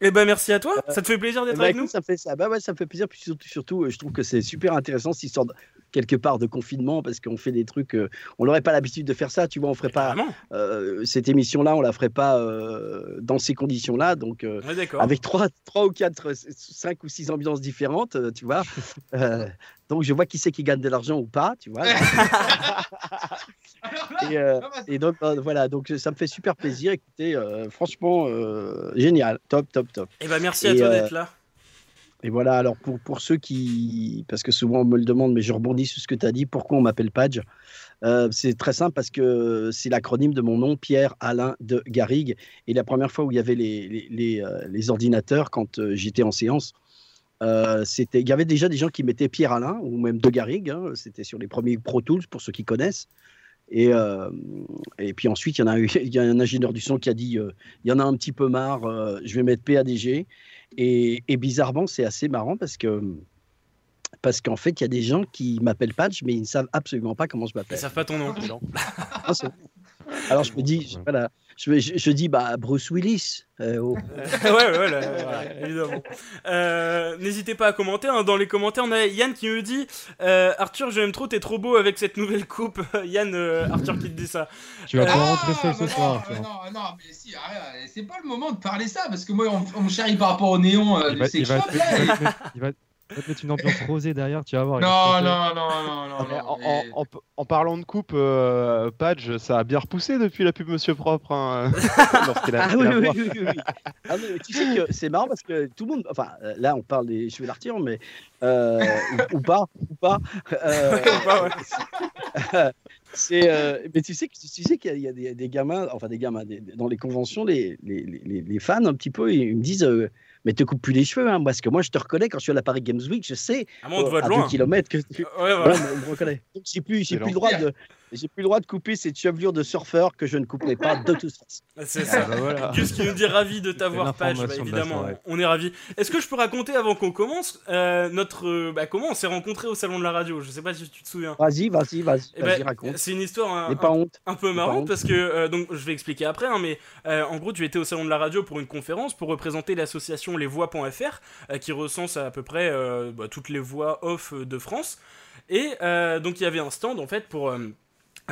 Eh ben, merci à toi. Ça te fait plaisir d'être Bah, avec nous Ça me fait ça. Bah ouais, ça me fait plaisir. Puis surtout, surtout, euh, je trouve que c'est super intéressant cette histoire de, quelque part de confinement parce qu'on fait des trucs. euh, on n'aurait pas l'habitude de faire ça. Tu vois, on ferait pas euh, cette émission-là, on la ferait pas euh, dans ces conditions-là. Donc, euh, Ouais, avec trois, trois ou quatre, euh, cinq ou six ambiances différentes, euh, tu vois. [laughs] Euh, donc, je vois qui c'est qui gagne de l'argent ou pas, tu vois. [laughs] et, euh, et donc, euh, voilà. Donc, ça me fait super plaisir. Écoutez, euh, franchement, euh, génial, top, top, top. Eh ben, merci à Et, toi euh, d'être là. et voilà, alors pour, pour ceux qui. Parce que souvent on me le demande, mais je rebondis sur ce que tu as dit. Pourquoi on m'appelle Page Euh, C'est très simple parce que c'est l'acronyme de mon nom, Pierre Alain de Garrigue. Et la première fois où il y avait les, les, les, euh, les ordinateurs, quand euh, j'étais en séance, euh, c'était- il y avait déjà des gens qui mettaient Pierre Alain ou même de Garrigue. hein. C'était sur les premiers Pro Tools pour ceux qui connaissent. Et, euh, et puis ensuite, il y, en a, eu- [laughs] il y a un ingénieur du son qui a dit euh, il y en a un petit peu marre, euh, je vais mettre PADG. Et, et bizarrement, c'est assez marrant parce que parce qu'en fait, il y a des gens qui m'appellent Patch, mais ils ne savent absolument pas comment je Ils m'appelle. savent pas ton nom. Ah, c'est- Alors je me dis, voilà, je, je- je dis bah Bruce Willis. euh, oh. [laughs] ouais, ouais, ouais, là, voilà, évidemment. Euh, N'hésitez pas à commenter. hein. Dans les commentaires, on a Yann qui me dit euh, Arthur, je l'aime trop, t'es trop beau avec cette nouvelle coupe. [laughs] Yann, euh, Arthur qui te dit ça. Tu vas pas rentrer seul ce soir. mais non, non, mais si, arrête, c'est pas le moment de parler ça parce que moi on, on me charrie par rapport au néon euh, Il va, il va il va il va- te mettre une ambiance rosée derrière, tu vas voir. Non, non, non, non, non, Mais non. en, mais- en- en- en parlant de coupe, euh, Page, ça a bien repoussé depuis la pub Monsieur Propre. hein, [laughs] [laughs] Ah oui, oui, oui, oui, oui. Ah, mais tu sais que c'est marrant parce que tout le monde, enfin euh, là on parle des cheveux d'Arthur, mais euh, ou, ou pas, ou pas. euh, [laughs] c'est, euh, mais tu sais, que- tu sais qu'il y a, il y a des, des gamins, enfin des gamins, des- dans les conventions, les, les, les, les fans un petit peu, ils me disent, euh, mais te coupe plus les cheveux, hein, parce que moi je te reconnais quand je suis à la Paris Games Week, je sais Ah, moi, on te euh, voit de à loin. deux kilomètres que tu, Ouais, [laughs] voilà. Voilà, on me reconnaît. Donc, J'ai plus, j'ai plus le droit de, j'ai plus le droit de couper cette chevelure de surfeur que je ne couperai pas de toute façon. [laughs] C'est ça. bah voilà. Gus qui nous dit ravi de t'avoir, Page. Bah, évidemment, on est ravi. Est-ce que je peux raconter avant qu'on commence euh, notre, euh, bah, comment on s'est rencontrés au salon de la radio? Je sais pas si tu te souviens. Vas-y, vas-y, vas-y, Eh vas-y, ben, raconte. C'est une histoire un, N'aie pas un- honte. un peu marrante parce que euh, donc je vais expliquer après, hein, mais euh, en gros tu étais au salon de la radio pour une conférence pour représenter l'association lesvoix.fr euh, qui recense à peu près euh, bah, toutes les voix off de France et euh, donc il y avait un stand en fait pour euh,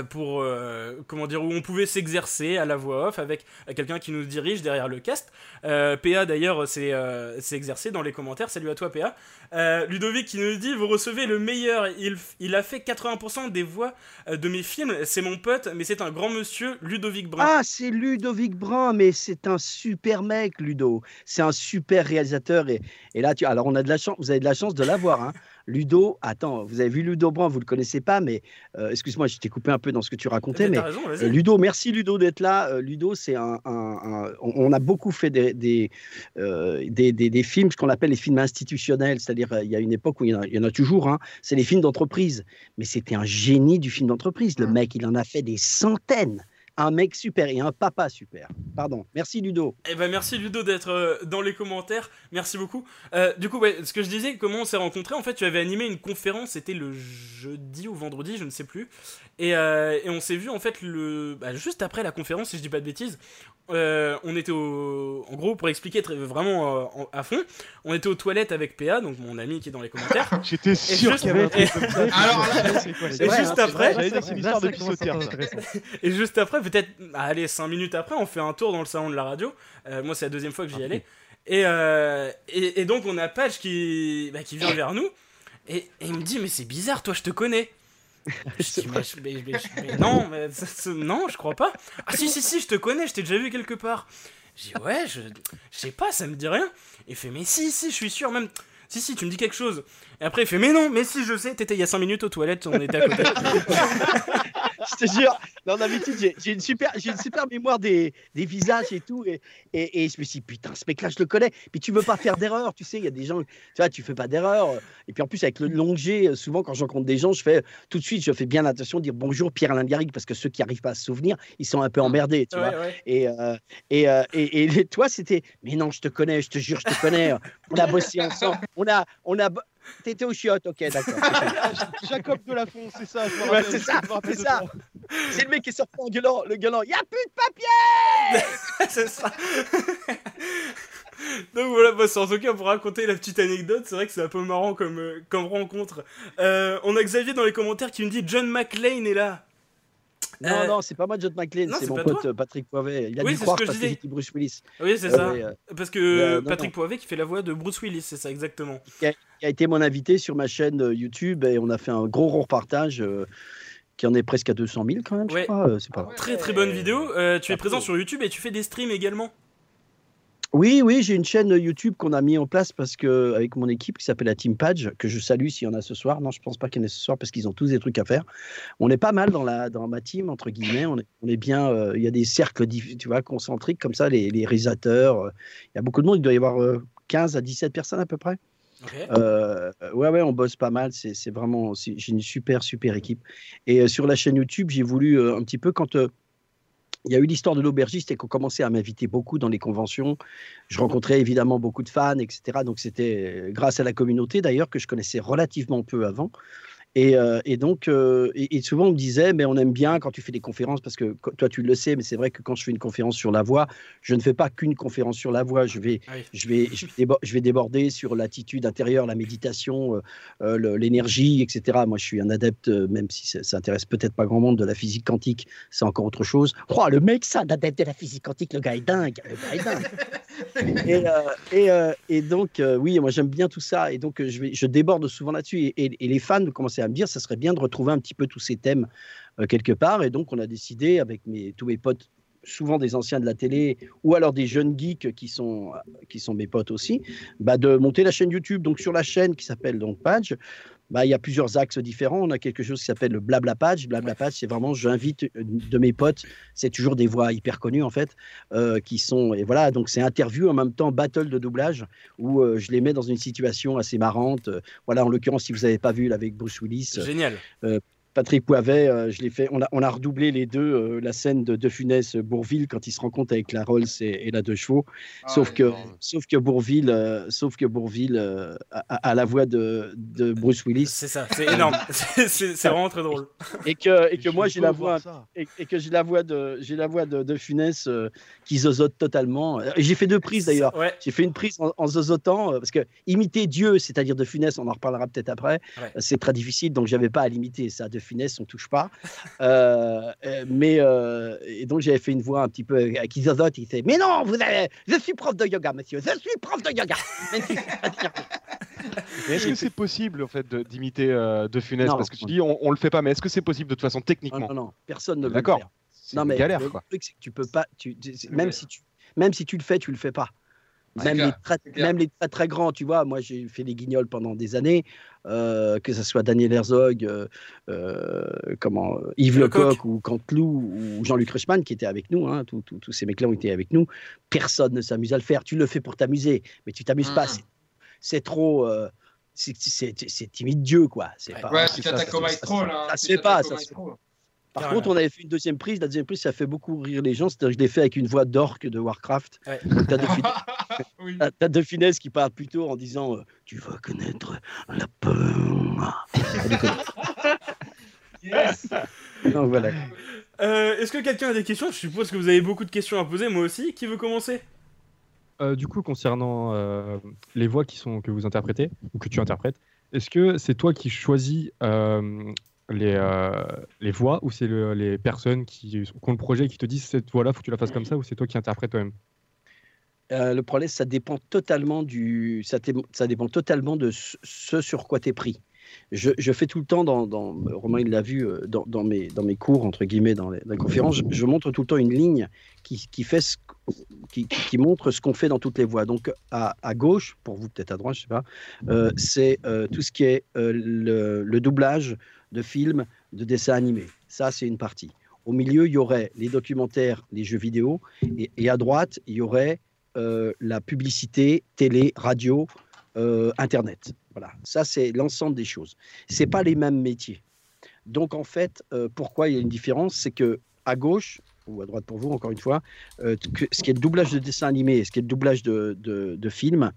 pour euh, comment dire où on pouvait s'exercer à la voix off avec quelqu'un qui nous dirige derrière le cast. Euh, PA d'ailleurs s'est euh, s'est exercé dans les commentaires. Salut à toi PA. Euh, Ludovic qui nous dit vous recevez le meilleur. Il, il a fait 80% des voix de mes films. C'est mon pote, mais c'est un grand monsieur Ludovic Brun. Ah, c'est Ludovic Brun, mais c'est un super mec, Ludo. C'est un super réalisateur. Et, et là, tu, alors on a de la chance, vous avez de la chance de l'avoir. Hein. Ludo, attends, vous avez vu Ludo Brun, vous le connaissez pas, mais euh, excuse-moi, je t'ai coupé un peu dans ce que tu racontais. Mais Mais t'as raison, vas-y. euh, Ludo, merci Ludo d'être là. Euh, Ludo, c'est un, un- un- on a beaucoup fait des, des, euh, des, des- des films, ce qu'on appelle les films institutionnels, c'est-à-dire il y a une époque où il y en a, il y en a toujours, hein, c'est les films d'entreprise. Mais c'était un génie du film d'entreprise. Le mec, il en a fait des centaines. Un mec super et un papa super. Pardon. Merci Ludo. Eh ben merci Ludo d'être euh, dans les commentaires, merci beaucoup. Euh, du coup, ouais, ce que je disais, comment on s'est rencontrés, en fait, tu avais animé une conférence, c'était le jeudi ou vendredi, je ne sais plus, et, euh, et on s'est vu en fait le, bah, juste après la conférence, si je dis pas de bêtises. Euh, on était au, en gros pour expliquer très, vraiment euh, en- à fond, on était aux toilettes avec PA, donc mon ami qui est dans les commentaires. [laughs] J'étais sûr juste- qu'il y avait un truc [laughs] comme ça. Alors là- et juste après, vrai, et juste après, peut-être, allez, 5 minutes après, on fait un tour dans le salon de la radio. Euh, moi, c'est la deuxième fois que j'y allais. Et, euh, et, et donc, on a Patch qui, bah, qui vient vers nous. Et, et il me dit, mais c'est bizarre, toi, je te connais. [laughs] Je dis, mais, mais- mais- mais non, non, je crois pas. Ah si, si, si, je te connais, je t'ai déjà vu quelque part. J'ai dit, ouais, je, je sais pas, ça me dit rien. Il fait, mais si, si, je suis sûr, même. Si, si, tu me dis quelque chose. Et après, il fait, mais non, mais si, je sais, t'étais il y a 5 minutes aux toilettes, on était à côté. [laughs] je te jure, non, d'habitude, j'ai une super, une super mémoire des, des visages et tout, et, et, et je me suis dit, putain, ce mec-là, je le connais. Puis tu veux pas faire d'erreur, tu sais, il y a des gens, tu vois, tu fais pas d'erreur. Et puis en plus, avec le long G, souvent quand je rencontre des gens, je fais tout de suite, je fais bien attention de dire bonjour Pierre-Alain Garrigue, parce que ceux qui arrivent pas à se souvenir, ils sont un peu emmerdés, tu Ouais, vois. ouais. Et, euh, et, euh, et, et toi, c'était, mais non, je te connais, je te jure, je te connais. On a bossé ensemble, on a, on a, T'étais au chiottes, ok, d'accord. [laughs] Jacob Delafont, c'est ça, Ouais, c'est ça, c'est ça. C'est le mec qui est sorti en gueulant, le gueulant, y a plus de papier c'est ça. Donc voilà, bah, c'est en tout cas pour raconter la petite anecdote, c'est vrai que c'est un peu marrant comme, euh, comme rencontre. Euh, on a Xavier dans les commentaires qui me dit John McLean est là. Non, Euh, non, c'est pas moi, John McLean, c'est mon pote toi euh, Patrick Poivet. Il a Oui, dû c'est ce croire que je parce que Bruce Willis. Oui, c'est Euh, ça. euh, Parce que euh, non, Patrick non. Poivet qui fait la voix de Bruce Willis, c'est ça exactement. Qui a, qui a été mon invité sur ma chaîne YouTube et on a fait un gros repartage euh, qui en est presque à 200 000 quand même, je Ouais. crois. euh, c'est pas... Très très bonne vidéo. Euh, tu es présent sur YouTube et tu fais des streams également. Oui, oui, j'ai une chaîne YouTube qu'on a mis en place parce que avec mon équipe qui s'appelle la Team Page, que je salue s'il y en a ce soir. Non, je pense pas qu'il y en ait ce soir parce qu'ils ont tous des trucs à faire. On est pas mal dans la dans ma team entre guillemets. On est, on est bien. euh, Il y a des cercles, tu vois, concentriques comme ça, les, les réalisateurs. euh, Il y a beaucoup de monde. Il doit y avoir euh, 15 à 17 personnes à peu près. Euh, ouais, ouais, on bosse pas mal. C'est vraiment, j'ai une super, super équipe. Et euh, sur la chaîne YouTube, j'ai voulu euh, un petit peu quand il y a eu l'histoire de l'aubergiste et qu'on commençait à m'inviter beaucoup dans les conventions. Je rencontrais évidemment beaucoup de fans, etc. Donc c'était euh, grâce à la communauté d'ailleurs que je connaissais relativement peu avant. Et, euh, et donc, euh, et, et souvent on me disait, mais on aime bien quand tu fais des conférences, parce que toi tu le sais, mais c'est vrai que quand je fais une conférence sur la voix, je ne fais pas qu'une conférence sur la voix, je vais, je vais, je vais, je vais déborder sur l'attitude intérieure, la méditation, euh, l'énergie, etc. Moi je suis un adepte, même si ça, ça intéresse peut-être pas grand monde, de la physique quantique, c'est encore autre chose. Oh, le mec, ça, d'adepte de la physique quantique, le gars est dingue, le gars est dingue [laughs] et, et, et donc, oui, moi j'aime bien tout ça. Et donc, je, vais, je déborde souvent là-dessus. Et, les fans commençaient à me dire, ça serait bien de retrouver un petit peu tous ces thèmes euh, quelque part. Et donc, on a décidé, avec tous mes potes, souvent des anciens de la télé, ou alors des jeunes geeks qui sont, qui sont mes potes aussi, bah, de monter la chaîne YouTube. Donc, sur la chaîne qui s'appelle donc Page, bah, il y a plusieurs axes différents. On a quelque chose qui s'appelle le blabla page. Blabla page, c'est vraiment, j'invite euh, de mes potes, c'est toujours des voix hyper connues en fait, euh, qui sont, et voilà, donc c'est interview en même temps battle de doublage, où euh, je les mets dans une situation assez marrante. Euh, voilà, en l'occurrence, si vous n'avez pas vu là, avec Bruce Willis. euh, Génial. Euh, Patrick Poivet, euh, je l'ai fait. On a, on a redoublé les deux, euh, la scène de De Funès Bourville quand il se rencontre avec la Rolls et, et la deux chevaux. sauf, que, sauf que Bourville, euh, sauf que Bourville euh, a, la voix de, de Bruce Willis. C'est ça, c'est énorme. [laughs] C'est- vraiment très drôle. Et que, et que moi j'ai la voix et, et que j'ai la voix de j'ai la voix de, de Funès euh, qui zozote totalement. J'ai fait deux prises d'ailleurs. J'ai fait une prise en, en zozotant euh, parce que imiter Dieu, c'est-à-dire de Funès, on en reparlera peut-être après. Ouais. C'est très difficile, donc j'avais pas à l'imiter ça. De, Funès, on touche pas. Euh, euh, mais euh, et donc j'avais fait une voix un petit peu avec Isozote, il disait Mais non, vous avez, je suis prof de yoga, monsieur, je suis prof de yoga. [laughs] Est-ce que c'est possible en fait d'imiter euh, De Funès? Non. Parce que tu dis on, on le fait pas, mais est-ce que c'est possible de toute façon techniquement? Non, non, personne ne veut D'accord. Non, mais galère, le truc, c'est que tu peux pas. Tu, même, si tu, même si tu le fais, tu le fais pas. Même les, très, même les très très grands, tu vois, moi j'ai fait les guignols pendant des années, euh, que ce soit Daniel Herzog, euh, euh, comment, Yves Lecoq. Lecoq ou Canteloup ou Jean-Luc Reichmann qui étaient avec nous, hein, tous- ces mecs-là ont été avec nous, personne ne s'amuse à le faire. Tu le fais pour t'amuser, mais tu t'amuses pas. Mhm. c'est- trop. c'est- timide Dieu, quoi. C'est pas- Ouais, c'est tu ça, t'attaques ça- au ça- maestro, ça- là. Ça tu se fait pas. Ça se fait maestro. Par Carrément. contre, on avait fait une deuxième prise. La deuxième prise, ça fait beaucoup rire les gens. C'est-à-dire que je l'ai fait avec une voix d'orque de Warcraft. Ouais. T'as De [laughs] Oui. Funès qui parle plutôt en disant euh, Tu vas connaître la peur. Yes. Donc voilà. Euh, Est-ce que quelqu'un a des questions? Je suppose que vous avez beaucoup de questions à poser, moi aussi. Qui veut commencer? Euh, du coup, concernant euh, les voix qui sont, que vous interprétez ou que tu interprètes, est-ce que c'est toi qui choisis euh, les, euh, les voix ou c'est le- les personnes qui, qui ont le projet qui te disent cette voix-là, faut que tu la fasses comme ça ou c'est toi qui interprètes toi-même? Euh, le problème, ça dépend totalement du, ça, dépend totalement de ce- sur quoi tu es pris. Je, je fais tout le temps, dans, Romain il l'a vu, euh, dans, dans mes, dans mes cours, entre guillemets, dans les, les conférences, je, montre tout le temps une ligne qui, qui, fait ce, qui, qui- montre ce qu'on fait dans toutes les voies. Donc à, à gauche, pour vous peut-être à droite, je sais pas, c'est tout ce qui est le, le doublage de films, de dessins animés. Ça, c'est une partie. Au milieu, il y aurait les documentaires, les jeux vidéo, et, à droite, il y aurait euh, la publicité, télé, radio, euh, Internet. Voilà, ça c'est l'ensemble des choses. C'est pas les mêmes métiers. Donc en fait, euh, pourquoi il y a une différence, c'est que à gauche ou à droite pour vous, encore une fois, ce qui est le doublage de dessin animé et ce qui est le doublage de, de, de film,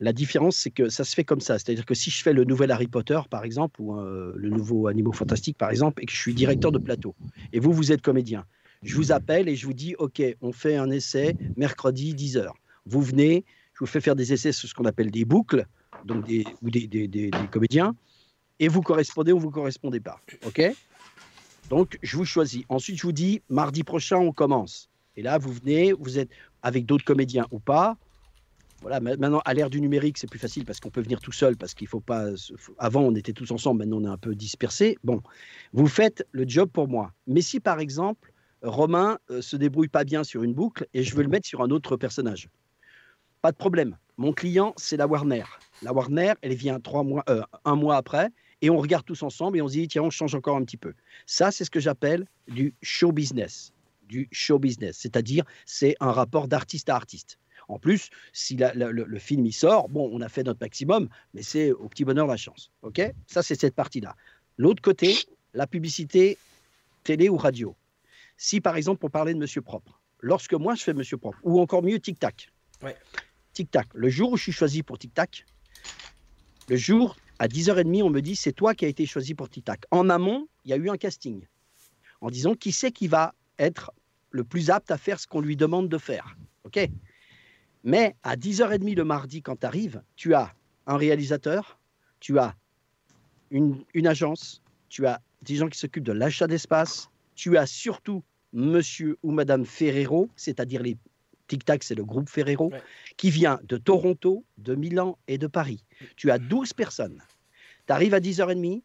la différence c'est que ça se fait comme ça. C'est-à-dire que si je fais le nouvel Harry Potter par exemple ou euh, le nouveau Animaux Fantastiques par exemple et que je suis directeur de plateau et vous vous êtes comédien, je vous appelle et je vous dis ok, on fait un essai mercredi 10h. Vous venez, je vous fais faire des essais sur ce qu'on appelle des boucles, donc des, ou des, des- des- des comédiens, et vous correspondez ou vous correspondez pas. OK? Donc, je vous choisis. Ensuite, je vous dis, mardi prochain, on commence. Et là, vous venez, vous êtes avec d'autres comédiens ou pas. Voilà, ma- maintenant, à l'ère du numérique, c'est plus facile parce qu'on peut venir tout seul, parce qu'il faut pas. Avant, on était tous ensemble, maintenant, on est un peu dispersés. Bon, vous faites le job pour moi. Mais si, par exemple, Romain euh, se débrouille pas bien sur une boucle et je veux le mettre sur un autre personnage, pas de problème. Mon client, c'est la Warner. La Warner, elle vient trois mois, euh, un mois après, et on regarde tous ensemble et on se dit, tiens, on change encore un petit peu. Ça, c'est ce que j'appelle du show business. Du show business, c'est-à-dire c'est un rapport d'artiste à artiste. En plus, si la- la- le, le film y sort, bon, on a fait notre maximum, mais c'est au petit bonheur la chance. Ok? Ça, c'est cette partie-là. L'autre côté, la publicité télé ou radio. Si par exemple on parlait de Monsieur Propre, lorsque moi je fais Monsieur Propre, ou encore mieux Tic Tac. Ouais. Tic Tac. Le jour où je suis choisi pour Tic Tac, le jour à 10h30, on me dit c'est toi qui as été choisi pour Tic Tac. En amont, il y a eu un casting en disant qui c'est qui va être le plus apte à faire ce qu'on lui demande de faire. OK? Mais à 10h30 le mardi, quand tu arrives, tu as un réalisateur, tu as une, une agence, tu as des gens qui s'occupent de l'achat d'espace, tu as surtout monsieur ou madame Ferrero, c'est-à-dire les Tic Tac, c'est le groupe Ferrero, qui vient de Toronto, de Milan et de Paris. Tu as 12 personnes. Tu arrives à 10h30,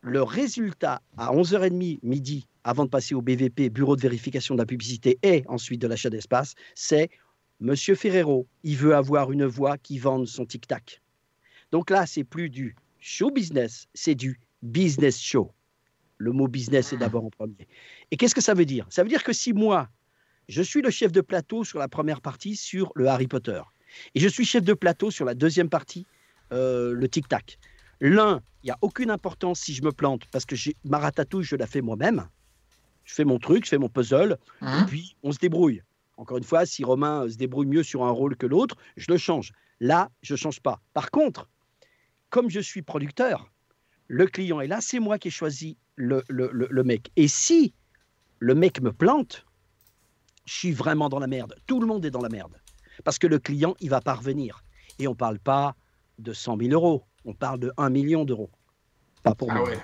le résultat à 11h30 midi, avant de passer au BVP, Bureau de vérification de la publicité, et ensuite de l'achat d'espace, c'est Monsieur Ferrero, il veut avoir une voix qui vende son tic-tac. Donc là, c'est plus du show business, c'est du business show. Le mot business est d'abord en premier. Et qu'est-ce que ça veut dire? Ça veut dire que si moi, je suis le chef de plateau sur la première partie sur le Harry Potter, et je suis chef de plateau sur la deuxième partie, euh, le tic-tac. L'un, il n'y a aucune importance si je me plante, parce que ma ratatouille, je la fais moi-même. Je fais mon truc, je fais mon puzzle, et puis on se débrouille. Encore une fois, si Romain euh, se débrouille mieux sur un rôle que l'autre, je le change. Là, je ne change pas. Par contre, comme je suis producteur, le client est là, c'est moi qui ai choisi le, le- le- le mec. Et si le mec me plante, je suis vraiment dans la merde. Tout le monde est dans la merde. Parce que le client, il va pas revenir. Et on ne parle pas de 100 000 euros, on parle de 1 million d'euros. Pas pour Ah moi. ouais.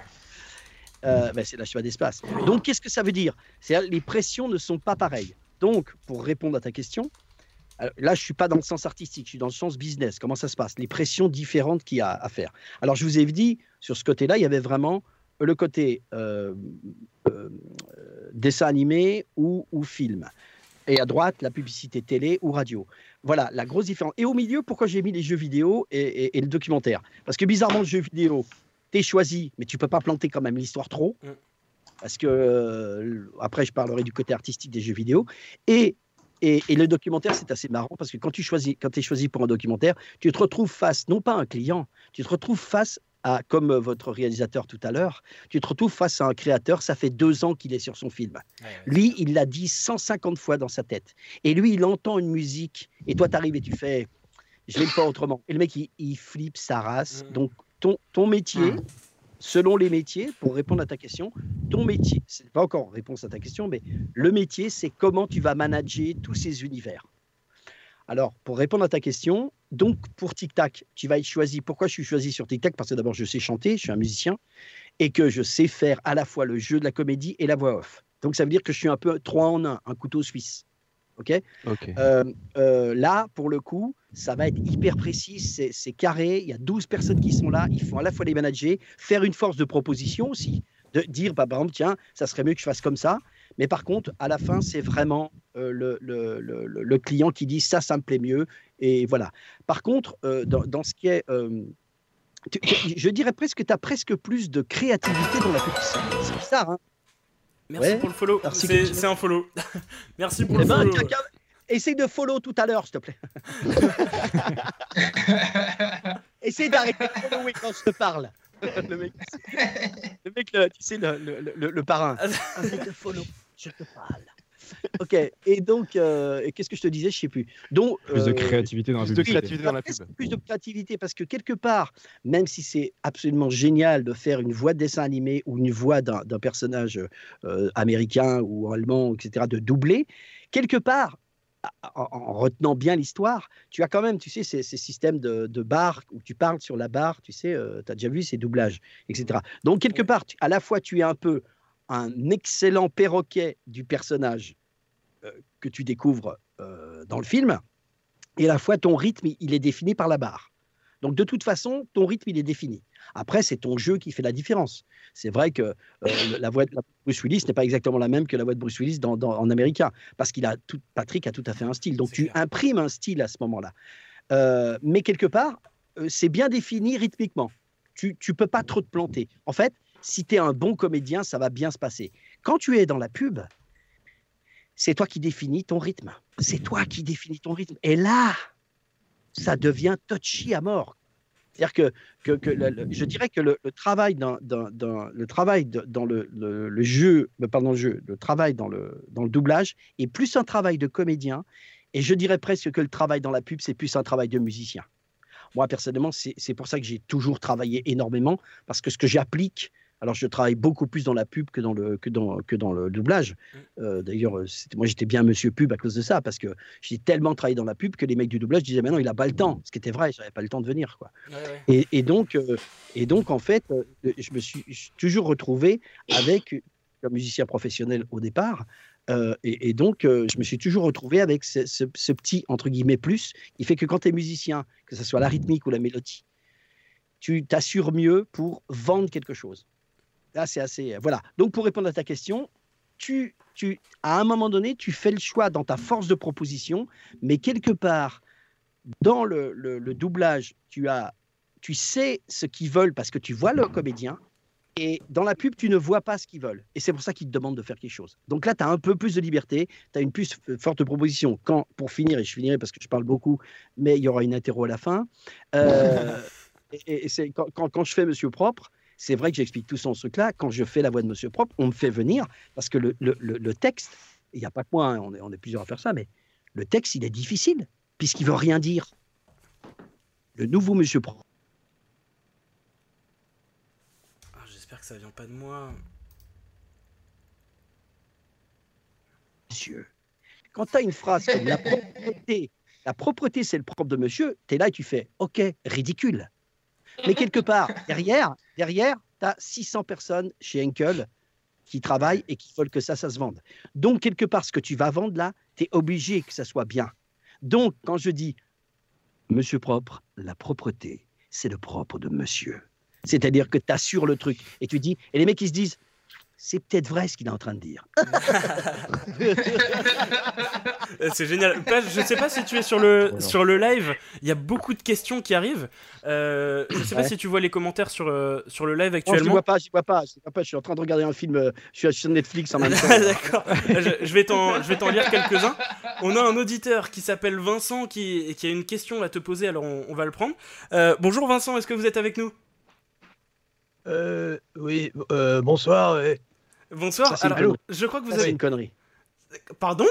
Euh, ben, c'est la cheval d'espace. Donc, qu'est-ce que ça veut dire? C'est les pressions ne sont pas pareilles. Donc, pour répondre à ta question, alors, là, je suis pas dans le sens artistique, je suis dans le sens business. Comment ça se passe? Les pressions différentes qu'il y a à faire. Alors, je vous ai dit, sur ce côté-là, il y avait vraiment le côté euh, euh, dessin animé ou, film. Et à droite, la publicité télé ou radio. Voilà, la grosse différence. Et au milieu, pourquoi j'ai mis les jeux vidéo et, et- et le documentaire? Parce que bizarrement, le jeu vidéo, t'es choisi, mais tu peux pas planter quand même l'histoire trop. Mm. Parce que, euh, après, je parlerai du côté artistique des jeux vidéo. Et, et, et le documentaire, c'est assez marrant parce que quand tu choisis, quand es choisi pour un documentaire, tu te retrouves face, non pas à un client, tu te retrouves face à, comme euh, votre réalisateur tout à l'heure, tu te retrouves face à un créateur, ça fait deux ans qu'il est sur son film. Lui, il l'a dit 150 fois dans sa tête. Et lui, il entend une musique, et toi, tu arrives et tu fais, je le faire autrement. Et le mec, il, il flippe sa race. Donc, ton, ton métier, selon les métiers, pour répondre à ta question, ton métier, c'est pas encore réponse à ta question, mais le métier, c'est comment tu vas manager tous ces univers. Alors, pour répondre à ta question, donc pour Tic Tac, tu vas être choisi. Pourquoi je suis choisi sur Tic Tac Parce que d'abord, je sais chanter, je suis un musicien, et que je sais faire à la fois le jeu de la comédie et la voix off. Donc, ça veut dire que je suis un peu trois en un, un couteau suisse. OK? Ok. Euh, euh, là, pour le coup, ça va être hyper précis, c'est carré. Il y a 12 personnes qui sont là. Il faut à la fois les manager, faire une force de proposition aussi, de dire, bah, par exemple, tiens, ça serait mieux que je fasse comme ça. Mais par contre, à la fin, c'est vraiment euh, le, le- le- client qui dit ça, ça me plaît mieux. Et voilà. Par contre, euh, dans, dans ce qui est. euh, tu- je dirais presque que tu as presque plus de créativité dans la publicité. C'est bizarre, hein Merci Ouais. pour le follow. C'est un follow. [laughs] Merci pour Eh le ben, follow. Essaye de follow tout à l'heure, s'il te plaît. [laughs] Essaye d'arrêter de follower quand je te parle. Le mec, le, mec, le- tu sais, le, le, le- le parrain. Arrête de follow, je te parle. Ok, et donc, euh, et qu'est-ce que je te disais Je sais plus. Donc, Plus de créativité dans la plus de créativité dans la pub. plus de créativité parce que quelque part, même si c'est absolument génial de faire une voix de dessin animé ou une voix d'un d'un personnage euh, américain ou allemand, etc., de doubler, quelque part, en, en retenant bien l'histoire, tu as quand même, tu sais, ces, ces systèmes de, de barres où tu parles sur la barre, tu sais, tu as déjà vu ces doublages, etc. Donc, quelque part, tu- à la fois, tu es un peu un excellent perroquet du personnage euh, que tu découvres euh, dans le film, et à la fois ton rythme, il- il est défini par la barre. Donc de toute façon, ton rythme, il est défini. Après, c'est ton jeu qui fait la différence. C'est vrai que euh, la voix de Bruce Willis n'est pas exactement la même que la voix de Bruce Willis dans, dans- en américain, parce qu'il a tout, Patrick a tout à fait un style. Donc tu imprimes un style à ce moment-là. Euh, mais quelque part, euh, c'est bien défini rythmiquement. Tu ne peux pas trop te planter. En fait, si tu es un bon comédien, ça va bien se passer. Quand tu es dans la pub, c'est toi qui définis ton rythme. C'est toi qui définis ton rythme. Et là, ça devient touchy à mort. C'est-à-dire que, que, je dirais que le, travail, dans, le travail dans le, jeu, pardon, le jeu, le travail dans le, dans le doublage est plus un travail de comédien. Et je dirais presque que le travail dans la pub, c'est plus un travail de musicien. Moi, personnellement, c'est pour ça que j'ai toujours travaillé énormément, parce que ce que j'applique, alors je travaille beaucoup plus dans la pub que dans le, que dans, que dans le doublage. Euh, D'ailleurs, euh, moi, j'étais bien monsieur pub à cause de ça, parce que j'ai tellement travaillé dans la pub que les mecs du doublage disaient, mais non, il n'a pas le temps. Ce qui était vrai, j'avais pas le temps de venir. Quoi. Et, et donc, euh, et donc, en fait, je me suis je suis toujours retrouvé avec un musicien professionnel au départ. euh, et, et donc, euh, je me suis toujours retrouvé avec ce, ce- ce petit, entre guillemets, plus, qui fait que quand tu es musicien, que ce soit la rythmique ou la mélodie, tu t'assures mieux pour vendre quelque chose. Là, c'est assez. Voilà. Donc, pour répondre à ta question, tu, tu, à un moment donné, tu fais le choix dans ta force de proposition, mais quelque part, dans le, le- le doublage, tu, as, tu sais ce qu'ils veulent parce que tu vois le comédien, et dans la pub, tu ne vois pas ce qu'ils veulent. Et c'est pour ça qu'ils te demandent de faire quelque chose. Donc là, tu as un peu plus de liberté, tu as une plus f- forte proposition. Quand, pour finir, et je finirai parce que je parle beaucoup, mais il y aura une interro à la fin. euh, [laughs] et, et c'est quand, quand- quand je fais Monsieur Propre, c'est vrai que j'explique tout ça en ce truc-là. Quand je fais la voix de Monsieur Propre, on me fait venir parce que le, le- le- le texte, il n'y a pas que moi, hein, on, est, on est plusieurs à faire ça, mais le texte, il est difficile puisqu'il veut rien dire. Le nouveau Monsieur Propre. Ah, J'espère que ça vient pas de moi. monsieur. Quand tu as une phrase comme la propreté, la propreté c'est le propre de monsieur, tu es là et tu fais OK, ridicule. Mais quelque part, derrière, derrière tu as 600 personnes chez Henkel qui travaillent et qui veulent que ça, ça se vende. Donc, quelque part, ce que tu vas vendre là, tu es obligé que ça soit bien. Donc, quand je dis Monsieur propre, la propreté, c'est le propre de monsieur. C'est-à-dire que tu assures le truc. Et tu dis, et les mecs, ils se disent, c'est peut-être vrai ce qu'il est en train de dire. [laughs] C'est génial. Page, je sais pas si tu es sur le, sur le live. Il y a beaucoup de questions qui arrivent. Euh, je sais pas si tu vois les commentaires sur, euh, sur le live Non, je ne actuellement. vois pas, je vois pas, je vois pas. Je suis en train de regarder un film. euh, Je suis sur Netflix en même temps. [laughs] D'accord. Je, je vais t'en je vais t'en lire quelques-uns. On a un auditeur qui s'appelle Vincent qui, qui a une question à te poser, alors on, on va le prendre. Euh, bonjour Vincent, est-ce que vous êtes avec nous? Euh, oui, euh, bonsoir. Bonsoir. Ça, c'est une Alors, connerie. je crois que vous Ça, avez. une connerie. Pardon?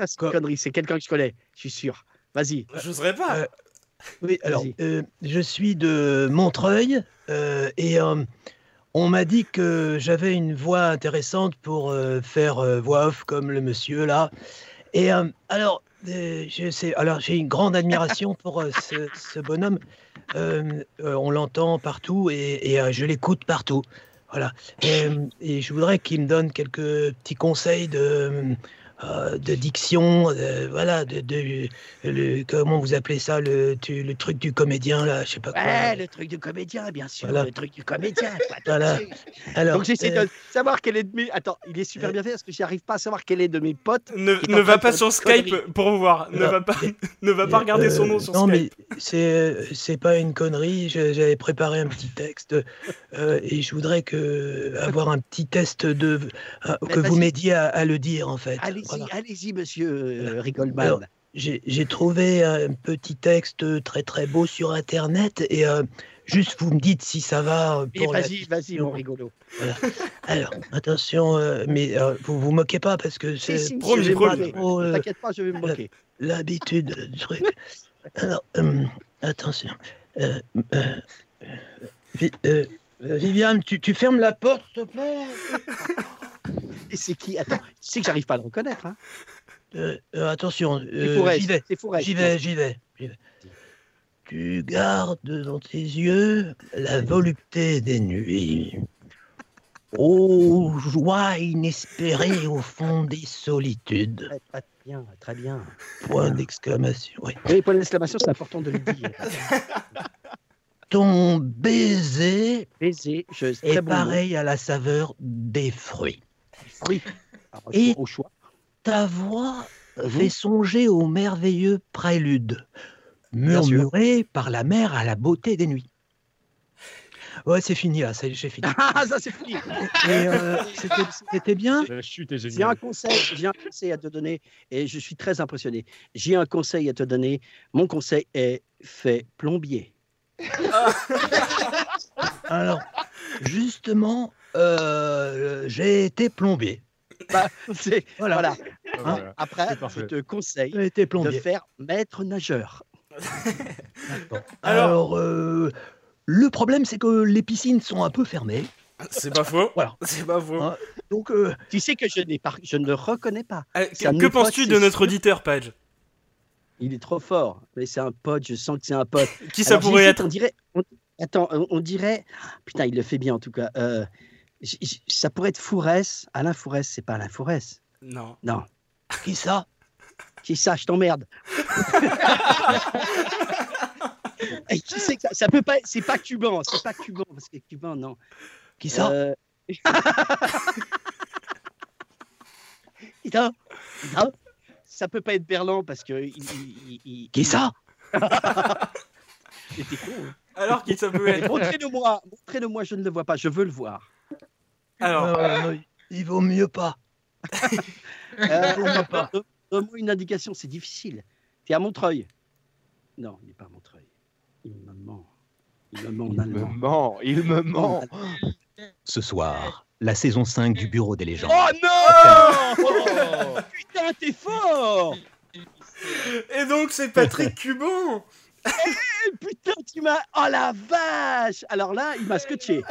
Ça, c'est une connerie. C'est quelqu'un que je connais, je suis sûr. Vas-y. Je n'oserais pas. Euh, oui, alors, euh, je suis de Montreuil euh, et euh, on m'a dit que j'avais une voix intéressante pour euh, faire euh, voix off comme le monsieur là. Et euh, alors, euh, je sais, alors j'ai une grande admiration [laughs] pour euh, ce, ce bonhomme. Euh, euh, on l'entend partout et, et, euh, je l'écoute partout. Voilà. Et, euh, et je voudrais qu'il me donne quelques petits conseils de, euh, de diction, de- voilà, de, de- le, comment vous appelez ça, le, tu- le truc du comédien là, je sais pas quoi. Ouais, le truc du comédien, bien sûr. Voilà. Le truc du comédien. quoi, Voilà. Alors, Donc j'essaie euh, de savoir quel est de mes. Attends, il est super bien fait parce que j'arrive pas à savoir quel est de mes potes. Ne, ne va pas sur Skype pour voir. Ne Non. va pas, ne va pas regarder son nom Euh, sur non, Skype. mais c'est c'est pas une connerie. J'avais préparé un petit texte euh, et je voudrais que avoir un petit test de euh, que vous m'aidiez à, à le dire en fait. Allez-y, Voilà. allez-y, monsieur euh, Rigolman. Alors, J'ai j'ai trouvé un petit texte très très beau sur internet et euh, juste vous me dites si ça va euh, Mais pour la vas-y, vas-y, mon rigolo. Voilà. Alors attention, euh, mais euh, vous vous moquez pas parce que c'est Si, si, promis, je vais me promis. euh, T'inquiète pas, je vais me moquer. l'habitude du truc. [laughs] Alors, euh, attention. Euh, euh, euh, Vi- euh, euh, Viviane, tu, tu fermes la porte, s'il te plaît? [laughs] Et c'est qui Attends, tu sais que j'arrive pas à le reconnaître. Hein. Euh, euh, Attention, euh, j'y vais. J'y vais, j'y vais. Tu gardes dans tes yeux la volupté des nuits. Ô joie inespérée au fond des solitudes. Très, très bien, très bien. Point d'exclamation. Oui. Oui, point d'exclamation, c'est important de le dire. [laughs] Ton baiser Baiser, je, très est mot. pareil à la saveur des fruits. Fruits. Alors, Et- au choix. Ta voix Mhm. fait songer au merveilleux prélude, murmuré par la mer à la beauté des nuits. Ouais, c'est fini là, c'est- j'ai fini. [laughs] Ah, ça c'est fini. Et euh, c'était- bien. La chute est J'ai un conseil, j'ai un conseil à te donner et je suis très impressionné. J'ai un conseil à te donner. Mon conseil est fais plombier. [laughs] Alors, justement, euh, j'ai été plombier. [laughs] Bah, c'est- [laughs] Voilà. voilà. Ah, Hein, voilà. Après, je te conseille de faire maître nageur. [laughs] Alors- Alors, euh, le problème, c'est que les piscines sont un peu fermées. C'est pas faux. Voilà. C'est pas faux. Hein, Donc, euh, Tu sais que je, ne le reconnais pas. Euh, que penses-tu de notre sûr. auditeur, Page Il est trop fort. Mais c'est un pote, je sens que c'est un pote. Qui ça Alors, pourrait être? on dirait, on- Attends, on, on dirait. Putain, il le fait bien en tout cas. J- j- ça pourrait être Fourès. Alain Fourès, c'est pas Alain Fourès. Non. Non. qui ça? Qui ça, je t'emmerde. [laughs] Et qui sait que ça, ça peut pas. C'est pas cuban, c'est pas cuban parce que cuban, non. Qui ça? Euh, [laughs] Non, non, ça? Peut pas être Berland parce que. il- il- il- Qui ça? [laughs] Con. hein. Alors qui ça peut être Montrez-le-moi, montrez-le-moi, je ne le vois pas, je veux le voir. Alors, Euh, [laughs] Il vaut mieux pas. Euh, donne- Donne-moi une indication, c'est difficile. Tu es à Montreuil Non, il n'est pas à Montreuil. Il me ment. Il me ment en Il me ment, il me ment. Ce soir, la saison 5 du Bureau des légendes. Oh non Putain, t'es fort Et donc c'est Patrick [laughs] Cuban Eh, Putain, tu m'as. Oh la vache Alors là, il m'a scotché.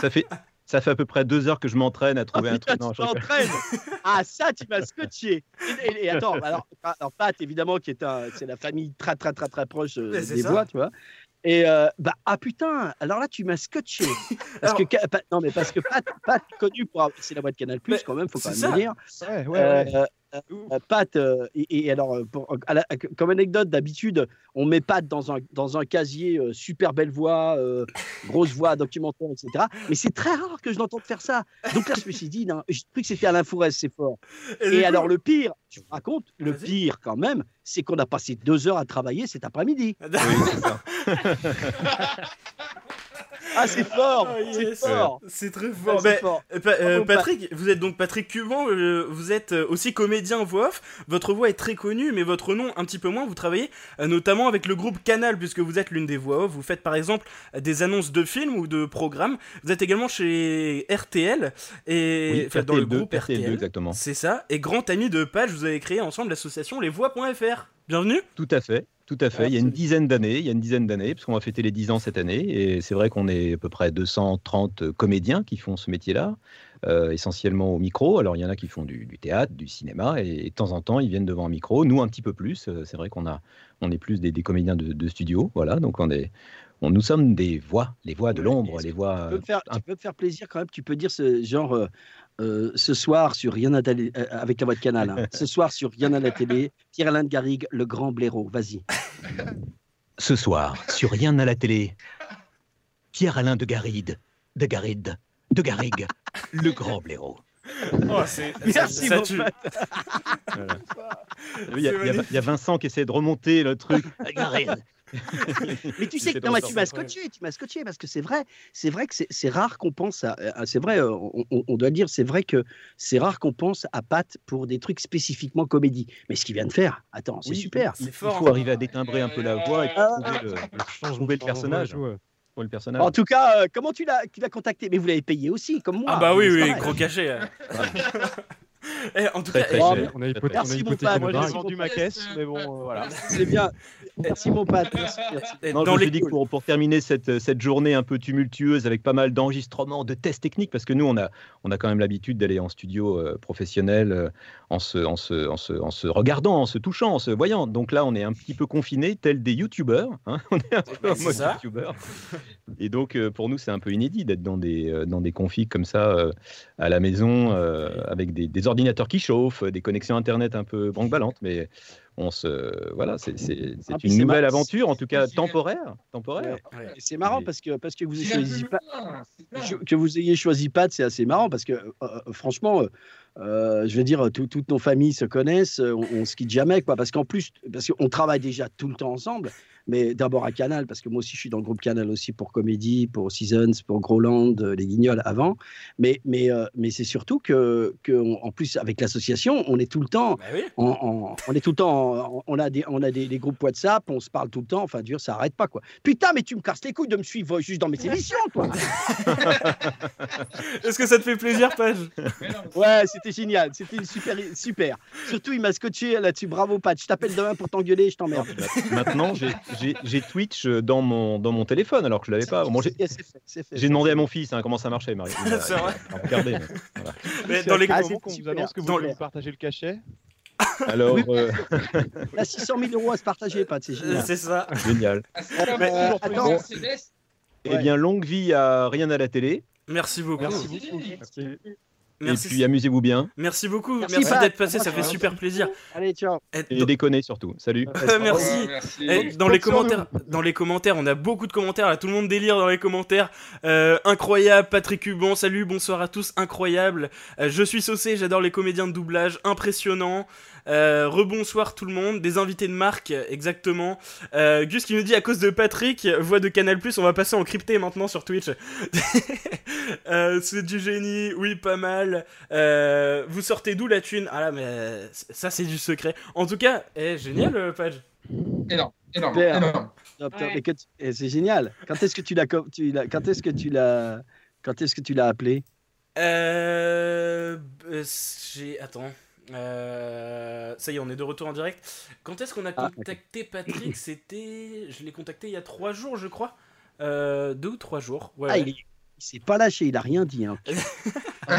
Ça fait, ça fait à peu près deux heures que je m'entraîne à Ah trouver un putain, truc. Non, tu je t'entraînes [laughs] Ah ça, tu m'as scotché et, et- et attends, alors, alors Pat, évidemment, qui est un, c'est la famille très très très très proche euh, des ça. bois, tu vois. Et euh, bah ah putain, alors là tu m'as scotché. [laughs] Parce que Ca- Pat- non mais parce que Pat, Pat connu pour avoir- c'est la voix de Canal Plus quand même, faut même le dire. Ouais, ouais, ouais. euh, Pat euh, et, et alors euh, pour- à la- comme anecdote d'habitude, on met Pat dans un dans un casier euh, super belle voix, euh, grosse voix documentaire etc. Mais c'est très rare que je l'entende faire ça. Donc là je me suis dit, non, j'ai cru que c'était Alain Fourès, c'est fort. Et Et, alors le pire, je vous raconte, le pire quand même, c'est qu'on a passé deux heures à travailler cet après-midi. [laughs] [laughs] Ah, c'est fort, Ah, c'est yes. fort. C'est très fort. pa- euh. Patrick, vous êtes donc Patrick Cuban, euh, vous êtes euh, aussi comédien voix off. Votre voix est très connue, mais votre nom un petit peu moins. Vous travaillez euh, notamment avec le groupe Canal, puisque vous êtes l'une des voix off. Vous faites par exemple des annonces de films ou de programmes. Vous êtes également chez RTL et Oui, dans le RTL2, groupe RTL. RTL2, exactement. C'est ça. Et grand ami de Page, vous avez créé ensemble l'association lesvoix.fr. Bienvenue. Tout à fait, tout à fait. Il y a une dizaine d'années, il y a une dizaine d'années, parce qu'on va fêter les 10 ans cette année, et c'est vrai qu'on est à peu près 230 comédiens qui font ce métier-là, euh, essentiellement au micro. Alors il y en a qui font du, du théâtre, du cinéma, et, de temps en temps ils viennent devant un micro. Nous un petit peu plus. Euh, C'est vrai qu'on a, on est plus des, des comédiens de, de studio, voilà. Donc on est, on, nous sommes des voix, les voix de l'ombre, les voix. Tu peux, me faire, tu peux me faire plaisir quand même, tu peux dire ce genre euh, ce soir sur Rien à télé, euh, avec la voix de canal, hein. [laughs] ce soir sur Rien à la télé, Pierre-Alain de Garrigue, le grand blaireau, vas-y. [laughs] Ce soir, sur Rien à la télé, Pierre-Alain de Garide, de Garide, de Garrigue, le grand blaireau. Oh, c'est- [laughs] Merci, ça. Voilà. Il y, a, il y a- il y a Vincent qui essaie de remonter le truc. Garide. [laughs] Mais tu sais que non, mais tu m'as scotché, tu m'as scotché parce que c'est vrai, c'est vrai que c'est- rare qu'on pense à, à- c'est vrai, euh, on, on- on doit le dire, c'est vrai que c'est rare qu'on pense à Pat pour des trucs spécifiquement comédie. Mais ce qu'il vient de faire, attends, c'est Oui, super. Il, il faut arriver à détimbrer un peu la voix et puis trouver le, le- trouver le personnage. Le personnage. En tout cas, euh, comment tu l'as, tu l'as contacté? Mais vous l'avez payé aussi, comme moi. Ah bah oui, oui, gros cachet. euh. [laughs] Eh, en tout Très, cas, très eh, cher. On a hypothé- on a Merci, mon hypothéqué Pat. le Moi, j'ai vendu ma caisse, mais bon, euh, voilà. C'est bien. Merci mon Pat. Merci, merci. Non, dans je me les suis dit que pour, pour terminer cette, cette journée un peu tumultueuse avec pas mal d'enregistrements, de tests techniques, parce que nous, on a, on a quand même l'habitude d'aller en studio euh, professionnel euh, en, se, en, se, en, se, en se regardant, en se touchant, en se voyant. Donc là, on est un petit peu confinés, tels des youtubeurs. hein. [laughs] On est un peu en mode youtubeur. Et donc, euh, pour nous, c'est un peu inédit d'être dans des, euh, dans des configs comme ça euh, à la maison, euh, avec des, des ordinateurs qui chauffent, des connexions Internet un peu branque-ballantes, mais on se voilà, c'est Ah, une nouvelle aventure, en tout cas temporaire, temporaire. C'est marrant parce que, parce que vous ayez choisi plein. je- que vous ayez choisi Pat, c'est assez marrant parce que euh, euh, franchement, euh, je veux dire, tout- toutes nos familles se connaissent, on, on se quitte jamais, quoi. Parce qu'en plus, parce qu'on travaille déjà tout le temps ensemble, mais d'abord à Canal, parce que moi aussi je suis dans le groupe Canal aussi pour Comédie, pour Seasons, pour Groland, euh, les Guignols avant. Mais, mais, euh, mais c'est surtout que, que on- en plus avec l'association, on est tout le temps, Bah oui. en- en- on est tout le temps, en- on a des, on a des, des groupes WhatsApp, on se parle tout le temps. Enfin, dur, ça arrête pas quoi. Putain, mais tu me casses les couilles de me suivre juste dans mes [laughs] émissions, toi. [laughs] Est-ce que ça te fait plaisir, Page? Ouais, c'était génial, c'était super, super. Surtout, il m'a scotché là-dessus. Bravo, Pat. Je t'appelle demain pour t'engueuler, je t'emmerde. Maintenant, j'ai- j'ai Twitch dans mon, dans mon téléphone alors que je l'avais pas. Bon, j'ai demandé à mon fils hein, comment ça marchait, Marie. [laughs] C'est vrai. regardé, mais voilà. Mais dans les Ah, Comment c'est qu'on vous annonce que vous voulez partager le cachet Alors, Oui. euh, Il a 600 000 euros à se partager, Pat. C'est génial. C'est ça. génial. Mais, euh, attends. Eh bien, longue vie à rien à la télé. Merci beaucoup. Merci beaucoup. Merci. Et puis amusez-vous bien. Merci beaucoup. Merci, Merci, d'être passé, ça fait super plaisir. Allez, ciao. Et déconnez surtout. Salut. [laughs] Merci. Merci. Dans les commentaires, dans les commentaires, on a beaucoup de commentaires. Là, tout le monde délire dans les commentaires. Euh, incroyable, Patrick Huban. Salut, bonsoir à tous. Incroyable. Euh, je suis saucé. J'adore les comédiens de doublage. Impressionnant. Euh, rebonsoir tout le monde. Des invités de marque, exactement. Euh, Gus qui nous dit à cause de Patrick, voix de Canal on va passer en crypté maintenant sur Twitch. [laughs] Euh, c'est du génie. Oui, pas mal. Euh, vous sortez d'où la thune? Ah là, mais ça c'est du secret. En tout cas, eh, génial, Page. Énorme, énorme, Super. énorme. Top, top. Ouais. Tu- eh, c'est génial. Quand est-ce que tu l'as, co- tu l'as- quand est-ce que tu l'as, quand est-ce que tu l'as appelé? Euh. euh, J'ai. Attends. Euh, ça y est, on est de retour en direct. Quand est-ce qu'on a Ah, contacté Patrick? [clears throat] C'était. Je l'ai contacté il y a trois jours, je crois. Euh, deux ou trois jours. Ouais, Ah, ouais. il, est- il s'est pas lâché, il a rien dit. hein. [laughs] [laughs]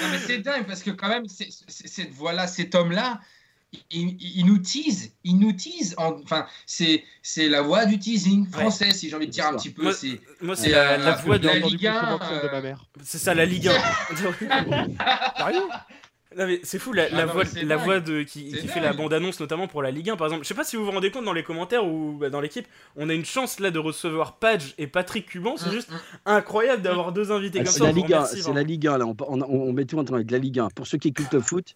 Non, mais c'est dingue parce que, quand même, c'est- c'est- cette voix-là, cet homme-là, il, nous tease, il nous tease. en- Enfin, c'est c'est la voix du teasing français, si j'ai envie de dire un petit peu. Moi- c'est moi, c'est c'est la- la voix de- la Ligue 1. de ma euh, mère. C'est ça, la Ligue [laughs] 1. Non mais c'est fou la, Ah la non, voix, mais c'est la dingue. voix de qui, C'est qui fait la dingue. bande annonce notamment pour la Ligue 1 par exemple. Je sais pas si vous vous rendez compte dans les commentaires ou bah, dans l'équipe, on a une chance là de recevoir Page et Patrick Cuban. C'est juste incroyable d'avoir deux invités Ah, comme c'est ça. la on vous Ligue 1, remercie, c'est la Ligue 1 là. On, on, on met tout en train avec la Ligue 1. Pour ceux qui écoutent le foot,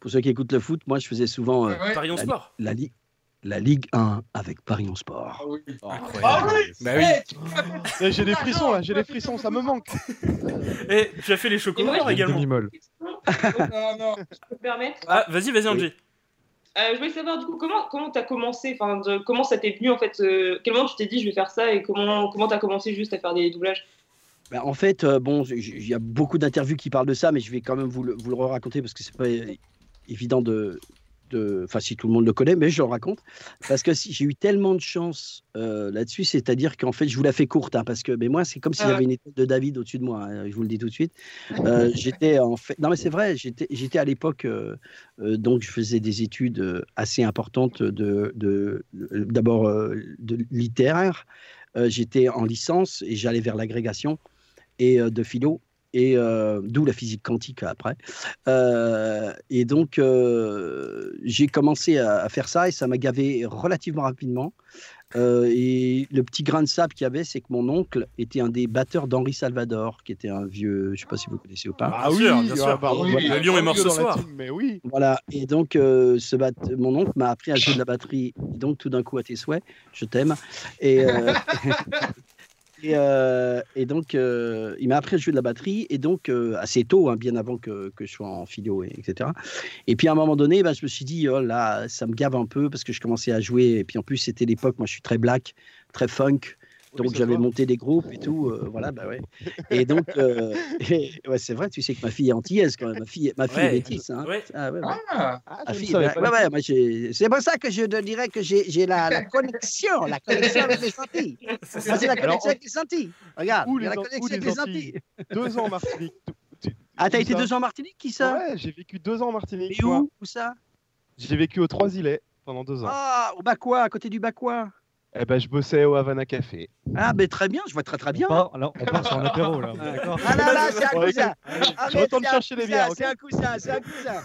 pour ceux qui écoutent le foot, moi je faisais souvent euh, Ouais. Paris en la, sport. La, Li- la Ligue 1 avec Paris en sport. Ah oui Bah oui. Eh, J'ai des frissons là, j'ai des frissons, ça me manque. Et tu as fait les chocolats également. Demi-molle. Non, non. [laughs] Je peux me permettre? Ah vas-y vas-y Angie. Euh, je voulais savoir du coup comment comment t'as commencé, enfin comment ça t'est venu en fait, euh, quel moment tu t'es dit je vais faire ça et comment comment t'as commencé juste à faire des doublages? Bah, en fait, euh, bon, il y a beaucoup d'interviews qui parlent de ça, mais je vais quand même vous le, vous le raconter parce que c'est pas évident de. Enfin, si tout le monde le connaît, mais je le raconte. Parce que si, j'ai eu tellement de chance euh, là-dessus, c'est-à-dire qu'en fait, je vous la fais courte, hein, parce que mais moi, c'est comme s'il y Ah avait une étoile de David au-dessus de moi, hein, je vous le dis tout de suite. Euh, [laughs] j'étais en fait. Non, mais c'est vrai, j'étais j'étais à l'époque, euh, donc je faisais des études assez importantes de. de- de- D'abord de littéraire. J'étais en licence et j'allais vers l'agrégation et de philo et euh, d'où la physique quantique après. Euh, et donc euh, j'ai commencé à, à faire ça et ça m'a gavé relativement rapidement. Euh, et le petit grain de sable qu'il y avait, c'est que mon oncle était un des batteurs d'Henri Salvador, qui était un vieux, je sais pas si vous connaissez ou pas. Ah oui, sûr, bien sûr. ah bah, Oui, voilà. le lion est mort ce soir. team, Mais oui. Voilà, et donc euh, ce bat- mon oncle m'a appris à jouer de la batterie, donc tout d'un coup à tes souhaits, je t'aime. Et, euh, [laughs] et, euh, et donc euh, il m'a appris à jouer de la batterie, et donc euh, assez tôt, hein, bien avant que, que je sois en philo, et, etc. Et puis à un moment donné, bah, je me suis dit, oh là, ça me gave un peu, parce que je commençais à jouer, et puis en plus c'était l'époque, moi je suis très black, très funk. Donc j'avais monté des groupes et tout, euh, voilà, bah ouais. Et donc, euh, [laughs] et- ouais, c'est vrai, tu sais que ma fille est antillaise quand même, ma fille, ma fille Ouais. est métisse. Hein. Ouais. Ah, ouais, ouais. Ah, Ah, fille, savais ouais, c'est pour ça que je te dirais que j'ai la, la [laughs] connexion, la connexion avec les Antilles. C'est c'est la Alors, connexion avec les Antilles. Regarde, Où il y a les la connexion avec les les Antilles? Deux ans en [laughs] Martinique. Ah, t'as été deux ans en Martinique, qui ça? Ouais, j'ai vécu deux ans en Martinique. Et où Où ça? J'ai vécu aux Trois-Îlets pendant deux ans. Ah, au Bacois, à côté du Bacois. Eh ben, je bossais au Havana Café. Ah, ben très bien, je vois très très bien. On part, alors, on part sur un apéro là. D'accord. Ah là là, c'est un cousin. Je Arrête, retourne c'est un chercher les bières. C'est un cousin, c'est un cousin.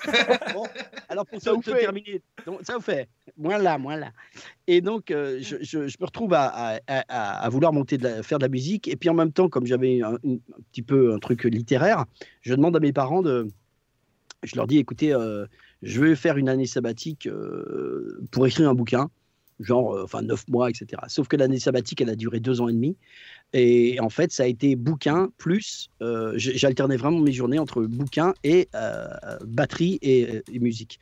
[laughs] Bon, alors pour Ça vous te fait. terminer, donc, ça vous fait. Moins là, moins là. Et donc, euh, je, je- je me retrouve à, à- à- à vouloir monter de la- faire de la musique. Et puis en même temps, comme j'avais un, petit peu un truc littéraire, je demande à mes parents de. Je leur dis écoutez, euh, je veux faire une année sabbatique euh, pour écrire un bouquin, genre, euh, enfin, neuf mois, etc. Sauf que l'année sabbatique, elle a duré deux ans et demi. Et en fait, ça a été bouquin plus. euh, J'alternais vraiment mes journées entre bouquin et euh, batterie et, musique.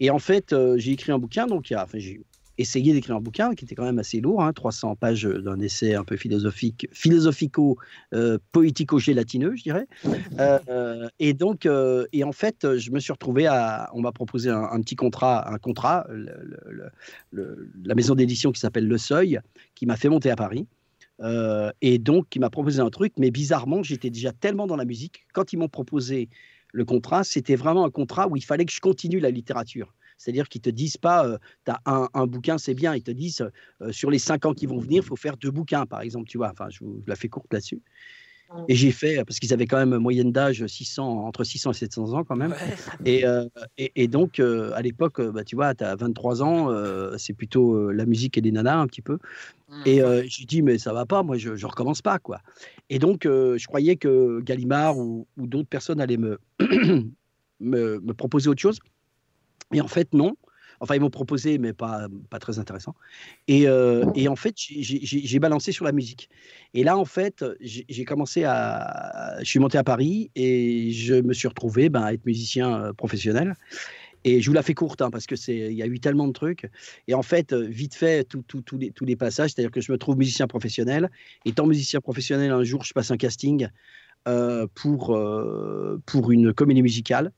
Et en fait, j'ai écrit un bouquin, donc il y a- enfin, essayé d'écrire un bouquin qui était quand même assez lourd, hein, 300 pages d'un essai un peu philosophique, philosophico, euh, je dirais. Euh, et donc, euh, et en fait, je me suis retrouvé à, on m'a proposé un, petit contrat, un contrat, la maison d'édition qui s'appelle Le Seuil, qui m'a fait monter à Paris. Et donc, qui m'a proposé un truc, mais bizarrement, j'étais déjà tellement dans la musique. Quand ils m'ont proposé le contrat, c'était vraiment un contrat où il fallait que je continue la littérature. C'est-à-dire qu'ils te disent pas, tu as un, un bouquin, c'est bien. Ils te disent, euh, sur les cinq ans qui vont venir, il faut faire deux bouquins, par exemple. Tu vois, enfin, je, vous- je la fais courte là-dessus. Et j'ai fait, parce qu'ils avaient quand même moyenne d'âge 600, entre 600 et 700 ans quand même. Et, euh, et, et donc, euh, à l'époque, euh, bah, tu vois, tu as 23 ans, euh, c'est plutôt euh, la musique et les nanas un petit peu. Et euh, j'ai dit, mais ça va pas, moi, je, je recommence pas, quoi. Et donc, euh, je croyais que Gallimard ou, ou d'autres personnes allaient me, [clears throat] me, me proposer autre chose. Et en fait, non. Enfin, ils m'ont proposé, mais pas, pas très intéressant. Et, euh, et en fait, j'ai- balancé sur la musique. Et là, en fait, j'ai commencé à. Je suis monté à Paris et je me suis retrouvé ben, à être musicien euh, professionnel. Et je vous la fais courte, hein, parce que c'est, il y a eu tellement de trucs. Et en fait, euh, vite fait, tout- tout- les, tous les passages, c'est-à-dire que je me trouve musicien professionnel. Étant musicien professionnel, un jour, je passe un casting pour, pour une comédie musicale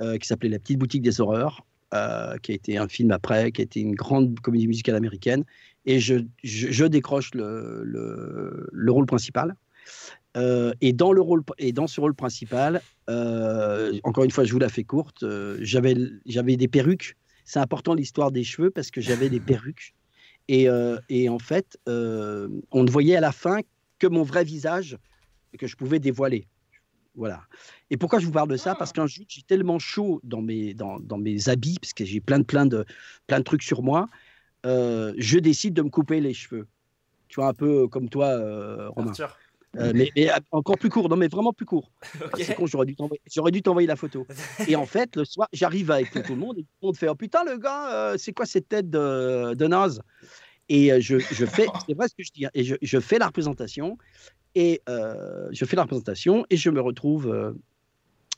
qui s'appelait La Petite Boutique des Horreurs, euh, qui a été un film après, qui a été une grande comédie musicale américaine. Et je, décroche le, le, le rôle principal. Euh, et, dans le rôle, et dans ce rôle principal, euh, encore une fois, je vous la fais courte, j'avais j'avais des perruques, c'est important l'histoire des cheveux parce que j'avais des perruques. Et, en fait, on ne voyait à la fin que mon vrai visage que je pouvais dévoiler. Voilà. Et pourquoi je vous parle de ça? Parce qu'un jour, j'ai tellement chaud dans mes, dans, dans mes habits, parce que j'ai plein de, plein, de, plein de trucs sur moi, euh, je décide de me couper les cheveux. Tu vois, un peu comme toi, euh, Romain. Euh, mais, mais encore plus court, non mais vraiment plus court. [laughs] C'est con, j'aurais dû t'envoyer- la photo. [laughs] Et en fait, le soir, j'arrive avec tout le monde et tout le monde fait Oh putain, le gars, euh, c'est quoi cette tête de, de naze? Et euh, je, je fais, c'est vrai ce que je dis, hein, et je, je fais la représentation et euh, je fais la représentation et je me retrouve. euh,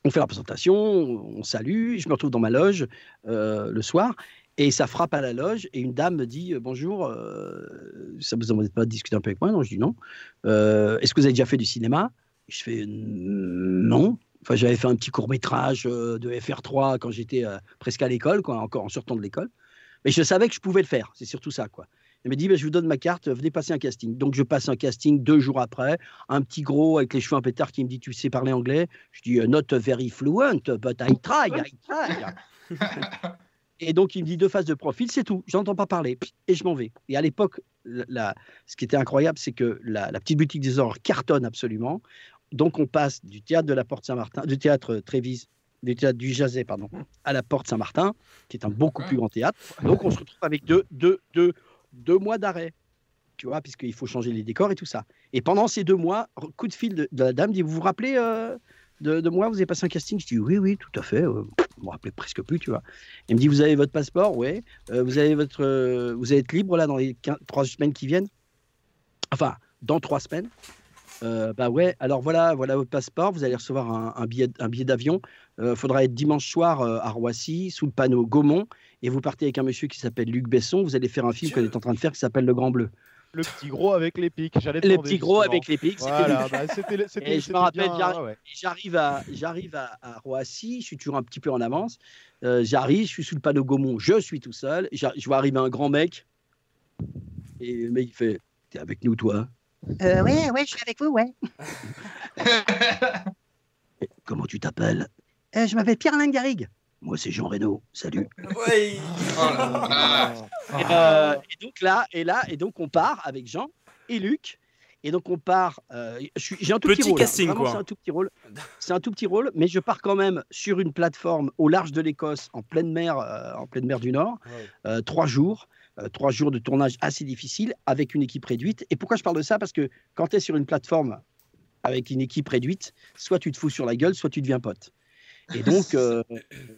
on fait la présentation, on salue, je me retrouve dans ma loge euh, le soir et ça frappe à la loge et une dame me dit bonjour, ça vous embête pas de discuter un peu avec moi? Non, je dis non. Est-ce que vous avez déjà fait du cinéma? Je fais non. Enfin, j'avais fait un petit court métrage de FR3 quand j'étais presque à l'école, quoi, encore en sortant de l'école. Mais je savais que je pouvais le faire. C'est surtout ça, quoi. Elle m'a dit, Ben, je vous donne ma carte, venez passer un casting. Donc je passe un casting deux jours après. Un petit gros avec les cheveux un pétard qui me dit, tu sais parler anglais? Je dis, not very fluent, but I try, I try. [laughs] Et donc, il me dit deux phases de profil, c'est tout. J'entends pas parler. Et je m'en vais. Et à l'époque, ce qui était incroyable, c'est que la, la petite boutique des ors cartonne absolument. Donc, on passe du théâtre de la Porte Saint-Martin, du théâtre Trévise, du théâtre du Jazet, pardon, à la Porte Saint-Martin, qui est un beaucoup plus grand théâtre. Donc, on se retrouve avec deux, deux, deux, deux mois d'arrêt. Tu vois, puisqu'il faut changer les décors et tout ça. Et pendant ces deux mois, coup de fil de, la dame dit Vous vous rappelez euh, de, moi Vous avez passé un casting? Je dis Oui, oui, tout à fait. Euh, je me rappelais presque plus, tu vois. Elle me dit Vous avez votre passeport? Oui. vous, avez votre, euh, vous être libre là dans les 15 trois semaines qui viennent? Enfin, dans trois semaines. Euh, bah ouais, alors voilà, voilà votre passeport. Vous allez recevoir un billet, un billet d'avion. Il faudra être dimanche soir euh, à Roissy, sous le panneau Gaumont. Et vous partez avec un monsieur qui s'appelle Luc Besson. Vous allez faire un film qu'on est en train de faire qui s'appelle Le Grand Bleu. Le petit gros avec les pics. J'allais Le petit gros justement. avec les pics, c'était Voilà, Luc. bah, [laughs] Et je me rappelle, bien, j'arrive ouais, à, j'arrive à, à Roissy, je suis toujours un petit peu en avance. Euh, j'arrive, je suis sous le panneau Gaumont, je suis tout seul. Je vois arriver un grand mec. Et le mec, il fait T'es avec nous, toi? Euh, ouais, ouais, je suis avec vous, ouais. [laughs] Comment tu t'appelles? Euh, je m'appelle Pierre-Alain Garrigue. Moi, c'est Jean Reno. Salut. Ouais. [laughs] Et, euh, et donc là, et là, et donc on part avec Jean et Luc. Et donc on part. euh, J'ai un tout petit, Petit rôle. hein. casting, Vraiment, quoi. C'est un tout petit rôle. C'est un tout petit rôle, mais je pars quand même sur une plateforme au large de l'Écosse, en pleine mer, euh, en pleine mer du Nord, euh, trois jours. euh, trois jours de tournage assez difficile avec une équipe réduite. Et pourquoi je parle de ça? Parce que quand tu es sur une plateforme avec une équipe réduite, soit tu te fous sur la gueule, soit tu deviens pote. Et donc, [laughs] euh,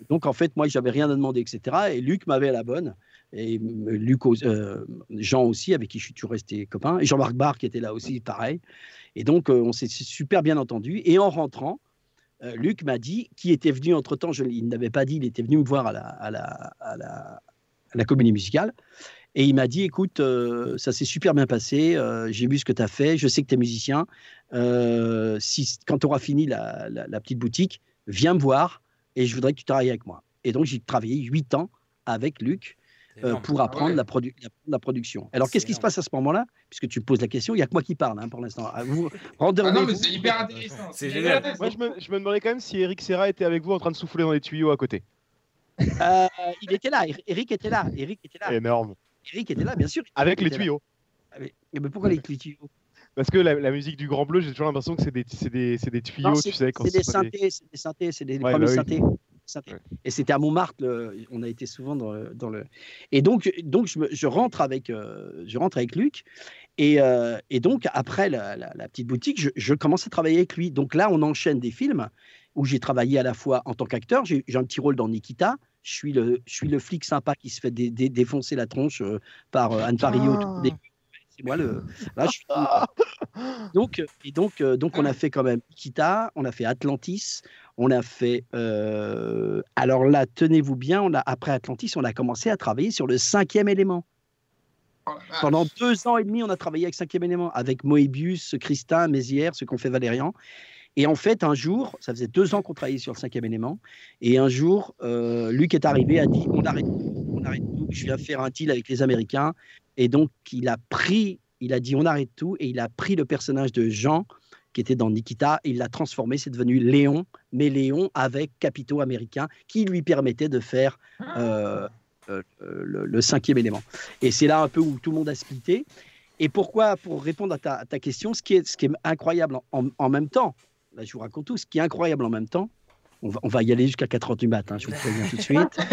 donc en fait, moi, j'avais rien à demander, etc. Et Luc m'avait à la bonne. Et euh, Luc, euh, Jean aussi, avec qui je suis toujours resté copain. Et Jean-Marc Barr, qui était là aussi, pareil. Et donc, on s'est super bien entendu. Et en rentrant, Luc m'a dit, qui était venu entre-temps, je, il n'avait pas dit, il était venu me voir à la, à la, à la, à la comédie musicale. Et il m'a dit, écoute, euh, ça s'est super bien passé, euh, j'ai vu ce que tu as fait, je sais que tu es musicien. Euh, si, quand tu auras fini la, la- la petite boutique, viens me voir et je voudrais que tu travailles avec moi. Et donc, j'ai travaillé huit ans avec Luc euh, pour apprendre la, produ- la- la production. Alors, qu'est-ce qui se passe à ce moment-là? Puisque tu me poses la question, il n'y a que moi qui parle hein, pour l'instant. Vous, [laughs] rendez Ah non, mais c'est hyper intéressant. C'est génial. Moi, je me, je me demandais quand même si Eric Serra était avec vous en train de souffler dans les tuyaux à côté. Euh, il était là, Eric était là, Eric était là. Énorme. Eric était là, bien sûr. Avec Eric les tuyaux. Ah, Mais, mais pourquoi les tuyaux? Parce que la, la musique du Grand Bleu, j'ai toujours l'impression que c'est des, c'est des, c'est des tuyaux, Non, tu sais. C'est des synthés, c'est des synthés, c'est des Ouais, premiers bah oui. synthés. synthés. Et c'était à Montmartre, le- on a été souvent dans le. dans le- Et donc, donc je, me- je rentre avec, euh, je rentre avec Luc. Et, euh, et donc, après la, la- la petite boutique, je, je commence à travailler avec lui. Donc là, on enchaîne des films où j'ai travaillé à la fois en tant qu'acteur, j'ai j'ai un petit rôle dans Nikita. Je suis le, je suis le flic sympa qui se fait dé- dé- défoncer la tronche euh, par euh, Anne Parillo. début. C'est moi le. Là, je suis- donc, et donc, euh, donc, on a fait quand même Nikita, on a fait Atlantis, on a fait. euh, alors là, tenez-vous bien, on a, après Atlantis, on a commencé à travailler sur le cinquième élément. Pendant deux ans et demi, on a travaillé avec cinquième élément, avec Moebius, Christin, Mézières, ce qu'on fait Valérian. Et en fait, un jour, ça faisait deux ans qu'on travaillait sur le cinquième élément, et un jour, euh, Luc est arrivé, a dit on arrête, tout, on arrête tout, je viens faire un deal avec les Américains. Et donc, il a pris, il a dit on arrête tout, et il a pris le personnage de Jean, qui était dans Nikita, et il l'a transformé, c'est devenu Léon, mais Léon avec capitaux américains, qui lui permettait de faire euh, euh, le, le cinquième élément. Et c'est là un peu où tout le monde a splitté. Et pourquoi, pour répondre à ta, à ta question, ce qui est, ce qui est incroyable en, en- en même temps, là je vous raconte tout, ce qui est incroyable en même temps, on va, on va y aller jusqu'à 4 heures du matin, je vous le préviens tout de suite. [laughs]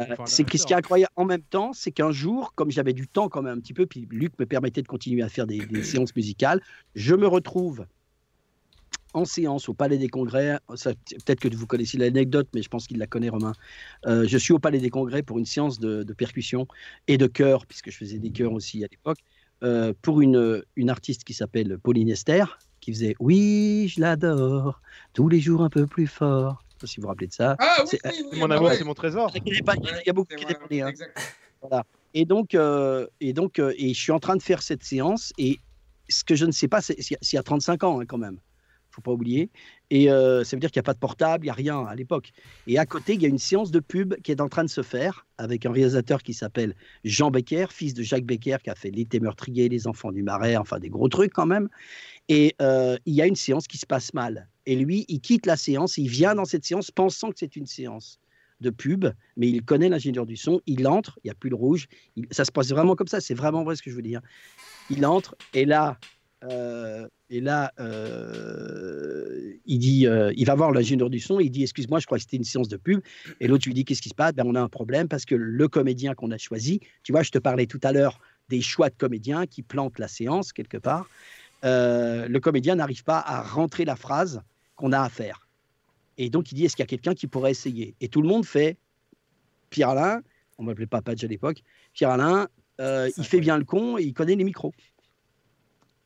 Euh, c'est que ce qui est incroyable en même temps, c'est qu'un jour, comme j'avais du temps quand même un petit peu, puis Luc me permettait de continuer à faire des, des [clears throat] séances musicales, je me retrouve en séance au Palais des Congrès. Peut-être que vous connaissez l'anecdote, mais je pense qu'il la connaît, Romain. Euh, je suis au Palais des Congrès pour une séance de, de percussion et de chœur, puisque je faisais des chœurs aussi à l'époque, euh, pour une, une artiste qui s'appelle Pauline Esther, qui faisait Oui, je l'adore, tous les jours un peu plus fort. Je sais pas si vous vous rappelez de ça. Ah oui, C'est- oui, oui, Mon amour, ouais. c'est mon trésor. il y a pas- il y a- beaucoup qui répondaient, hein. Voilà. Et donc, euh, et donc, euh, et je suis en train de faire cette séance. Et ce que je ne sais pas, c'est c'est il y a 35 ans hein, quand même. Faut pas oublier. Et euh, ça veut dire qu'il n'y a pas de portable, il n'y a rien à l'époque. Et à côté, il y a une séance de pub qui est en train de se faire avec un réalisateur qui s'appelle Jean Becker, fils de Jacques Becker, qui a fait L'été meurtrier, Les enfants du marais, enfin des gros trucs quand même. Et euh, il y a une séance qui se passe mal. Et lui, il quitte la séance, il vient dans cette séance pensant que c'est une séance de pub, mais il connaît l'ingénieur du son, il entre, il n'y a plus le rouge, ça se passe vraiment comme ça, c'est vraiment vrai ce que je veux dire. Il entre, et là, euh, et là euh, il dit, euh, il va voir l'ingénieur du son, il dit, excuse-moi, je crois que c'était une séance de pub, et l'autre lui dit, qu'est-ce qui se passe? Ben, On a un problème parce que le comédien qu'on a choisi, tu vois, je te parlais tout à l'heure des choix de comédiens qui plantent la séance quelque part, le comédien n'arrive pas à rentrer la phrase qu'on a à faire. Et donc, il dit, est-ce qu'il y a quelqu'un qui pourrait essayer? Et tout le monde fait, Pierre Alain, on ne m'appelait pas Padge à l'époque, Pierre Alain, il fait bien le con et il connaît les micros.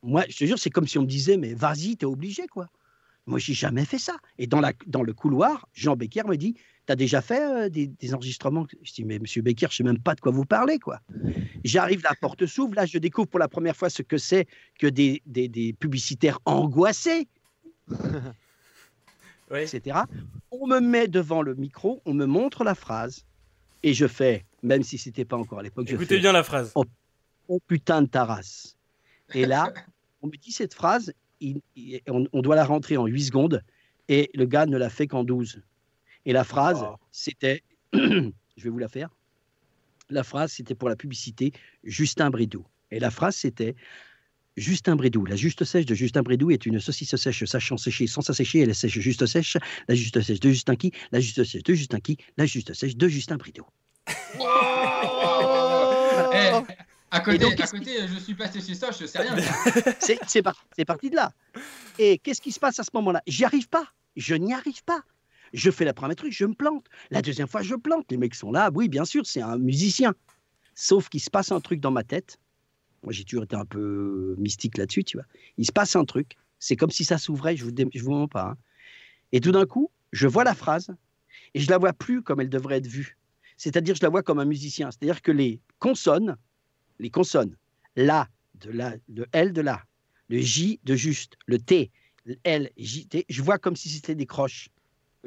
Moi, je te jure, c'est comme si on me disait, mais vas-y, t'es obligé, quoi. Moi, j'ai jamais fait ça. Et dans, la, dans le couloir, Jean Becker me dit, t'as déjà fait euh, des, des enregistrements? Je dis, mais monsieur Becker, je sais même pas de quoi vous parlez, quoi. J'arrive, la porte s'ouvre, là, je découvre pour la première fois ce que c'est que des, des, des publicitaires angoissés, [laughs] etc. On me met devant le micro, on me montre la phrase, et je fais, même si c'était pas encore à l'époque, je Écoutez fais, bien la phrase. Oh, oh putain de ta race. Et là, on me dit cette phrase, il- il- on, on doit la rentrer en 8 secondes, et le gars ne l'a fait qu'en 12. Et la phrase, c'était, [clears throat] je vais vous la faire, la phrase, c'était pour la publicité Justin Bridou. Et la phrase, c'était Justin Bridou. La juste sèche de Justin Bridou est une saucisse sèche sachant sécher sans s'assécher. Elle est sèche juste sèche. La juste sèche de Justin qui La juste sèche de Justin qui La juste sèche de Justin Bridou. [laughs] Eh, à côté, donc, à côté je suis passé chez ça, je sais rien. [laughs] C'est c'est par- c'est parti de là. Et qu'est-ce qui se passe à ce moment-là? J'y arrive pas. Je n'y arrive pas. Je fais la première truc, je me plante. La deuxième fois, je plante. Les mecs sont là. Oui, bien sûr, c'est un musicien. Sauf qu'il se passe un truc dans ma tête. Moi, j'ai toujours été un peu mystique là-dessus, tu vois. Il se passe un truc. C'est comme si ça s'ouvrait. Je vous, dé- je vous mens pas. hein. Et tout d'un coup, je vois la phrase et je la vois plus comme elle devrait être vue. C'est-à-dire, je la vois comme un musicien. C'est-à-dire que les consonnes, les consonnes, la de la, le L de la, le J de juste, le T, le L, J, T, je vois comme si c'était des croches.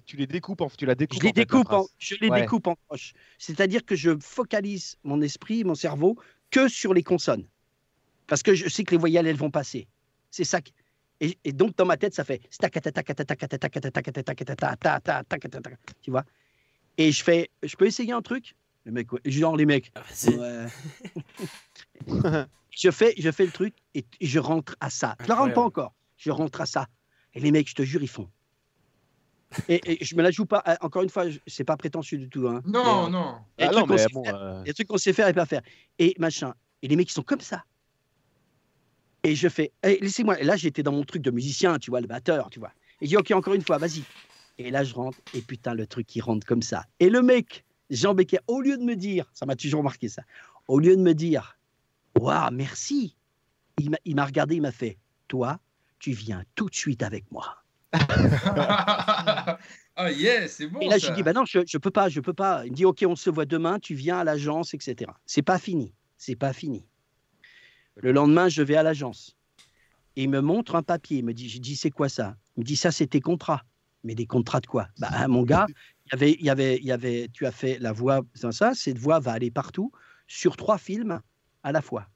Tu les découpes, en, tu la découpes. Je les en découpe, en, je les Ouais. découpe en croches. C'est-à-dire que je focalise mon esprit, mon cerveau, que sur les consonnes. Parce que je sais que les voyelles, elles vont passer. C'est ça. Et, et donc, dans ma tête, ça fait tu vois Et je fais, je peux essayer un truc Le mec, ouais. genre les mecs. ouais. [laughs] je fais, je fais le truc et, et je rentre à ça. Je la rentre pas encore. Je rentre à ça. Et les mecs, je te jure, ils font. Et, et je me la joue pas. euh, Encore une fois, c'est pas prétentieux du tout. Hein. Non, Mais, euh, non. il y a Ah des non, trucs qu'on mais sait bon, faire- euh, il y a des trucs qu'on sait faire et pas faire. Et machin. Et les mecs, ils sont comme ça. Et je fais, Eh, laissez-moi. Et là, j'étais dans mon truc de musicien, tu vois, le batteur, tu vois. Et je dis, ok, encore une fois, vas-y. Et là, je rentre, et putain, le truc qui rentre comme ça. Et le mec, Jean Becker, au lieu de me dire, ça m'a toujours marqué ça, au lieu de me dire, waouh, merci, il m'a- regardé, il m'a fait, toi, tu viens tout de suite avec moi. [laughs] Ah yes, c'est bon. Et là, ça. j'ai dit, bah non, je, je peux pas, je peux pas. Il me dit, ok, on se voit demain, tu viens à l'agence, etc. C'est pas fini, c'est pas fini. Le lendemain, je vais à l'agence. Et il me montre un papier. Il me dit, j'ai dit, c'est quoi ça? Il me dit, ça, c'est tes contrats. Mais des contrats de quoi? Bah, hein, mon gars, y avait, il y avait, il y avait, tu as fait la voix, c'est ça, cette voix va aller partout, sur trois films à la fois.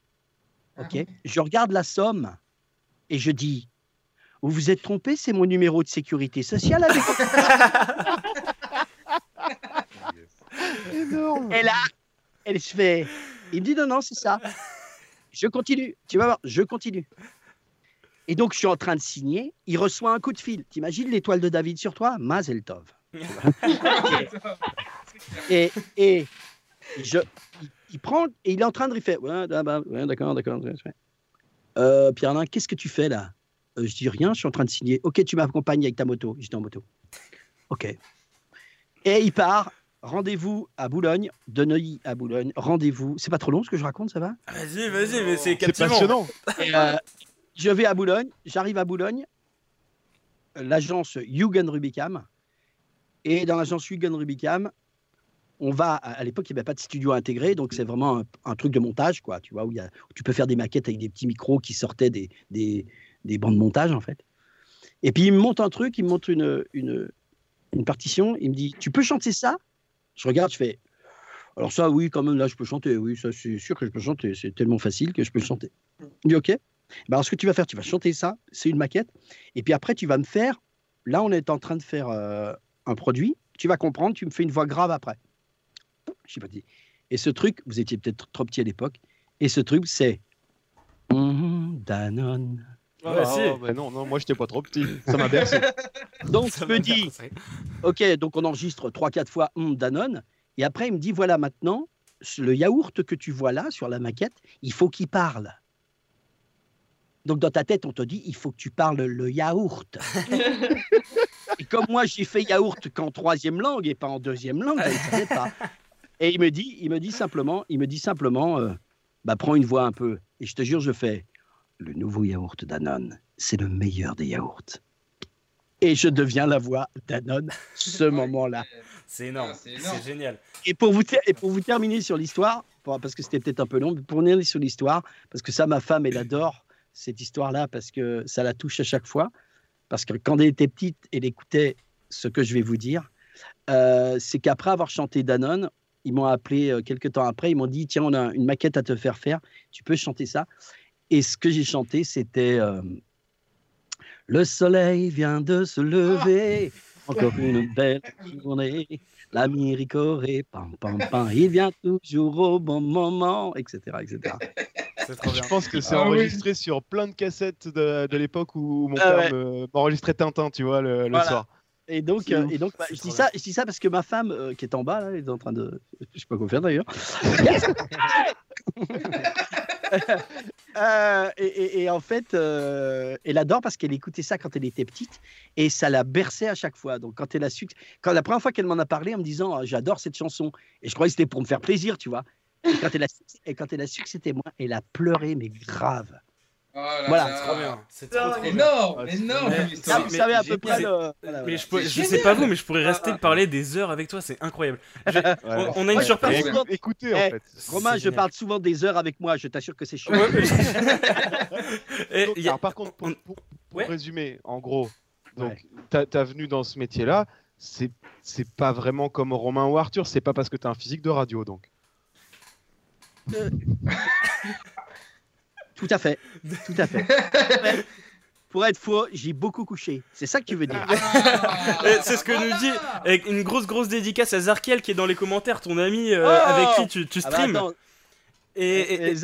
Ok Je regarde la somme et je dis, vous vous êtes trompé, c'est mon numéro de sécurité sociale avec. [laughs] [laughs] Et là, elle se fait. Il me dit non, non, c'est ça. Je continue. Tu vas voir, je continue. Et donc, je suis en train de signer. Il reçoit un coup de fil. T'imagines l'étoile de David sur toi? Mazel Tov. [laughs] et, et je, il, il prend et il est en train de fait ouais, d'accord, ouais, d'accord. Euh, Pierre-Alain, qu'est-ce que tu fais là? Euh, Je dis rien, je suis en train de signer. Ok, tu m'accompagnes avec ta moto. J'étais en moto. Ok. Et il part. Rendez-vous à Boulogne, de Neuilly à Boulogne. Rendez-vous. C'est pas trop long ce que je raconte, ça va? Vas-y, vas-y, mais c'est C'est captivant. passionnant. Et, euh, je vais à Boulogne, j'arrive à Boulogne, l'agence Hugen Rubicam. Et dans l'agence Hugen Rubicam, on va, à l'époque, il n'y avait pas de studio intégré, donc c'est vraiment un, truc de montage, quoi, tu vois, où, tu peux faire des maquettes avec des petits micros qui sortaient des, des, des de montage, en fait. Et puis il me montre un truc, il me montre une, partition, il me dit, tu peux chanter ça? Je regarde, je fais, alors ça, oui, quand même, là, je peux chanter, oui, ça, c'est sûr que je peux chanter, c'est tellement facile que je peux chanter. Il dit, ok. Ben, alors, ce que tu vas faire, tu vas chanter ça, c'est une maquette, et puis après, tu vas me faire, là, on est en train de faire euh, un produit, tu vas comprendre, tu me fais une voix grave après. Je sais pas dit. Et ce truc, vous étiez peut-être trop petit à l'époque, et ce truc, c'est Mhm, Danone. Ah, bah non, non, moi j'étais pas trop petit. Ça m'a bercé. [laughs] Donc, je me dis, ok, donc on enregistre 3-4 fois Hum, Danone, et après, il me dit, voilà, maintenant, le yaourt que tu vois là sur la maquette, il faut qu'il parle. Donc, dans ta tête, on te dit, il faut que tu parles le yaourt. [laughs] et comme moi, j'ai fait yaourt qu'en troisième langue et pas en deuxième langue, je ne savais pas. Et il me dit, il me dit simplement, il me dit simplement, euh, bah, prends une voix un peu. Et je te jure, je fais, le nouveau yaourt Danone, c'est le meilleur des yaourts. Et je deviens la voix Danone ce moment-là. C'est énorme, c'est génial. Et pour vous, ter- et pour vous terminer sur l'histoire, parce que c'était peut-être un peu long, mais pour terminer sur l'histoire, parce que ça, ma femme, elle adore cette histoire-là, parce que ça la touche à chaque fois. Parce que quand elle était petite, elle écoutait ce que je vais vous dire. Euh, c'est qu'après avoir chanté Danone, ils m'ont appelé euh, quelques temps après, ils m'ont dit Tiens, on a une maquette à te faire faire, tu peux chanter ça. Et ce que j'ai chanté, c'était euh, Le soleil vient de se lever, encore une belle journée. L'ami ricoré, pam, pam, pam, il vient toujours au bon moment, etc. etc. Je pense que c'est Ah oui. enregistré sur plein de cassettes de, de l'époque où mon Ah père ouais. me- m'enregistrait Tintin, tu vois, le, soir. Et donc, euh, et donc bah, je, dis ça, je dis ça parce que ma femme, euh, qui est en bas, là, elle est en train de. Je sais pas quoi faire d'ailleurs. [laughs] Euh, et, et- et en fait, euh, elle adore parce qu'elle écoutait ça quand elle était petite et ça la berçait à chaque fois. Donc, quand elle a su, quand la première fois qu'elle m'en a parlé en me disant Ah, j'adore cette chanson, et je croyais que c'était pour me faire plaisir, tu vois. Et quand elle a, su- et quand elle a su que c'était moi, elle a pleuré, mais grave. voilà, C'est trop bien. C'est trop, trop bien. énorme, Ah, énorme. mais- Ah, vous savez à peu près c'est- le- voilà, Mais voilà. je, pourrais- je sais pas vous, mais je pourrais rester parler des heures avec toi, c'est incroyable. Je- on, on a une Ouais, surprise. souvent- Écoutez, en Eh, fait. Romain, je génial. parle souvent des heures avec moi, je t'assure que c'est chaud. Ouais, mais- [laughs] Et Donc, il y a- alors, par contre, pour, pour- pour Ouais. résumer, en gros, donc ta, ta venue dans ce métier-là, c'est c'est pas vraiment comme Romain ou Arthur, c'est pas parce que t'as un physique de radio, donc. Tout à fait. Tout à fait. Pour être faux, j'ai beaucoup couché. C'est ça que tu veux dire. Et C'est ce que nous dit avec une grosse grosse dédicace à Zarkiel qui est dans les commentaires, ton ami euh, Oh avec qui tu, tu Ah bah streams. attends. et, et-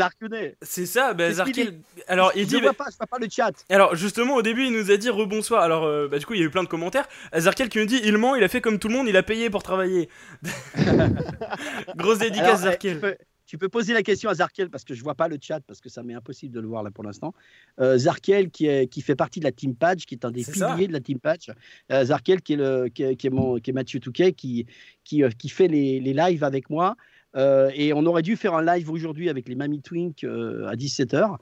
c'est ça, bah, Zarkiel. Alors il Je dit. vois pas, je vois pas le chat. Alors justement au début il nous a dit rebonsoir. Alors euh, bah, du coup il y a eu plein de commentaires. Zarkiel qui nous dit il ment, il a fait comme tout le monde, il a payé pour travailler. [laughs] Grosse dédicace Alors, eh, Zarkiel. peux, tu peux poser la question à Zarkiel parce que je vois pas le chat parce que ça m'est impossible de le voir là pour l'instant. Euh, Zarkiel qui, est, qui fait partie de la Team Patch, qui est un des piliers ça. de la Team Patch. Euh, Zarkiel qui est, le, qui est, qui est mon, qui est Mathieu Touquet qui, qui, euh, qui fait les, les lives avec moi. Euh, et on aurait dû faire un live aujourd'hui avec les Mamie Twink euh, à 17h.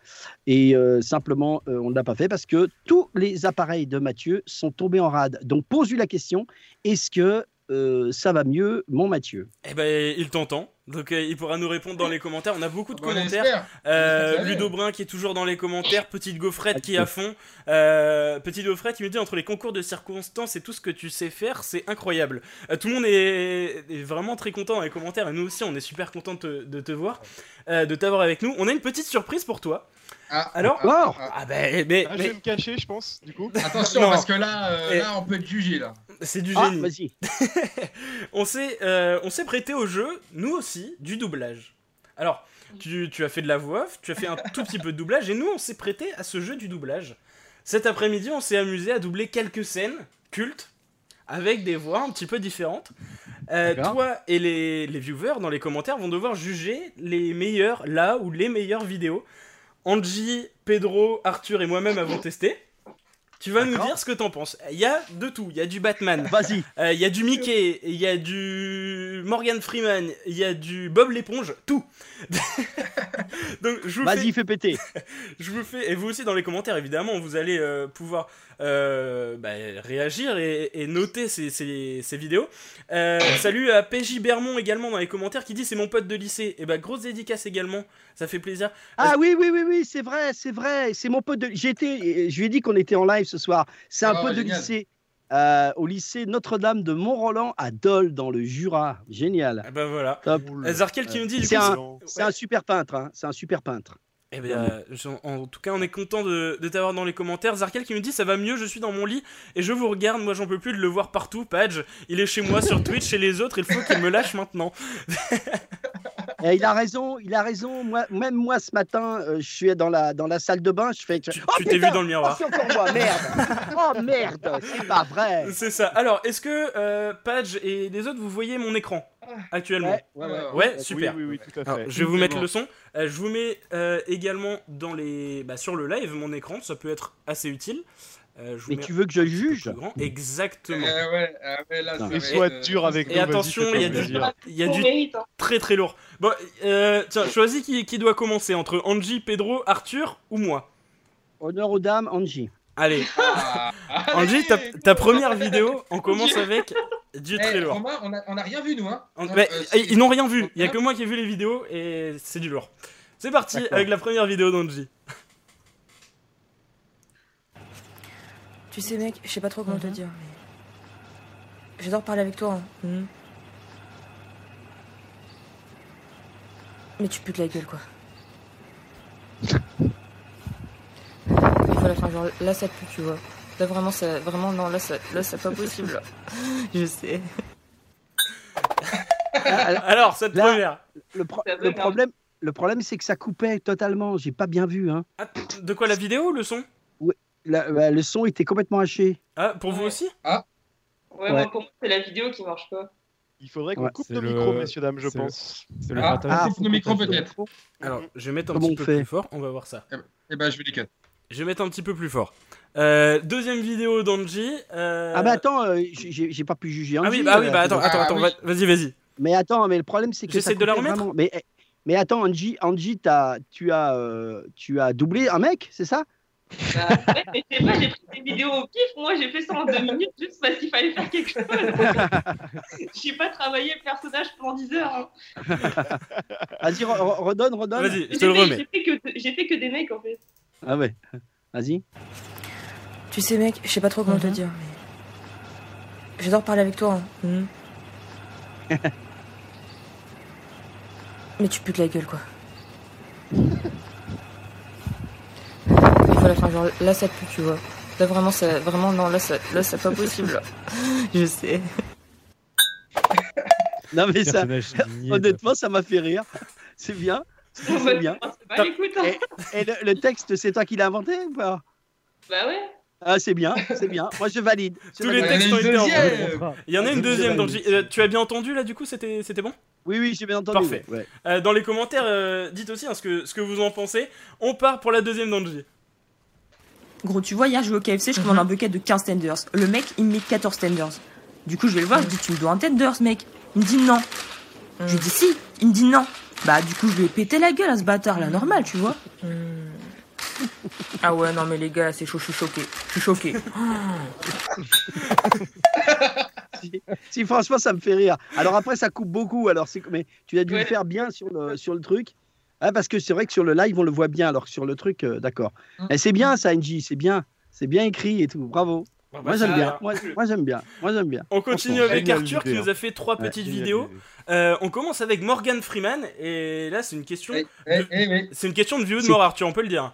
Et euh, simplement, on ne l'a pas fait parce que tous les appareils de Mathieu sont tombés en rade. Donc pose-lui la question est-ce que euh, ça va mieux, mon Mathieu Eh ben il t'entend. Donc euh, il pourra nous répondre dans les commentaires. On a beaucoup de Bon, on commentaires. Euh, Ludo Brun qui est toujours dans les commentaires. Petite Gaufrette qui est à fond. Euh, Petite Gaufrette qui me dit entre les concours de circonstances et tout ce que tu sais faire, c'est incroyable. Euh, tout le monde est, est vraiment très content dans les commentaires et nous aussi on est super content de te, de te voir, euh, de t'avoir avec nous. On a une petite surprise pour toi. Alors, ah, ah, bah, mais, Ah, je mais- vais me cacher, je pense, du coup. Attention, parce que là, euh, Et- là, on peut être jugé là. C'est du Ah, génie. vas-y. [laughs] on s'est euh, on s'est prêté au jeu, nous aussi, du doublage. Alors, tu, tu as fait de la voix off, tu as fait un [laughs] tout petit peu de doublage, et nous, on s'est prêté à ce jeu du doublage. Cet après-midi, on s'est amusé à doubler quelques scènes cultes avec des voix un petit peu différentes. Euh, toi et les, les viewers dans les commentaires vont devoir juger les meilleurs, là ou les meilleures vidéos. Angie, Pedro, Arthur et moi-même avons testé. Tu vas nous dire ce que t'en penses. Il y a de tout. Il y a du Batman. Vas-y. Euh, Il y a du Mickey. Il y a du Morgan Freeman. Il y a du Bob l'éponge. Tout. [laughs] Donc je vous Vas-y, fais... fais péter. [laughs] je vous fais et vous aussi dans les commentaires évidemment vous allez euh, pouvoir euh, bah, réagir et, et noter ces, ces- ces vidéos. Euh, salut à PJ Bermond également dans les commentaires qui dit c'est mon pote de lycée. Et bah grosse dédicace également. Ça fait plaisir. Ah oui, oui, oui, oui, c'est vrai, c'est vrai. C'est mon pote de. J'étais, je lui ai dit qu'on était en live ce soir. C'est un Ah, pote de lycée. euh, au lycée Notre-Dame de Mont-Roland à Dole dans le Jura. Génial. Ah bah voilà. Top. Zarkel qui nous dit C'est un, un super peintre. hein. C'est un super peintre. Eh bien, je- en tout cas, on est content de, de t'avoir dans les commentaires. Zarkel qui me dit ça va mieux, je suis dans mon lit et je vous regarde. Moi, j'en peux plus de le voir partout. Page, il est chez moi sur Twitch, chez les autres. Il faut qu'il me lâche maintenant. [laughs] Et il a raison, il a raison. Moi, même moi ce matin, euh, je suis dans la, dans la salle de bain. Je fais. tu t'es vu dans le miroir. Oh, c'est encore moi, merde. oh merde, c'est pas vrai. C'est ça. Alors, est-ce que euh, Page et les autres, vous voyez mon écran actuellement Ouais, ouais, ouais. super. Oui, oui, oui, tout à Alors, fait. je vais vous mettre le son. Euh, je vous mets euh, également dans les, bah, sur le live mon écran. Ça peut être assez utile. Euh, je Mais tu veux que je le juge. Exactement. Eh ouais, ah ouais, là, ça va Et euh, dur avec nous. Et vas-y, attention, il y a du, y a du hein. très très lourd. Bon, euh, tiens, choisis qui, qui doit commencer entre Angie, Pedro, Arthur ou moi? Honneur aux dames, Angie. Allez, Ah, Angie, ta, ta première vidéo, on commence avec du Eh, très lourd. Romain, on a, on a rien vu nous, hein. Euh, ils n'ont rien vu, il y a que moi qui ai vu les vidéos et c'est du lourd. C'est parti avec la première vidéo d'Angie. Tu sais, mec, je sais pas trop comment te dire, mais. J'adore parler avec toi. hein. Mhm. Mais tu putes la gueule, quoi. Voilà, enfin, genre, là, ça pue, tu vois. Là, vraiment, ça. Vraiment, non, là, ça, là, c'est pas possible. là. [laughs] Je sais. [laughs] Alors, cette Là, première. Le, pro- problème, le problème, c'est que ça coupait totalement. J'ai pas bien vu. Hein. Ah, de quoi la vidéo ou le son? La- bah, le son était complètement haché. Ah, pour vous aussi? Ouais, Ouais. moi, pour moi, c'est la vidéo qui marche pas. Il faudrait qu'on Ouais, coupe nos le- micros, messieurs, dames, je le- pense. C'est le Ah. Ah, coupe nos micros peut-être. Alors, je vais mettre un Comment petit peu fait plus fort, on va voir ça. Eh ben, je vais les cut. Je vais mettre un petit peu plus fort. Euh, deuxième vidéo d'Angie. euh, Ah, bah attends, euh, j'ai pas pu juger. Ah oui, bah, oui, euh, bah attends, Ah, attends, attends, oui. va- vas-y, vas-y. Mais attends, mais le problème, c'est que. J'essaie de la remettre vraiment. Mais, eh, mais attends, Angie, Angie t'as- tu, as, euh, tu as doublé un mec, c'est ça? Bah, ouais, mais je sais pas, j'ai pris des vidéos au pif. Moi, j'ai fait ça en deux minutes juste parce qu'il fallait faire quelque chose. [laughs] j'ai pas travaillé le personnage pendant 10 heures. hein. Vas-y, re- re- redonne, redonne. Vas-y, je J'ai te le fait, remets. j'ai fait que, j'ai fait que des mecs en fait. Ah ouais. Vas-y. Tu sais, mec, je sais pas trop comment te dire, mais. J'adore parler avec toi. hein. Mhm. [laughs] Mais tu putes la gueule, quoi. [laughs] Voilà, enfin, genre, là, ça pue, tu vois. Là, vraiment, ça. Vraiment, non, là, ça, là, c'est pas possible. là. [laughs] Je sais. [laughs] Non, mais ça, honnêtement, ça m'a fait rire. C'est bien. C'est bien. Hein. Et le, le texte, c'est toi qui l'as inventé ou pas? Bah ouais. Ah, c'est bien, c'est bien. Moi, je valide. Je Tous les textes ont été. Il y en a une deuxième d'Angie. Euh, tu as bien entendu là, du coup, c'était c'était bon? Oui, oui, j'ai bien entendu. Parfait. ouais. Euh, Dans les commentaires, euh, dites aussi hein, ce, que, ce que vous en pensez. On part pour la deuxième d'Angie. Gros, tu vois, hier, je vais au KFC, je commande un bucket de 15 tenders. Le mec, il me met 14 tenders. Du coup, je vais le voir, je dis, tu me dois un tenders, mec. Il me dit non. Je lui dis si. Il me dit non. Bah, du coup, je lui ai pété la gueule à ce bâtard, là, normal, tu vois. Ah ouais, non, mais les gars, c'est chaud, je suis choqué. Je suis choqué. [laughs] si, si, franchement, ça me fait rire. Alors après, ça coupe beaucoup. Alors c'est mais tu as dû Ouais. le faire bien sur le sur le truc. Ah, parce que c'est vrai que sur le live, on le voit bien. Alors que sur le truc, euh, d'accord. Mm. Et c'est bien ça, NJ. C'est bien. C'est bien écrit et tout. Bravo. bah, moi j'aime bien. Moi, moi, j'aime bien. Moi j'aime bien. On continue avec Arthur qui nous a fait trois Ouais, petites vidéos. Euh, on commence avec Morgan Freeman et là c'est une question. de- eh C'est une question de vieux de mort Arthur, on peut le dire.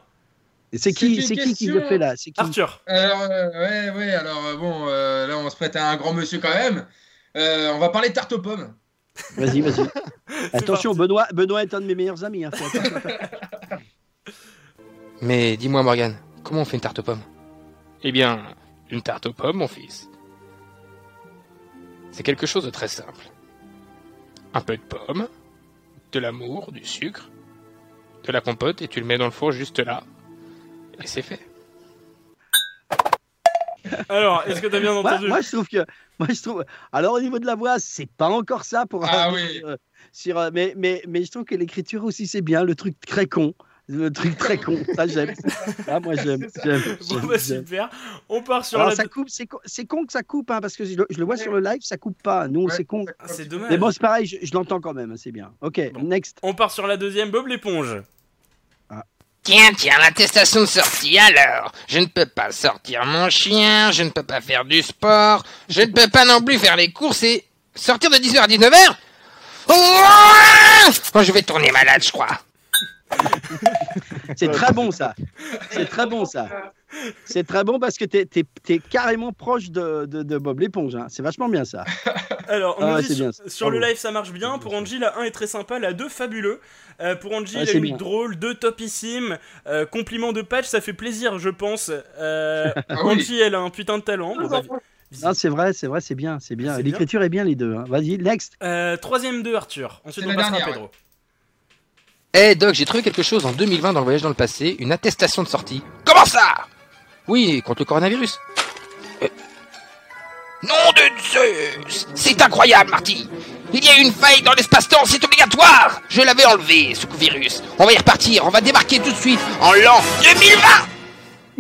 C'est qui, c'est qui qui le fait là? Qui? Arthur. Alors, euh, ouais, ouais, alors euh, bon, euh, là on se prête à un grand monsieur quand même. Euh, on va parler de tarte aux pommes. Vas-y, vas-y. [laughs] Attention, Benoît, Benoît est un de mes meilleurs amis. hein. Mais dis-moi, Morgane, comment on fait une tarte aux pommes? Eh bien, une tarte aux pommes, mon fils. C'est quelque chose de très simple. Un peu de pommes, de l'amour, du sucre, de la compote, et tu le mets dans le four juste là. Et c'est fait. [laughs] Alors, est-ce que t'as bien moi, entendu moi, je trouve que. Moi, je trouve. Alors, au niveau de la voix, c'est pas encore ça pour. Ah arriver oui. sur, sur, euh, mais, mais, mais je trouve que l'écriture aussi, c'est bien. Le truc très con. Le truc très con. Ça, j'aime. Ah, moi, [laughs] j'aime. j'aime, Bon bah super. On part sur Alors, la. ça coupe, c'est con, c'est con que ça coupe, hein, parce que je, le- je le vois sur le live, ça coupe pas. Nous, c'est con. Ah, c'est dommage. Mais bon, c'est pareil, je, je l'entends quand même, c'est bien. Ok, next. On part sur la deuxième, Bob l'éponge. Tiens, tiens, l'attestation de sortie alors. Je ne peux pas sortir mon chien, je ne peux pas faire du sport, je ne peux pas non plus faire les courses et sortir de 10h à 19h Oh, je vais tourner malade, je crois. C'est très bon, ça. C'est très bon, ça. C'est très bon parce que t'es es, carrément proche de, Bob l'éponge. hein. C'est vachement bien, ça. Alors, on Ah dit sur, bien, sur le live ça marche bien. Pour Angie, la 1 est très sympa, la 2 fabuleux. Euh, pour Angie, Ouais, la c'est 8 bien. drôle, 2 topissime. Euh, compliment de patch, ça fait plaisir, je pense. Euh, [laughs] Ah oui. Angie, elle a un putain de talent. Bon, bah, Non, c'est vrai, c'est vrai, c'est bien, c'est bien. L'écriture est bien, les deux. hein. Vas-y, next. euh, troisième de Arthur. Ensuite, on passera à Pedro. Eh Doc, j'ai trouvé quelque chose en 2020 dans le voyage dans le passé, une attestation de sortie. Comment ça? Oui, contre le coronavirus. Nom de Zeus. C'est incroyable, Marty. Il y a une faille dans l'espace-temps, c'est obligatoire. Je l'avais enlevé, ce virus. On va y repartir, on va débarquer tout de suite en l'an 2020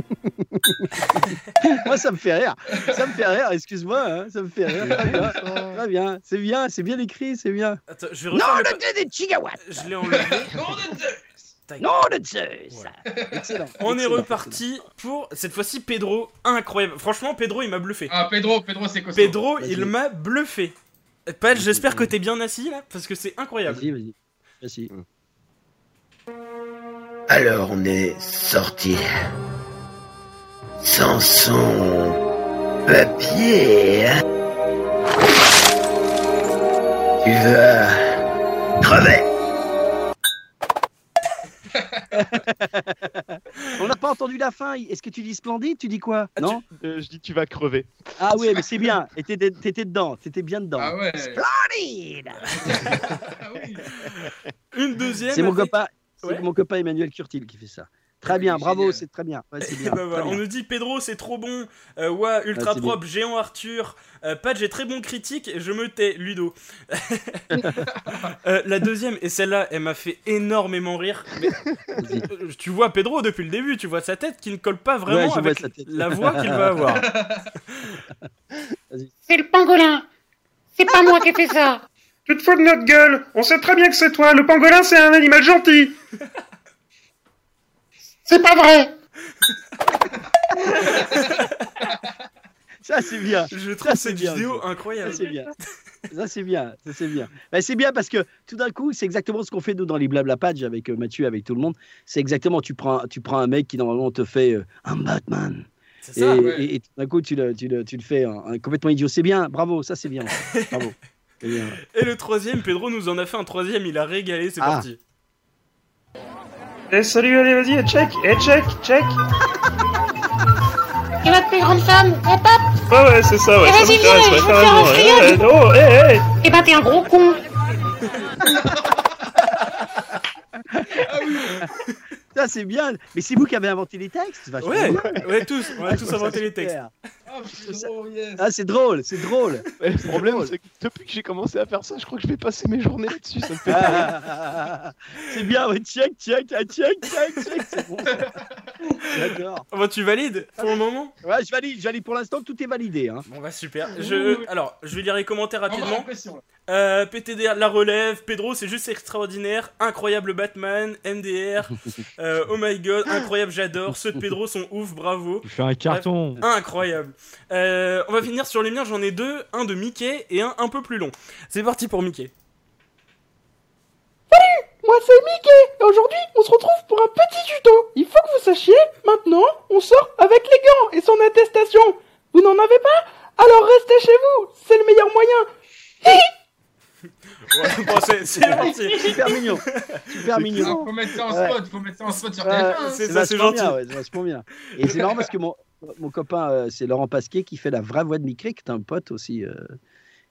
[laughs] Moi, ça me fait rire. Ça me fait rire, excuse-moi, hein, ça me fait rire. Très bien, très bien. C'est bien, c'est bien écrit, c'est bien. Attends, je vais Non, le dieu des gigawatts. Je l'ai enlevé. Non, de Zeus. On est reparti pour cette fois-ci Pedro, incroyable. Franchement, Pedro il m'a bluffé. Ah, Pedro, Pedro, c'est costaud. Pedro, il m'a bluffé. Pat, j'espère que t'es bien assis là, parce que c'est incroyable. Vas-y, vas-y. Vas-y. Alors on est sorti. Sans son papier. hein. Tu vas crever. [laughs] On n'a pas entendu la fin. Est-ce que tu dis splendide? Tu dis quoi? Non? Euh, je dis tu vas crever. Ah oui, mais c'est bien. Et t'étais t'étais dedans. T'étais bien dedans. Ah ouais. Splendide [laughs] Une deuxième. C'est mon avec- copain. C'est Ouais. mon copain Emmanuel Curtil qui fait ça. Très bien, bravo, c'est très bien. Ouais, c'est [laughs] bien. Bah voilà, très on bien. nous dit Pedro c'est trop bon, euh, ouais, ultra Ouais, propre, géant Arthur, euh, Patch est très bon critique, je me tais, Ludo. [laughs] Euh, la deuxième, et celle-là, elle m'a fait énormément rire. mais, euh, tu vois Pedro depuis le début, tu vois sa tête qui ne colle pas vraiment Ouais, avec la voix qu'il va avoir. [laughs] C'est le pangolin. C'est pas moi qui ai fait ça. Tu te fous de notre gueule On sait très bien que c'est toi. Le pangolin, c'est un animal gentil. C'est pas vrai. Ça, c'est bien. Je trouve Ça, cette bien, vidéo ça. incroyable. Ça, c'est bien. Ça, c'est bien. Ça, c'est bien. Bah, c'est bien parce que tout d'un coup, c'est exactement ce qu'on fait nous dans les blabla pages avec euh, Mathieu, avec tout le monde. C'est exactement, tu prends, tu prends un mec qui normalement te fait euh, un Batman. C'est ça, et, ouais. et- et tout d'un coup, tu le, tu le, tu le fais un complètement idiot. C'est bien, bravo, ça c'est bien. Bravo. [laughs] Bien. Et le troisième, Pedro nous en a fait un troisième, il a régalé, c'est Ah. parti. Eh salut, allez, vas-y, check, eh check, check. Et ma plus grande femme, hop hop. Ouais, ouais, c'est ça, ouais, Eh, ça vas-y, viens, je vais faire un oh, eh, eh. Eh ben t'es un gros con. Ça c'est bien. Mais c'est vous qui avez inventé les textes. vachement Ouais, ouais, tous, on a Ah, tous inventé les textes. [laughs] super. Ah, c'est drôle, c'est drôle. Mais le problème, c'est que depuis que j'ai commencé à faire ça, je crois que je vais passer mes journées là-dessus. Ça me fait Ah, [laughs] c'est bien, ouais, check, check, ah, check, check, check, c'est bon. [laughs] J'adore. Bon, tu valides pour le moment? Ouais, je valide, je valide pour l'instant, tout est validé. Hein. Bon bah super. Je... Alors, je vais lire les commentaires rapidement. Euh, PTDR, la relève, Pedro c'est juste extraordinaire, incroyable Batman, MDR, euh, oh my god, incroyable j'adore, ceux de Pedro sont ouf, bravo. Il fait un carton. Bref, incroyable. Euh, on va finir sur les miens, j'en ai deux, un de Mickey et un un peu plus long. C'est parti pour Mickey. Moi c'est Mickey et aujourd'hui on se retrouve pour un petit tuto. Il faut que vous sachiez, maintenant on sort avec les gants et son attestation. Vous n'en avez pas? Alors restez chez vous, c'est le meilleur moyen. [laughs] Ouais, bon, c'est. Super mignon. Super mignon. Faut mettre ça en Ouais. spot, faut mettre ça en spot sur Ouais, TF1. C'est ça, c'est gentil. bien, ouais, bien. Et c'est marrant parce que mon, mon copain, euh, c'est Laurent Pasquier qui fait la vraie voix de Mickey, qui est un pote aussi. euh,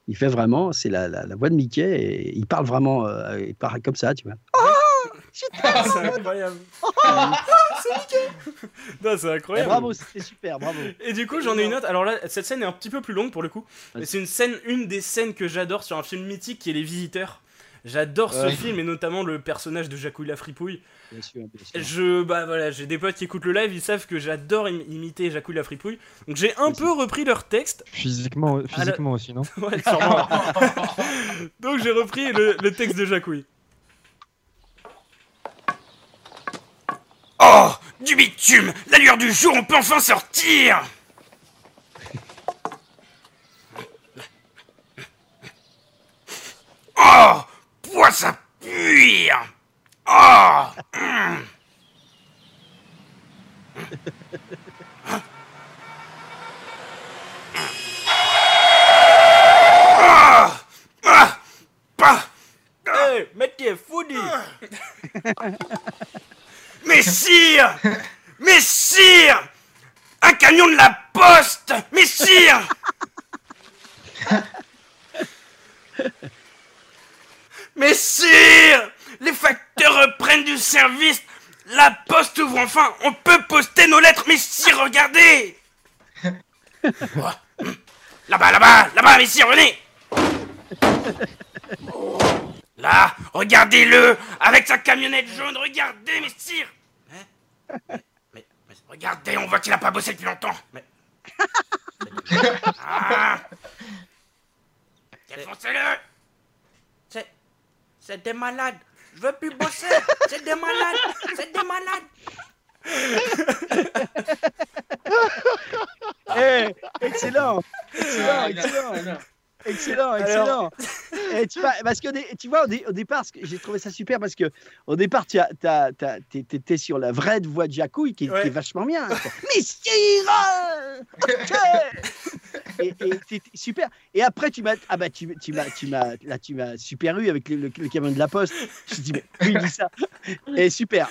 il fait vraiment, c'est la, la, la voix de Mickey et il parle vraiment, euh, il parle comme ça, tu vois. c'est incroyable. c'est Mickey. Non, c'est Et incroyable. bravo, c'était super, bravo. Et du coup, j'en ai une autre. Alors là, cette scène est un petit peu plus longue pour le coup. Mais c'est une scène, une des scènes que j'adore sur un film mythique qui est Les Visiteurs. J'adore ce Ouais. film et notamment le personnage de Jacouille la fripouille. Bien sûr, bien sûr. Je, bah voilà, j'ai des potes qui écoutent le live, ils savent que j'adore im- imiter Jacouille la fripouille. Donc j'ai un peu repris leur texte. Physiquement, physiquement aussi, non [laughs] Ouais, sûrement. [laughs] Donc j'ai repris le, le texte de Jacouille. Oh Du bitume. La lueur du jour, on peut enfin sortir. Oh Poisse à puire. Oh hum. Ah Ah Pas Hey, mec qui est foodie [laughs] Mais sire Mais sire Un camion de la poste Mais sire. Mais sire Les facteurs reprennent du service. La poste ouvre enfin On peut poster nos lettres Mais regardez. Là-bas, là-bas, là-bas, mais sire, venez. Là, regardez-le Avec sa camionnette jaune, regardez, mais sire [laughs] mais, regardez, on voit qu'il a pas bossé depuis longtemps. Mais... [laughs] Ah. Défoncez-le. C'est... C'est des malades. Je veux plus bosser. [laughs] C'est des malades. C'est des malades. Eh, excellent, excellent, Ah, excellent, excellent, Alors- excellent. [laughs] Et tu, vois, parce que tu vois, au, dé- au départ, j'ai trouvé ça super parce que au départ, tu as, t'étais sur la vraie voix de Jacouille qui, qui Ouais. est vachement bien. [laughs] Mystère [laughs] Et, et c'était super. Et après, tu m'as, ah bah tu, tu m'as, tu m'as, là, tu m'as super eu avec le, le- le camion de la poste. Je me dis mais oui, il dit ça. Et super.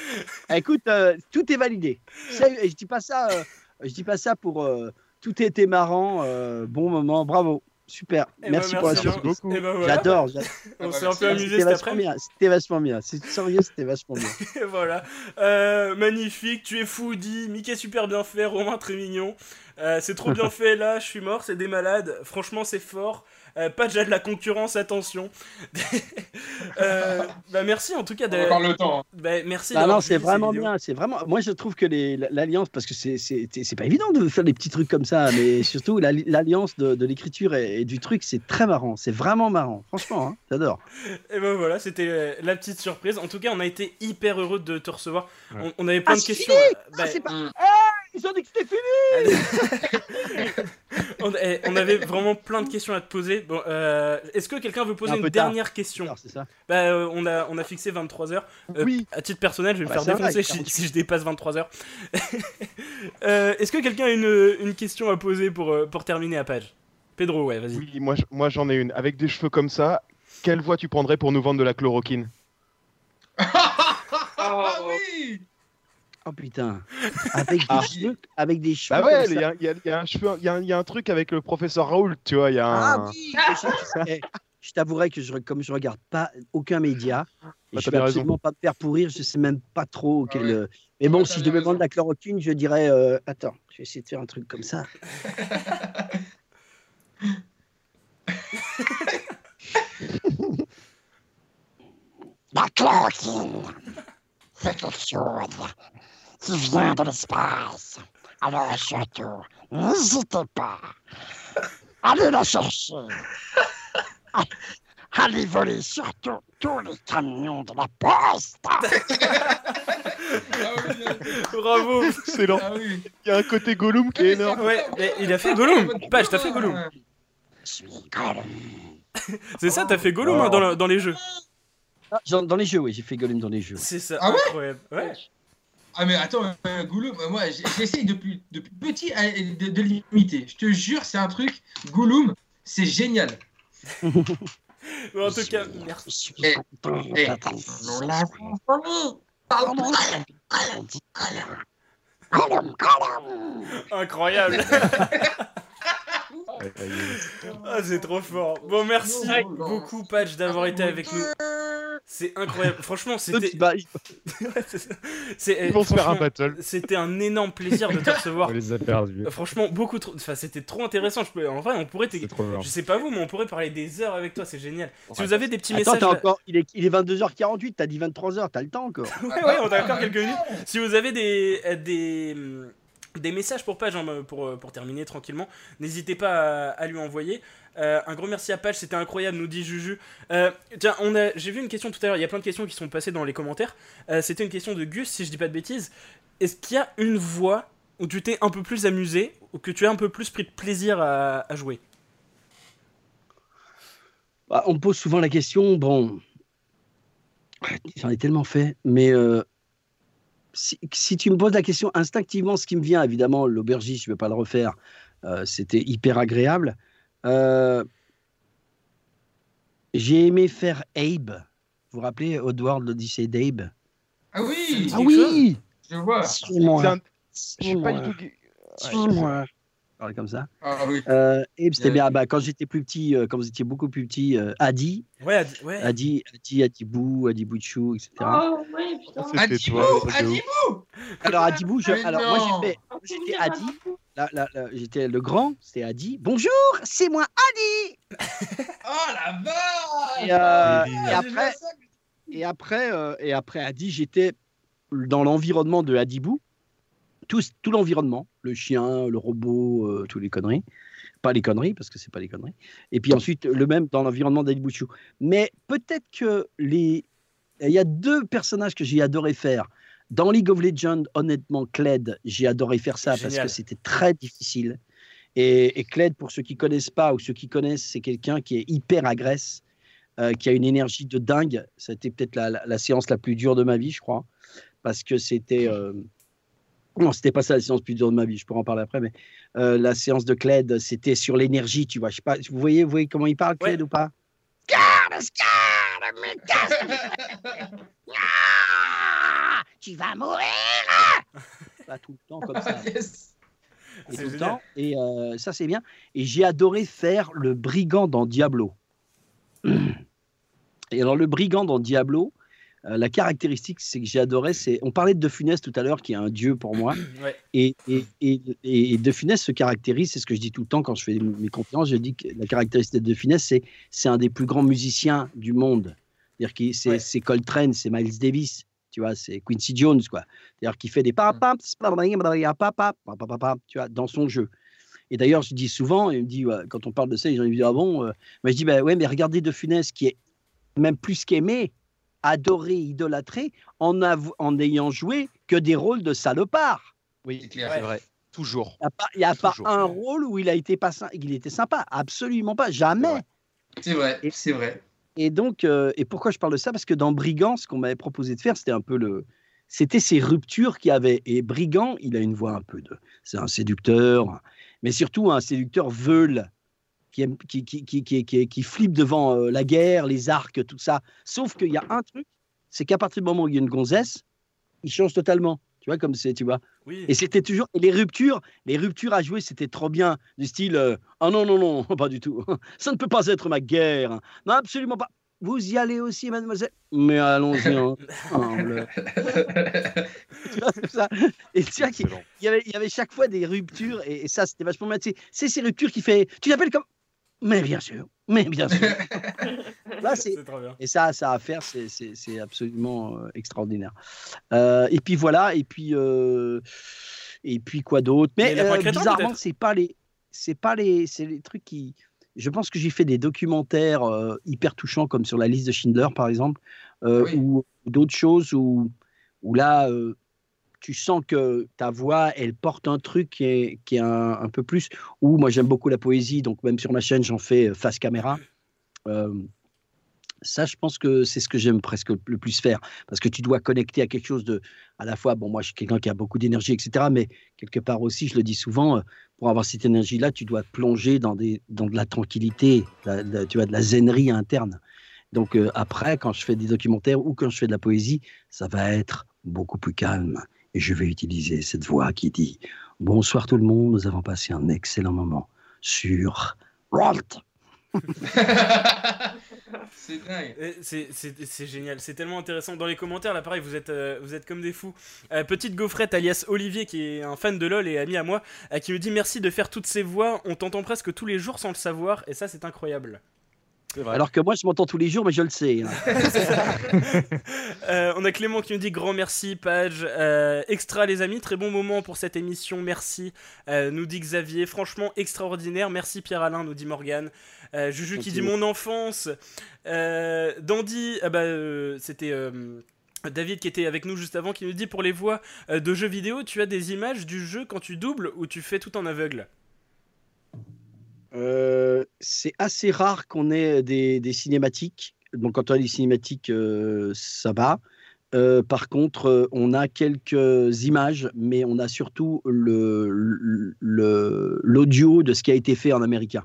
Écoute, euh, tout est validé. Je dis pas ça, euh, je dis pas ça pour. euh, tout était marrant, euh, bon moment, bravo, super. Eh ben, merci, pour la beaucoup. Eh ben, voilà. J'adore. j'adore. On s'est un peu amusé c'était cet vachement après-midi. bien. C'était vachement bien. C'est sérieux, c'était vachement bien. [laughs] Et voilà. Euh, magnifique, tu es foodie, Mickey super bien fait, Romain très mignon. Euh, c'est trop bien [laughs] fait là, je suis mort, c'est des malades. Franchement, c'est fort. Euh, pas déjà de la concurrence, attention. [laughs] Euh, bah merci en tout cas. De- encore le temps. hein. Bah, merci. D'avoir non, c'est vraiment bien. C'est vraiment. Moi, je trouve que l'alliance, parce que c'est c'est c'est pas évident de faire des petits trucs comme ça, mais [laughs] surtout la- l'alliance de, de l'écriture et, et du truc, c'est très marrant. C'est vraiment marrant. Franchement, hein, j'adore. [laughs] Et ben voilà, c'était euh, la petite surprise. En tout cas, on a été hyper heureux de te recevoir. Ouais. On, on avait plein Ah, de questions. fini bah, c'est pas. Ah, ils ont dit que c'était fini. [laughs] on, eh, on avait vraiment plein de questions à te poser. Bon, euh, est-ce que quelqu'un veut poser Un une tard. dernière question c'est ça. Bah, euh, on a on a fixé 23 h Oui. À titre personnel, je vais me Bah, faire défoncer si, 48. si je dépasse 23 h [laughs] est-ce que quelqu'un a une, une question à poser pour euh, pour terminer à page Pedro, ouais, vas-y. Oui, moi, j- moi j'en ai une. Avec des cheveux comme ça, quelle voix tu prendrais pour nous vendre de la chloroquine? [laughs] Ah oui Oh putain. Avec des Ah. cheveux, avec des cheveux. Bah ouais, il y, y y a un cheveu- il y a un- il y a un truc avec le professeur Raoul, tu vois, il y a un... Ah oui. je je t'avouerai que je, comme je regarde pas aucun média, et Bah, je t'as vais raison. absolument pas me faire pourrir, je sais même pas trop Ah quel. ouais. euh, Mais bon, si je devais vendre de la chloroquine, je dirais euh, attends, je vais essayer de faire un truc comme ça. [laughs] La chloroquine, c'est quelque chose qui vient de l'espace. Alors surtout, n'hésitez pas. Allez la chercher. [laughs] Allez voler surtout tous les camions de la poste. [laughs] Bravo Excellent. Ah oui. Il y a un côté Gollum qui est énorme. Ouais, mais il a fait Gollum Page, t'as fait Gollum Gollum. C'est ça, t'as fait Gollum hein, dans, le- dans les jeux. Ah, dans, dans les jeux, oui, j'ai fait Gollum dans les jeux. C'est ça, Ah ouais? incroyable. Ouais. Ah mais attends, euh, euh, moi j'essaye depuis, depuis petit à- de, de l'imiter. Je te jure, c'est un truc, Gollum, c'est génial. [laughs] En tout cas, merci. Eh, eh. Incroyable [laughs] Ah, c'est trop fort. Bon, merci beaucoup, Patch, d'avoir été avec nous. C'est incroyable. Franchement, c'était. [laughs] Ouais, c'est ça. C'est- Ils vont se faire un battle. C'était un énorme plaisir de te recevoir. On les a perdus. Euh, Franchement, beaucoup trop. Enfin, c'était trop intéressant. Je peux... En vrai, on pourrait. t'é- trop bien. Je sais pas vous, mais on pourrait parler des heures avec toi. C'est génial. Si vous avez des petits Attends, messages. t'as encore, il est, il est 22h48, t'as dit 23h, t'as le temps encore. [laughs] Ouais, ouais, on a encore quelques minutes. Si vous avez des, euh, des, hum, des messages pour Page, hein, pour, euh, pour terminer tranquillement, n'hésitez pas à, lui envoyer. Euh, un gros merci à Page, c'était incroyable, nous dit Juju. Euh, tiens, on a, j'ai vu une question tout à l'heure, il y a plein de questions qui sont passées dans les commentaires. C'était une question de Gus, si je dis pas de bêtises. Est-ce qu'il y a une voix où tu t'es un peu plus amusé, ou que tu as un peu plus pris de plaisir à, jouer? Bah, on me pose souvent la question, bon, j'en ai tellement fait, mais si, si tu me poses la question instinctivement, ce qui me vient, évidemment, l'aubergiste, je ne vais pas le refaire, euh, c'était hyper agréable. Euh, J'ai aimé faire Abe. Vous vous rappelez Oddworld l'Odyssée d'Abe? Ah oui Ah oui Je vois. Suis-moi. C'est un- Je sais pas du tout. Suis-moi. Parle comme ça. Ah oui. Euh, Abe, c'était Bien. Ah bah, quand j'étais plus petit, euh, quand vous étiez beaucoup plus petit, euh, Adi, Ouais, Adi- ouais. Adi, Adi, Adibou, Adibouchou, etc. Oh, ouais, putain. Adibou, Adibou Alors Adibou, je, Mais alors moi j'ai fait, j'étais Adi, là, là, là, j'étais le grand, c'était Adi. Bonjour, c'est moi Adi. [laughs] Oh la vache Et, euh, Ah, et après, et après, euh, et après Adi, j'étais dans l'environnement de Adibou, tout, tout l'environnement, le chien, le robot, euh, tous les conneries. Pas les conneries, parce que c'est pas les conneries. Et puis ensuite, le même dans l'environnement d'Adibouchou. Mais peut-être que les. Il y a deux personnages que j'ai adoré faire. Dans League of Legends, honnêtement, Kled, j'ai adoré faire ça parce que c'était très difficile. Et, et Kled, pour ceux qui connaissent pas ou ceux qui connaissent, c'est quelqu'un qui est hyper agresse, euh, qui a une énergie de dingue. C'était peut-être la, la- la séance la plus dure de ma vie, je crois, parce que c'était. euh, Non, c'était pas ça la séance plus dure de ma vie. Je pourrais en parler après, mais euh, la séance de Kled, c'était sur l'énergie, tu vois. Je sais pas. Vous voyez, vous voyez comment il parle, Kled ou pas? Ah, Tu vas mourir Pas tout le temps comme ça. [laughs] Yes. et tout le temps. Et euh, ça, c'est bien. Et j'ai adoré faire le brigand dans Diablo. [clears throat] Et alors, le brigand dans Diablo, euh, la caractéristique, c'est que j'ai adoré, c'est. On parlait de De Funès tout à l'heure, qui est un dieu pour moi. Ouais. Et, et, et, et De Funès se caractérise, c'est ce que je dis tout le temps quand je fais mes conférences, je dis que la caractéristique de De Funès, c'est c'est un des plus grands musiciens du monde. C'est-à-dire que c'est Ouais. c'est Coltrane, c'est Miles Davis, tu vois, c'est Quincy Jones, quoi. C'est-à-dire qu'il fait des papap, tu vois, dans son jeu. Et d'ailleurs, je dis souvent, il me dit, ouais, quand on parle de ça, les gens me disent, ah bon euh, Mais je dis, bah, ouais, mais regardez De Funès, qui est même plus qu'aimé, adoré, idolâtré, en, av- en ayant joué que des rôles de salopard. Oui, C'est clair. c'est vrai. Toujours. Il n'y a pas, y a pas un rôle où il a été pas, il était sympa, absolument pas, jamais. C'est vrai, c'est vrai. Et donc, euh, et pourquoi je parle de ça? Parce que dans Brigand, ce qu'on m'avait proposé de faire, c'était un peu le, c'était ces ruptures qu'il y avait. Et Brigand, il a une voix un peu de, c'est un séducteur, mais surtout un séducteur veule, qui aime, qui, qui, qui, qui, qui, qui flippe devant euh, la guerre, les arcs, tout ça. Sauf qu'il y a un truc, c'est qu'à partir du moment où il y a une gonzesse, il change totalement. Tu vois, comme c'est, tu vois. Oui. Et c'était toujours. Et les ruptures, les ruptures à jouer, c'était trop bien. Du style, euh, ah non, non, non, [laughs] pas du tout. [laughs] Ça ne peut pas être ma guerre. Non, absolument pas. Vous y allez aussi, mademoiselle Mais allons-y. hein. [laughs] Ah, le- Tu vois, c'est ça. Et tu vois il y avait, il y avait chaque fois des ruptures, et, et ça, c'était vachement bien. C'est ces ruptures qui fait. Tu t'appelles comme. Mais bien sûr, mais bien sûr. [laughs] Là, c'est. Et ça, ça à faire, c'est- c'est c'est absolument euh, extraordinaire. Euh, et puis voilà, et puis. euh, et puis quoi d'autre? Mais euh, bizarrement, c'est pas les. C'est pas les. C'est les trucs qui. Je pense que j'ai fait des documentaires euh, hyper touchants, comme sur la liste de Schindler, par exemple, euh, ou d'autres choses où, où là, euh, tu sens que ta voix, elle porte un truc qui est, un, peu plus. Ou moi, j'aime beaucoup la poésie, donc même sur ma chaîne, j'en fais euh, face caméra. Euh, ça, je pense que c'est ce que j'aime presque le plus faire, parce que tu dois connecter à quelque chose de, à la fois, bon, moi, je suis quelqu'un qui a beaucoup d'énergie, etc., mais quelque part aussi, je le dis souvent, euh, pour avoir cette énergie-là, tu dois plonger dans, des, dans de la tranquillité, tu vois, de la zennerie interne. Donc après, quand je fais des documentaires ou quand je fais de la poésie, ça va être beaucoup plus calme. Et je vais utiliser cette voix qui dit Bonsoir tout le monde, nous avons passé un excellent moment sur. [laughs] C'est dingue. C'est c'est- c'est génial, c'est tellement intéressant. Dans les commentaires, là, pareil, vous êtes, euh, vous êtes comme des fous. Euh, petite gaufrette, alias Olivier, qui est un fan de LoL et ami à moi, euh, qui me dit merci de faire toutes ces voix. On t'entend presque tous les jours sans le savoir, et ça, c'est incroyable. Alors que moi, je m'entends tous les jours, mais je le sais. hein. [laughs] Euh, on a Clément qui nous dit grand merci, page. Euh, extra, les amis, très bon moment pour cette émission, merci. Euh, nous dit Xavier, franchement extraordinaire. Merci Pierre-Alain, nous dit Morgane. Euh, Juju qui dit mon enfance. Euh, Dandy, ah bah, euh, c'était. euh, David qui était avec nous juste avant qui nous dit pour les voix euh, de jeux vidéo, tu as des images du jeu quand tu doubles ou tu fais tout en aveugle? Euh, c'est assez rare qu'on ait des, des cinématiques. Donc, quand on a des cinématiques, euh, ça va. Euh, par contre, euh, on a quelques images, mais on a surtout le- le- l'audio de ce qui a été fait en américain.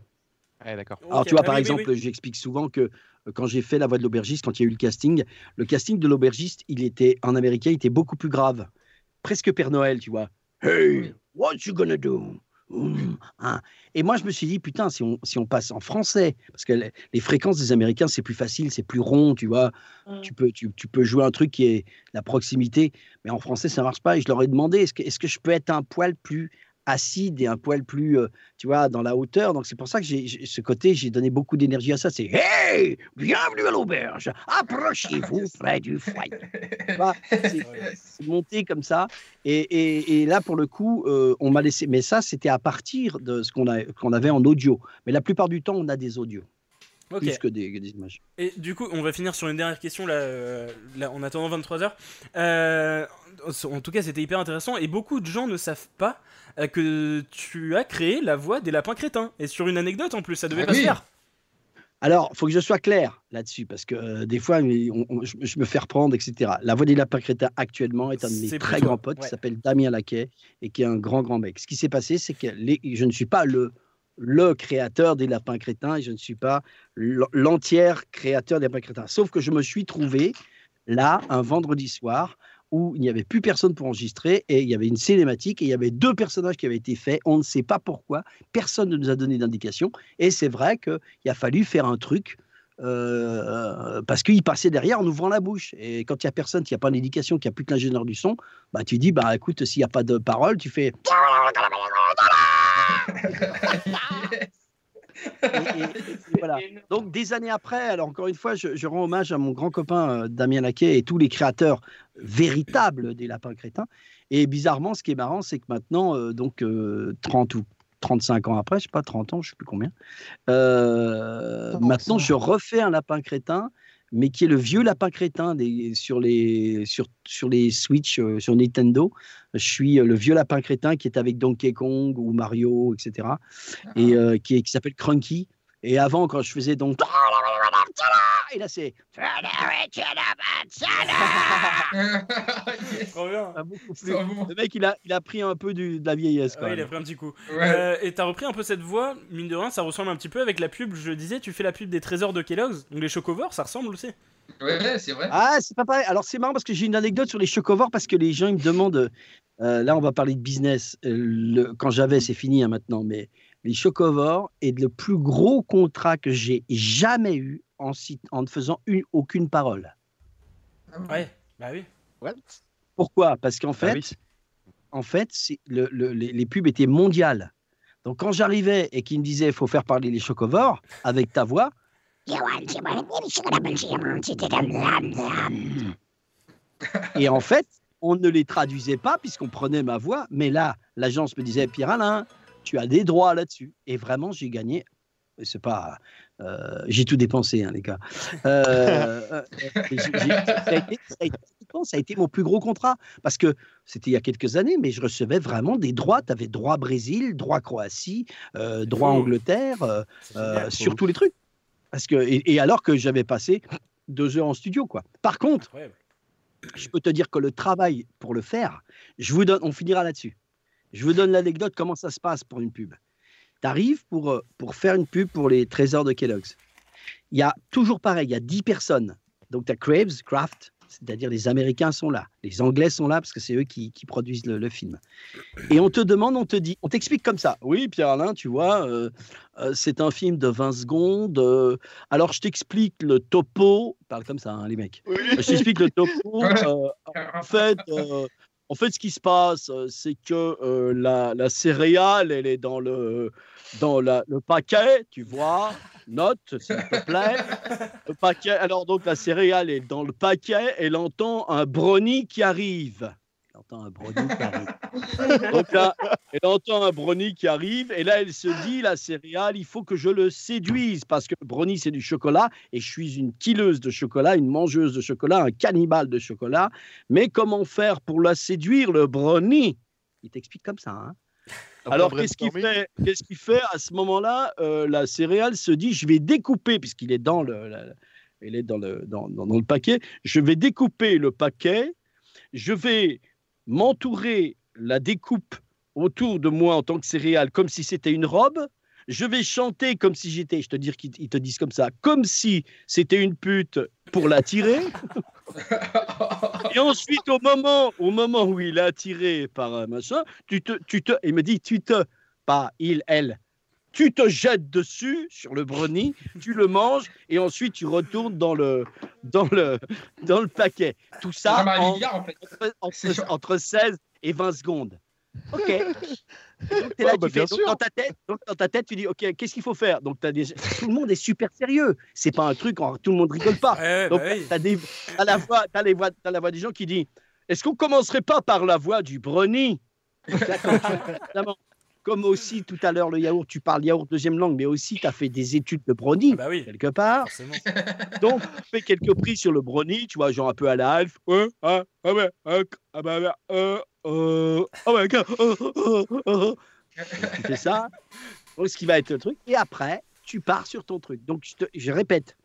Ouais, d'accord. Alors, tu vois, par exemple, j'explique souvent que quand j'ai fait la voix de l'aubergiste, quand il y a eu le casting, le casting de l'aubergiste, il était en américain, il était beaucoup plus grave. Presque Père Noël, tu vois. Hey, what you gonna do? Hein. Et moi, je me suis dit, putain, si on, si on passe en français, parce que les, les fréquences des Américains, c'est plus facile, c'est plus rond, tu vois. Tu, peux, tu, tu peux jouer un truc qui est la proximité, mais en français, ça marche pas. Et je leur ai demandé, est-ce que, est-ce que je peux être un poil plus acide et un poil plus, euh, tu vois, dans la hauteur. Donc c'est pour ça que j'ai ce côté, j'ai donné beaucoup d'énergie à ça. C'est Hey, bienvenue à l'auberge, approchez-vous près du foyer. Vois, [laughs] c'est monté comme ça. Et, et- et là, pour le coup, euh, on m'a laissé. Mais ça, c'était à partir de ce qu'on a- qu'on avait en audio. Mais la plupart du temps, on a des audios. Plus que des, que des images. Et du coup, on va finir sur une dernière question là, euh, là, en attendant 23h. Euh, en tout cas, c'était hyper intéressant et beaucoup de gens ne savent pas euh, que tu as créé la voix des lapins crétins. Et sur une anecdote en plus, ça devait Ah pas se faire. Alors, il faut que je sois clair là-dessus, parce que euh, des fois, mais on- on- je, je me fais reprendre, etc. La voix des lapins crétins actuellement est un de mes très plutôt- grands potes ouais. qui s'appelle Damien Laquet et qui est un grand, grand mec. Ce qui s'est passé, c'est que les- je ne suis pas le, le créateur des lapins crétins et je ne suis pas l- l'entier créateur des lapins crétins. Sauf que je me suis trouvé là, un vendredi soir, où il n'y avait plus personne pour enregistrer et il y avait une cinématique et il y avait deux personnages qui avaient été faits. On ne sait pas pourquoi. Personne ne nous a donné d'indication. Et c'est vrai qu'il a fallu faire un truc euh, parce qu'il passait derrière en ouvrant la bouche. Et quand il n'y a personne, qu'il n'y a pas d'indication, qu'il n'y a plus que l'ingénieur du son, bah, tu dis, bah, écoute, s'il n'y a pas de parole, tu fais... [laughs] Et- et- et voilà. Donc des années après, alors encore une fois, je, je rends hommage à mon grand copain euh, Damien Laquet et tous les créateurs véritables des lapins crétins. Et bizarrement, ce qui est marrant, c'est que maintenant, euh, donc euh, 30 ou 35 ans après, je sais pas, 30 ans, je sais plus combien, euh, maintenant je refais un lapin crétin, mais qui est le vieux lapin crétin des, sur, les, sur, sur les Switch, euh, sur Nintendo. Je suis euh, le vieux lapin crétin qui est avec Donkey Kong ou Mario, etc. Et euh, qui, qui s'appelle Crunky. Et avant, quand je faisais donc Et là, c'est. [laughs] Trop bien. Ah. Le mec, il a, il a pris un peu du, de la vieillesse. Quand Ouais, il a même. pris un petit coup. Ouais. Euh, et t'as repris un peu cette voix, mine de rien, ça ressemble un petit peu avec la pub, je disais, tu fais la pub des trésors de Kellogg's, donc les chocovores, ça ressemble aussi. Ouais, c'est vrai. Ah, c'est pas pareil. Alors, c'est marrant parce que j'ai une anecdote sur les chocovores parce que les gens, ils me demandent. euh, là, on va parler de business. Euh, le- quand j'avais, c'est fini hein, maintenant, mais les chocovores est le plus gros contrat que j'ai jamais eu en, cit- en ne faisant une, aucune parole. Ouais, bah oui. Pourquoi? Parce qu'en Bah fait, oui. en fait, c'est le- le- les, les pubs étaient mondiales. Donc quand j'arrivais et qu'ils me disaient il faut faire parler les chocovores avec ta voix, [laughs] et en fait, on ne les traduisait pas puisqu'on prenait ma voix. Mais là, l'agence me disait Pierre Alain, tu as des droits là-dessus. Et vraiment, j'ai gagné. C'est pas, euh, j'ai tout dépensé, hein, les gars. Euh, [laughs] ça, a été, ça a été- ça a été mon plus gros contrat parce que c'était il y a quelques années, mais je recevais vraiment des droits. Tu avais droit Brésil, droit Croatie, euh, droit fou. Angleterre, euh, sur tous les trucs. Parce que, et, et alors que j'avais passé deux heures en studio, quoi. Par contre, je peux te dire que le travail pour le faire, je vous donne, on finira là-dessus. Je vous donne l'anecdote, comment ça se passe pour une pub. Tu arrives pour, euh, pour faire une pub pour les trésors de Kellogg's. Il y a toujours pareil, il y a 10 personnes. Donc tu as Kraves, Kraft, c'est-à-dire les Américains sont là, les Anglais sont là parce que c'est eux qui, qui produisent le, le film. Et on te demande, on te dit, on t'explique comme ça. Oui, Pierre-Alain, tu vois, euh, euh, c'est un film de 20 secondes. euh, alors je t'explique le topo. Parle comme ça, hein, les mecs. Je t'explique le topo. en fait, en fait, ce qui se passe, euh, c'est que euh, la, céréale, elle est dans le dans le paquet, tu vois. Note, s'il te plaît. Le paquet. Alors donc la céréale est dans le paquet. Elle entend un brownie qui arrive. Elle entend un brownie qui arrive. [laughs] Donc là, elle entend un brownie qui arrive et là, elle se dit, la céréale, il faut que je le séduise parce que le brownie, c'est du chocolat et je suis une killeuse de chocolat, une mangeuse de chocolat, un cannibale de chocolat. Mais comment faire pour la séduire, le brownie? Il t'explique comme ça. hein. Alors, qu'est-ce qu'il fait? Qu'est-ce qu'il fait? À ce moment-là Euh, La céréale se dit, je vais découper, puisqu'il est dans le, la- il est dans le, dans, dans- dans le paquet, je vais découper le paquet, je vais m'entourer la découpe autour de moi en tant que céréale comme si c'était une robe. Je vais chanter comme si j'étais, je te dire qu'ils ils te disent comme ça, comme si c'était une pute pour l'attirer. Et ensuite, au moment, au moment où il est attiré par un machin, tu te, tu te, il me dit, tu te, pas il, elle, tu te jettes dessus sur le brownie, tu le manges et ensuite tu retournes dans le, dans le, dans le paquet. Tout ça en- Bigard, en fait. entre, entre- entre 16 et 20 secondes. Ok. [laughs] Donc, t'es là, Ouais, bah, tu fais- donc, dans ta tête, donc, dans ta tête, tu dis, ok, qu'est-ce qu'il faut faire? Donc t'as des... tout le monde est super sérieux. C'est pas un truc, en- tout le monde rigole pas. Ouais, donc bah oui. t'as des, la voix, t'as les voix, t'as la voix des gens qui dit, est-ce qu'on commencerait pas par la voix du brownie? [laughs] Évidemment. Comme aussi tout à l'heure le yaourt, tu parles yaourt deuxième langue, mais aussi tu as fait des études de brownie quelque part. [laughs] Donc, tu fais quelques prix sur le brownie, tu vois, genre un peu à la Alf. Ouais, ah, ah ouais, ah, ah bah, bah, ah ouais, ok, euh, euh, euh, euh. Tu fais ça, donc ce qui va être le truc. Et après, tu pars sur ton truc. Donc, je, te- je répète,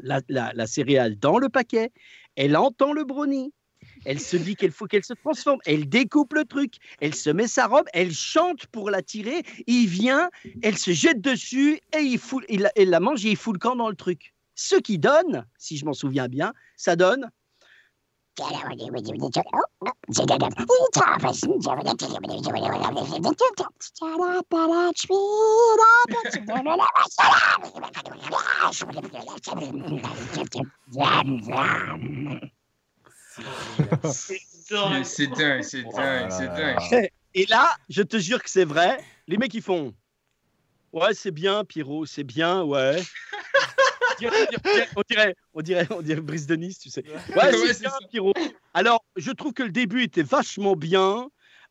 la, la, la céréale dans le paquet, elle entend le brownie. Elle se dit qu'il faut qu'elle se transforme. Elle découpe le truc. Elle se met sa robe. Elle chante pour l'attirer. Il vient. Elle se jette dessus et il, fout, il, elle la mange et il fout le camp dans le truc. Ce qui donne, si je m'en souviens bien, ça donne. [laughs] C'est c'est dingue, c'est dingue, c'est dingue. Et là, je te jure que c'est vrai. Les mecs, ils font. Ouais, c'est bien, Pierrot, c'est bien, ouais. on, dirait, on, dirait, on, dirait, Brice de Nice, tu sais. Ouais, c'est bien, ça. Pierrot. Alors, je trouve que le début était vachement bien.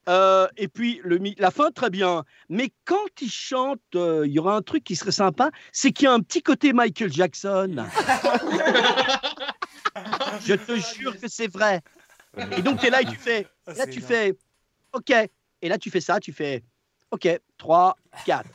euh, et puis le, la fin très bien, mais quand il chante, euh, il y aura un truc qui serait sympa, c'est qu'il y a un petit côté Michael Jackson. [laughs] je te jure que c'est vrai. Et donc, tu es là et tu fais. Ah, Là, tu énorme. fais. OK. Et là, tu fais ça, tu fais. OK. 3, 4.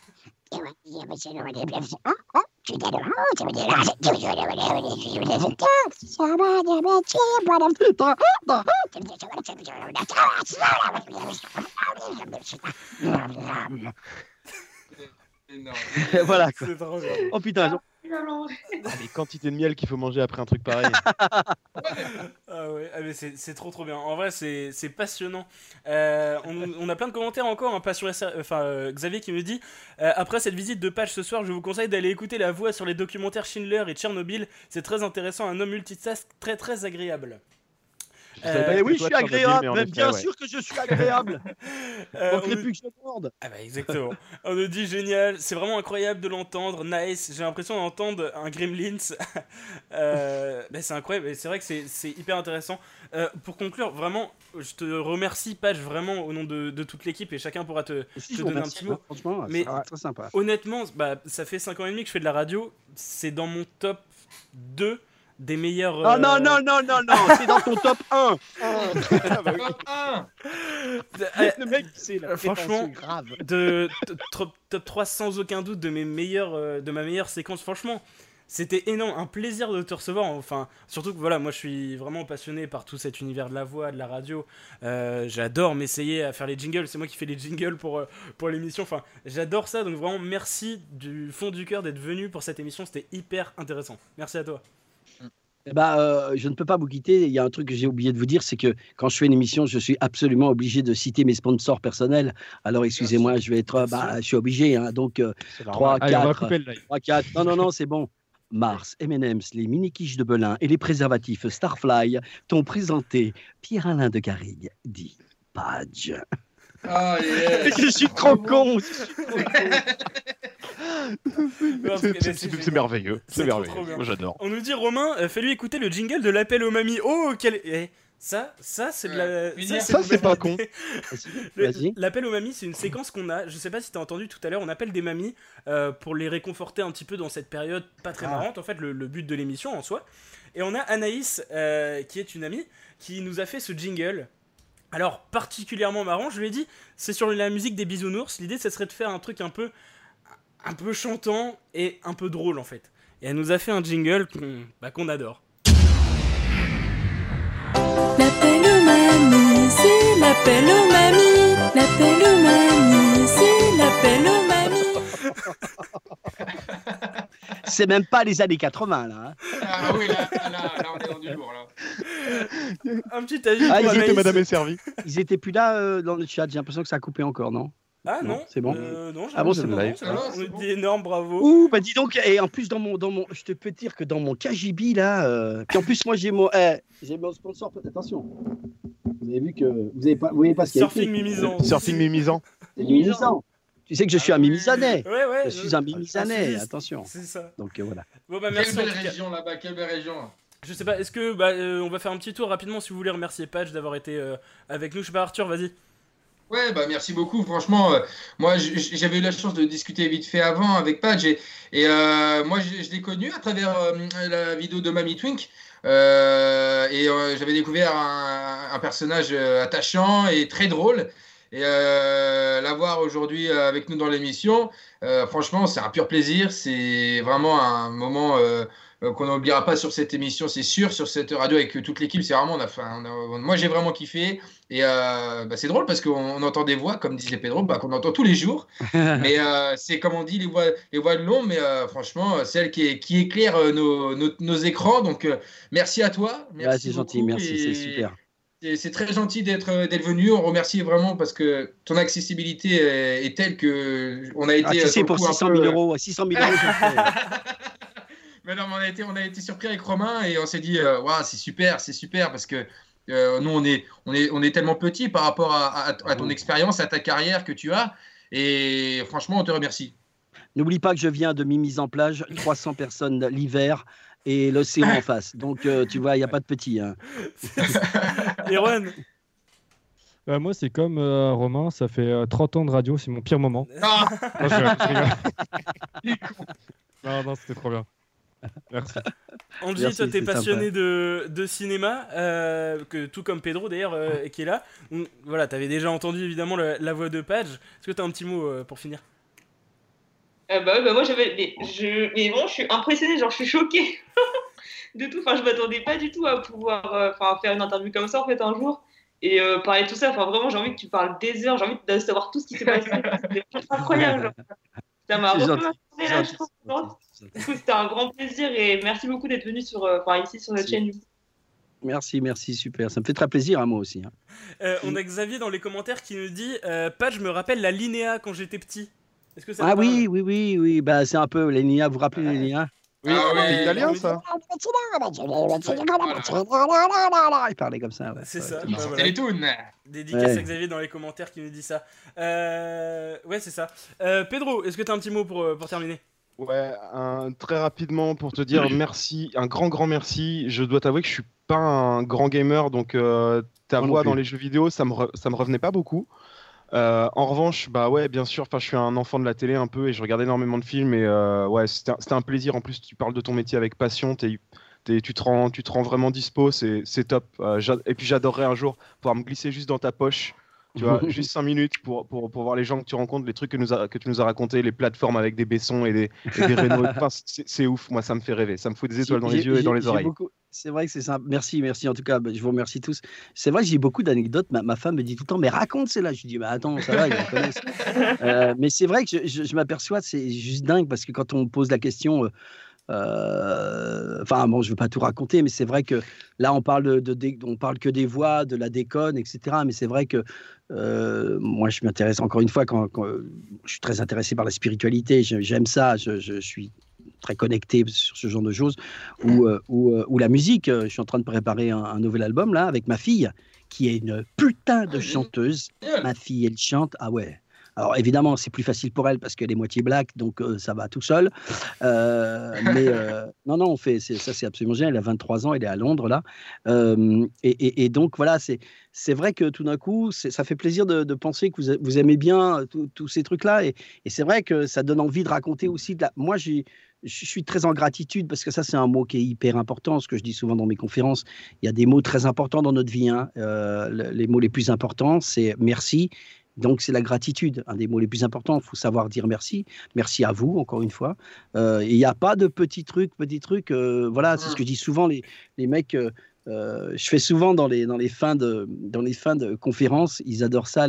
[laughs] voilà. quoi. Oh putain. [laughs] Ah, les quantités de miel qu'il faut manger après un truc pareil. [laughs] Ah ouais, ah mais c'est c'est trop trop bien. En vrai, c'est c'est passionnant. Euh, on, on a plein de commentaires encore. Hein, pas sur SR enfin, euh, Xavier qui me dit euh, Après cette visite de page ce soir, je vous conseille d'aller écouter la voix sur les documentaires Schindler et Tchernobyl. C'est très intéressant, un homme multitask très très agréable. Euh, que oui, je suis agréable. mais effet, bien ouais. sûr que je suis agréable. [laughs] Euh, Manquerait on- plus que je morde. Ah bah exactement. On nous dit génial, c'est vraiment incroyable de l'entendre, nice. J'ai l'impression d'entendre un Gremlins. [laughs] euh, bah, c'est incroyable, et c'est vrai que c'est hyper intéressant. Euh, pour conclure, vraiment, je te remercie, Page, vraiment au nom de, de toute l'équipe, et chacun pourra te, Si, donner un petit mot. franchement, Mais très sympa. honnêtement, bah, ça fait 5 ans et demi que je fais de la radio, c'est dans mon top 2 des meilleurs. Ah euh, non, non, non, non, non, c'est dans ton top 1. [laughs] Le mec, c'est la Euh, franchement, prétention grave. de top, top 3 sans aucun doute de mes meilleurs, euh, de ma meilleure séquence. Franchement, c'était énorme, un plaisir de te recevoir. Enfin, surtout que voilà, moi je suis vraiment passionné par tout cet univers de la voix, de la radio. Euh, j'adore m'essayer à faire les jingles. C'est moi qui fais les jingles pour euh, pour l'émission. Enfin, j'adore ça. Donc vraiment, merci du fond du cœur d'être venu pour cette émission. C'était hyper intéressant. Merci à toi. Eh ben, euh, je ne peux pas vous quitter. Il y a un truc que j'ai oublié de vous dire, c'est que quand je fais une émission, je suis absolument obligé de citer mes sponsors personnels. Alors, excusez-moi, je vais être, bah, je suis obligé. hein. donc, euh, 3, Allez, on va 4, couper le live. 3, 4. Non, non, non, c'est bon. Mars, M&M's, les mini quiches de Belin et les préservatifs Starfly t'ont présenté Pierre-Alain de Garrigue, dit Page. Ah, [laughs] je suis trop con. [laughs] C'est- merveilleux. C'est merveilleux. j'adore. On nous dit Romain, euh, fais-lui écouter le jingle de l'appel aux mamies. Oh, quel. eh, ça, ça c'est de la. Ça, c'est pas con. [laughs] L'appel aux mamies, c'est une séquence qu'on a. Je sais pas si t'as entendu tout à l'heure. On appelle des mamies euh, pour les réconforter un petit peu dans cette période pas très Ah. marrante. En fait, le, le but de l'émission en soi. Et on a Anaïs, euh, qui est une amie, qui nous a fait ce jingle. Alors, particulièrement marrant, je lui ai dit, c'est sur la musique des bisounours. L'idée, ça serait de faire un truc un peu, un peu chantant et un peu drôle, en fait. Et elle nous a fait un jingle qu'on bah, qu'on adore. L'appel aux mamies, c'est l'appel aux mamies. L'appel aux mamies, c'est l'appel aux mamies. [laughs] C'est même pas les années 80, là. hein. Ah oui, là, là, là, on est dans du lourd, là. Un petit avis Ah, ils étaient Madame est servie. [laughs] Ils étaient plus là euh, dans le chat. J'ai l'impression que ça a coupé encore, non? Ah non, c'est bon. Euh, non, Ah bon, c'est bon. ça va. On énorme, bravo. Ouh, bah dis donc, et en plus, dans mon, dans mon, je te peux dire que dans mon KGB, là, euh, puis en plus, moi, j'ai mon, eh, j'ai mon sponsor, attention. Vous avez vu que, vous avez pas, vous voyez pas ce qu'il y a Surfing Mimizan. Surfing Mimizan. C'est Mimizan. Tu sais que je suis un Mimizanais. Ouais, ouais. Je suis un Mimizanais, Sudiste, attention. C'est ça. Donc euh, voilà. Bon bah Quelle merci en belle région là-bas, quelle belle région. Je sais pas, est-ce que bah, euh, on va faire un petit tour rapidement si vous voulez remercier Patch d'avoir été euh, avec nous. Je sais pas Arthur, vas-y. Ouais, bah merci beaucoup. Franchement, euh, moi j'avais eu la chance de discuter vite fait avant avec Padge et, et, euh, moi je, je l'ai connu à travers euh, la vidéo de Mamie Twink. Euh, et euh, j'avais découvert un, un personnage euh, attachant et très drôle. Et euh, l'avoir aujourd'hui euh, avec nous dans l'émission, euh, franchement, c'est un pur plaisir. C'est vraiment un moment qu'on n'oubliera pas sur cette émission, c'est sûr, sur cette radio avec toute l'équipe. C'est vraiment, on a, fait- on a- moi j'ai vraiment kiffé. Et euh, bah, c'est drôle parce qu'on on entend des voix, comme disait Pedro, bah, qu'on entend tous les jours. [laughs] mais euh, c'est comme on dit, les voix, les voix de l'ombre, mais euh, franchement, celles qui, qui éclairent euh, nos, nos, nos écrans. Donc merci à toi. Ah, c'est gentil, merci, c'est super. C'est très gentil d'être euh, d'être venu. On remercie vraiment parce que ton accessibilité est, est telle que on a été. Ah, tu euh, sais, sur le pour coup, un 600 peu, 000 euh, euros, 600 000 euros, fais. mais non, mais on a été, on a été surpris avec Romain et on s'est dit, euh, Waouh, c'est super, c'est super parce que euh, nous, on est, on, est, on est tellement petits par rapport à, à- à ton expérience, à ta carrière que tu as. Et franchement, on te remercie. N'oublie pas que je viens de Mimise en plage, 300 personnes l'hiver et l'océan en face. Donc, euh, tu vois, il n'y a pas de petit. Hein. [laughs] Erwan Bah, moi, c'est comme euh, Romain, ça fait euh, 30 ans de radio, c'est mon pire moment. Ah Non, je je [laughs] [laughs] non, non, c'était trop bien. Merci. Angie, Merci, toi t'es passionné de, de cinéma, euh, que, tout comme Pedro d'ailleurs, euh, qui est là. Donc, voilà, t'avais déjà entendu évidemment la, la voix de Page. Est-ce que t'as un petit mot euh, pour finir? Euh, bah, ouais, bah moi j'avais. Mais, je... mais bon, je suis impressionnée, genre je suis choquée [laughs] de tout. Enfin, je m'attendais pas du tout à pouvoir euh, enfin, faire une interview comme ça en fait un jour et euh, parler de tout ça. Enfin, vraiment, j'ai envie que tu parles des heures, j'ai envie de savoir tout ce qui s'est passé. [laughs] C'était incroyable. genre. Ça m'a là, je pense. Du coup, C'était un grand plaisir et merci beaucoup d'être venu sur, euh, enfin, ici sur notre chaîne. Merci, merci, super. Ça me fait très plaisir à moi aussi. hein. Euh, on a Xavier dans les commentaires qui nous dit euh, Pat, je me rappelle la Linéa quand j'étais petit. Est-ce que ça Ah oui, oui, oui, oui. Bah, c'est un peu l'ENIA. Vous vous rappelez l'ENIA Oui, c'est italien ça. Il parlait comme ça. ouais. C'est ça. Ouais, bah. Dédicace Ouais. à Xavier dans les commentaires qui nous dit ça. Euh, Ouais, c'est ça. Euh, Pedro, est-ce que t'as un petit mot pour, euh, pour terminer? Ouais, un- très rapidement pour te dire merci, un grand grand merci. Je dois t'avouer que je suis pas un grand gamer, donc euh, ta voix dans les jeux vidéo, ça me, re- ça me revenait pas beaucoup. Euh, en revanche, bah ouais, bien sûr, je suis un enfant de la télé un peu et je regarde énormément de films et euh, ouais, c'était un, plaisir. En plus, tu parles de ton métier avec passion, tu te rends, vraiment dispo, c'est top. Euh, et puis j'adorerais un jour pouvoir me glisser juste dans ta poche. Tu vois, [laughs] juste 5 minutes pour, pour, pour voir les gens que tu rencontres, les trucs que, nous a- que tu nous as racontés, les plateformes avec des baissons et des, et des. [laughs] Enfin, c'est ouf, moi ça me fait rêver. Ça me fout des étoiles dans les yeux et dans les oreilles. C'est vrai que c'est simple. Merci, merci en tout cas. bah, Je vous remercie tous. C'est vrai que j'ai beaucoup d'anecdotes. Ma, ma femme me dit tout le temps, mais raconte celle-là. Je lui dis, bah attends, ça va, ils en connaissent. [laughs] Euh, mais c'est vrai que je, je- je m'aperçois, c'est juste dingue parce que quand on me pose la question, euh, enfin bon, je veux pas tout raconter, mais c'est vrai que là on parle de, de- on parle que des voix, de la déconne, etc. Mais c'est vrai que euh, moi je m'intéresse encore une fois quand, quand- je suis très intéressé par la spiritualité. J'aime ça. Je, je suis très connecté sur ce genre de choses ou, euh, ou, euh, ou la musique. euh, Je suis en train de préparer un, un nouvel album là avec ma fille qui est une putain de chanteuse. Ma fille, elle chante. Ah ouais. Alors évidemment, c'est plus facile pour elle parce qu'elle est moitié black, donc euh, ça va tout seul. Euh, mais euh, [laughs] non, non, on fait ça, c'est absolument génial. Elle a 23 ans, elle est à Londres là, et, et- et donc voilà, c'est c'est vrai que tout d'un coup, ça fait plaisir de, de penser que vous, vous aimez bien tous- ces trucs-là, et, et c'est vrai que ça donne envie de raconter aussi. De la... Moi, j'ai je suis très en gratitude parce que ça, c'est un mot qui est hyper important. Ce que je dis souvent dans mes conférences, il y a des mots très importants dans notre vie. hein. Euh, le- les mots les plus importants, c'est merci. Donc, c'est la gratitude, un des mots les plus importants. Il faut savoir dire merci. Merci à vous, encore une fois. Euh, Il n'y a pas de petits trucs, petits trucs. euh, voilà, c'est ce que je dis souvent. Les, les mecs, euh, je fais souvent dans les, dans, les fins de, dans les fins de conférences, ils adorent ça,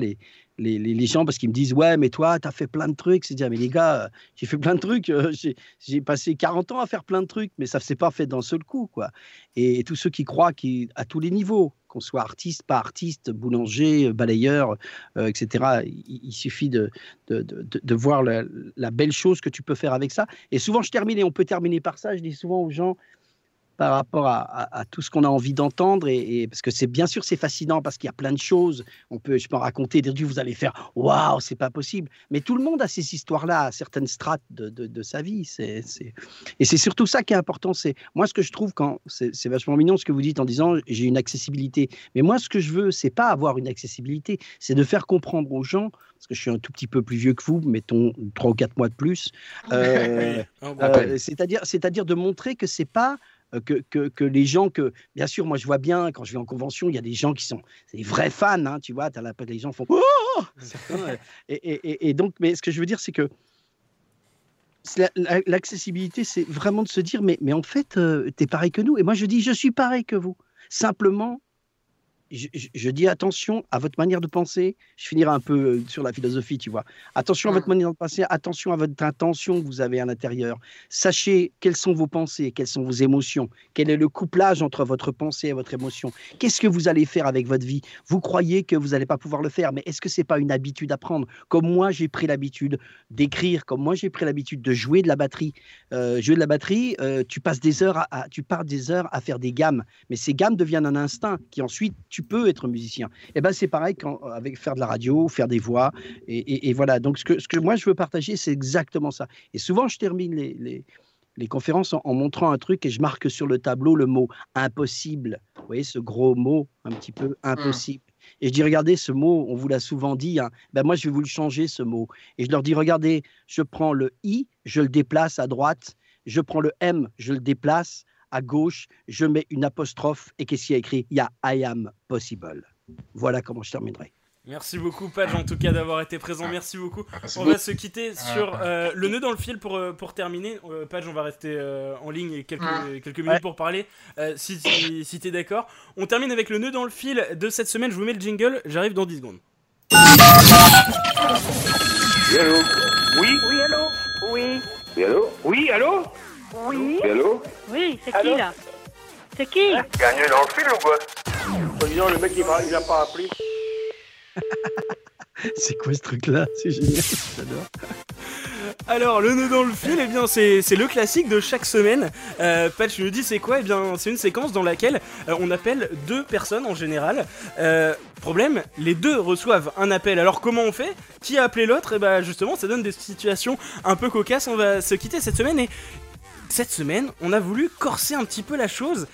les, les, gens, parce qu'ils me disent Ouais, mais toi, tu as fait plein de trucs. C'est dire, mais les gars, j'ai fait plein de trucs. euh, j'ai passé 40 ans à faire plein de trucs, mais ça ne s'est pas fait d'un seul coup. quoi. Et, tous ceux qui croient qui, à tous les niveaux, qu'on soit artiste, pas artiste, boulanger, balayeur, euh, etc., il, suffit de, de, de, de- voir la belle chose que tu peux faire avec ça. Et souvent, je termine, et on peut terminer par ça, je dis souvent aux gens, par rapport à, à- à tout ce qu'on a envie d'entendre et, et- parce que c'est bien sûr c'est fascinant parce qu'il y a plein de choses. On peut je peux en raconter dire Dieu vous allez faire waouh c'est pas possible. Mais tout le monde a ces histoires là à certaines strates de, de- de sa vie. C'est c'est- et c'est surtout ça qui est important. C'est moi ce que je trouve quand c'est c'est vachement mignon ce que vous dites en disant j'ai une accessibilité. Mais moi ce que je veux c'est pas avoir une accessibilité c'est de faire comprendre aux gens parce que je suis un tout petit peu plus vieux que vous mettons trois ou quatre mois de plus euh, [laughs] Oui, euh, à peine. c'est-à-dire, c'est-à-dire de montrer que c'est pas que, que, que les gens que bien sûr moi je vois bien quand je vais en convention il y a des gens qui sont des vrais fans hein, tu vois t'as la, les gens font Oh! Euh, et, et- donc mais ce que je veux dire c'est que l'accessibilité c'est vraiment de se dire mais, mais en fait euh, t'es pareil que nous. Et moi je dis je suis pareil que vous. Simplement je, dis attention à votre manière de penser. Je finirai un peu euh, sur la philosophie, tu vois. Attention à votre manière de penser, attention à votre intention que vous avez à l'intérieur. Sachez quelles sont vos pensées, quelles sont vos émotions, quel est le couplage entre votre pensée et votre émotion? Qu'est-ce que vous allez faire avec votre vie? Vous croyez que vous n'allez pas pouvoir le faire, mais est-ce que c'est pas une habitude à prendre? Comme moi, j'ai pris l'habitude d'écrire, comme moi, j'ai pris l'habitude de jouer de la batterie. Euh, jouer de la batterie, euh, tu passes des heures, à, à- tu pars des heures à faire des gammes, mais ces gammes deviennent un instinct qui ensuite tu peux être musicien. Et ben c'est pareil quand, avec faire de la radio, faire des voix, et, et- et voilà. Donc ce que, ce que moi je veux partager, c'est exactement ça. Et souvent je termine les, les, les conférences en, en montrant un truc et je marque sur le tableau le mot impossible. Vous voyez ce gros mot un petit peu impossible. Et je dis, regardez, ce mot, on vous l'a souvent dit, hein. ben moi je vais vous le changer, ce mot. Et je leur dis, regardez, je prends le I, je le déplace à droite, je prends le M, je le déplace à gauche, je mets une apostrophe et qu'est-ce qu'il y a écrit? Il y a I am possible. Voilà comment je terminerai. Merci beaucoup, Page, en tout cas, d'avoir été présent. Merci beaucoup. Merci on beaucoup. va se quitter sur euh, le nœud dans le fil pour, euh, pour terminer. Euh, Page, on va rester euh, en ligne quelques, Ouais. quelques minutes Ouais. pour parler, euh, si, si, si t'es d'accord. On termine avec le nœud dans le fil de cette semaine. Je vous mets le jingle, j'arrive dans 10 secondes. Oui, allô? Oui Oui, allô? Oui. Oui, allô? Oui, allô? Oui. Allô Oui, c'est qui là C'est qui Gagné dans le fil ou quoi le mec, il m'a il a pas appelé. [laughs] C'est quoi ce truc-là C'est génial, j'adore. Alors, le nœud dans le fil, eh bien, c'est c'est le classique de chaque semaine. Euh, Patch nous dit c'est quoi Eh bien, c'est une séquence dans laquelle euh, on appelle deux personnes en général. Euh, problème, les deux reçoivent un appel. Alors, comment on fait Qui a appelé l'autre Et bah, justement, ça donne des situations un peu cocasses. On va se quitter cette semaine et cette semaine, on a voulu corser un petit peu la chose.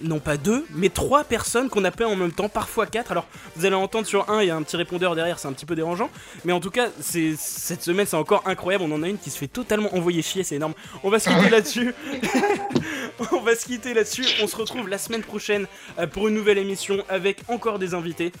non pas deux, mais trois personnes qu'on appelait en même temps, parfois quatre. Alors, vous allez entendre sur un, il y a un petit répondeur derrière, c'est un petit peu dérangeant. Mais en tout cas, cette semaine, c'est encore incroyable. On en a une qui se fait totalement envoyer chier, c'est énorme. On va se quitter là-dessus. [laughs] on va se quitter là-dessus. On se retrouve la semaine prochaine euh, pour une nouvelle émission avec encore des invités.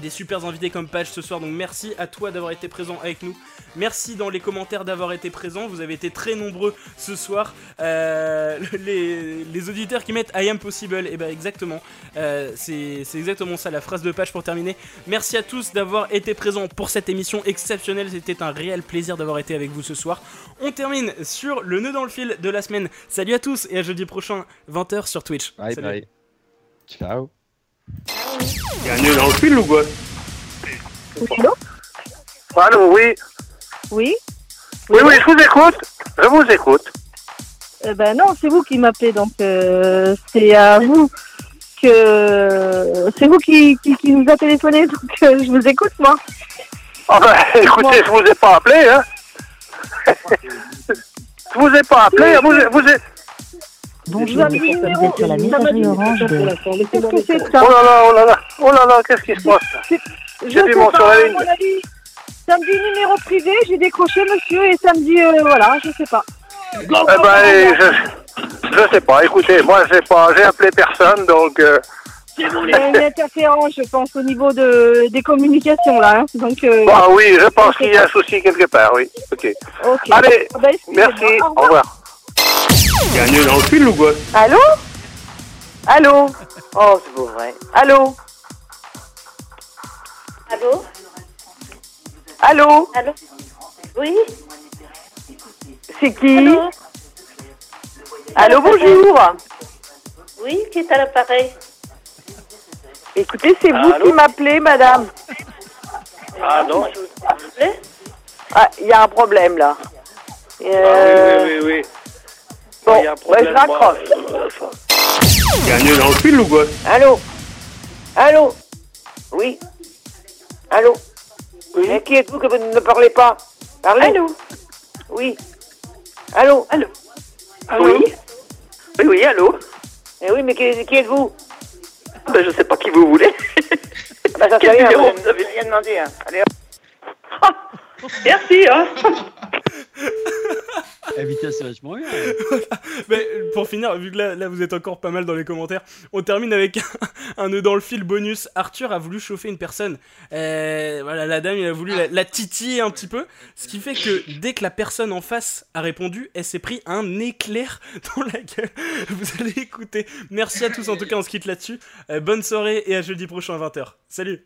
Des super invités comme Page ce soir, donc merci à toi d'avoir été présent avec nous. Merci dans les commentaires d'avoir été présent. Vous avez été très nombreux ce soir. Euh, [laughs] les, les auditeurs qui mettent I am possible, et ben exactement. Euh, c'est exactement ça la phrase de Page pour terminer. Merci à tous d'avoir été présents pour cette émission exceptionnelle. C'était un réel plaisir d'avoir été avec vous ce soir. On termine sur le nœud dans le fil de la semaine. Salut à tous et à jeudi prochain 20h sur Twitch. Bye Salut. bye. Ciao. Gagné dans le fil ou quoi? Allô Allô, oui. Oui Oui, oui, je vous écoute. Je vous écoute. Eh ben non, c'est vous qui m'appelez, donc euh, c'est à vous que c'est vous qui, qui, qui nous a téléphoné, [laughs] donc euh, je vous écoute moi. Ah ben, [laughs] écoutez, je vous ai pas appelé, hein. [laughs] je vous ai pas appelé, vous, vous êtes... Bonjour, vous numéro, ça m'a dit- Qu'est-ce que c'est que ça Oh là là, oh là là, oh là là, qu'est-ce qui se passe J'ai monde pas, sur la ligne. mon avis, ça me dit numéro privé, j'ai décroché monsieur et ça me dit euh, voilà, je sais pas. Eh ben, je, je sais pas, écoutez, moi j'ai pas, j'ai appelé personne, donc... euh, Il y a une interférence, je pense, au niveau de, des communications là. hein. Donc, euh, Bah oui, je pense qu'il y a un souci quelque part, oui. Ok. ok. Allez, Ah excusez-moi. merci, au revoir. Gagné dans le fil ou quoi Allô Allô Oh, c'est pas vrai. Allô Allô Allô Allô Oui C'est qui Allô Allô, bonjour Oui, qui est à l'appareil Écoutez, c'est vous Allô qui m'appelez, madame. Ah non Ah, il y a un problème là. Ah oui, oui, oui, oui. Bon, Il y a un problème, je raccroche. Gagné dans le fil ou quoi? Allô? Allô? Oui? Allô? Mais qui êtes-vous que vous ne parlez pas? Parlez. Allô? Oui. Allô? Allô? Oui. Oui, oui, allô? Eh oui, mais qui, qui êtes-vous? Ben, Je sais pas qui vous voulez. bah, ça Quel numéro vous n'avez rien demandé. Hein. Allez, hop. Merci, hein [laughs] c'est vachement bien. Mais pour finir, vu que là, là, vous êtes encore pas mal dans les commentaires, on termine avec un, [laughs] un nœud dans le fil bonus. Arthur a voulu chauffer une personne. Euh, voilà, la dame, il a voulu la, la titiller un petit peu. Ce qui fait que dès que la personne en face a répondu, elle s'est pris un éclair [laughs] dans la gueule. Vous allez écouter. Merci à tous, en tout cas, on se quitte là-dessus. Euh, bonne soirée et à jeudi prochain à 20h. Salut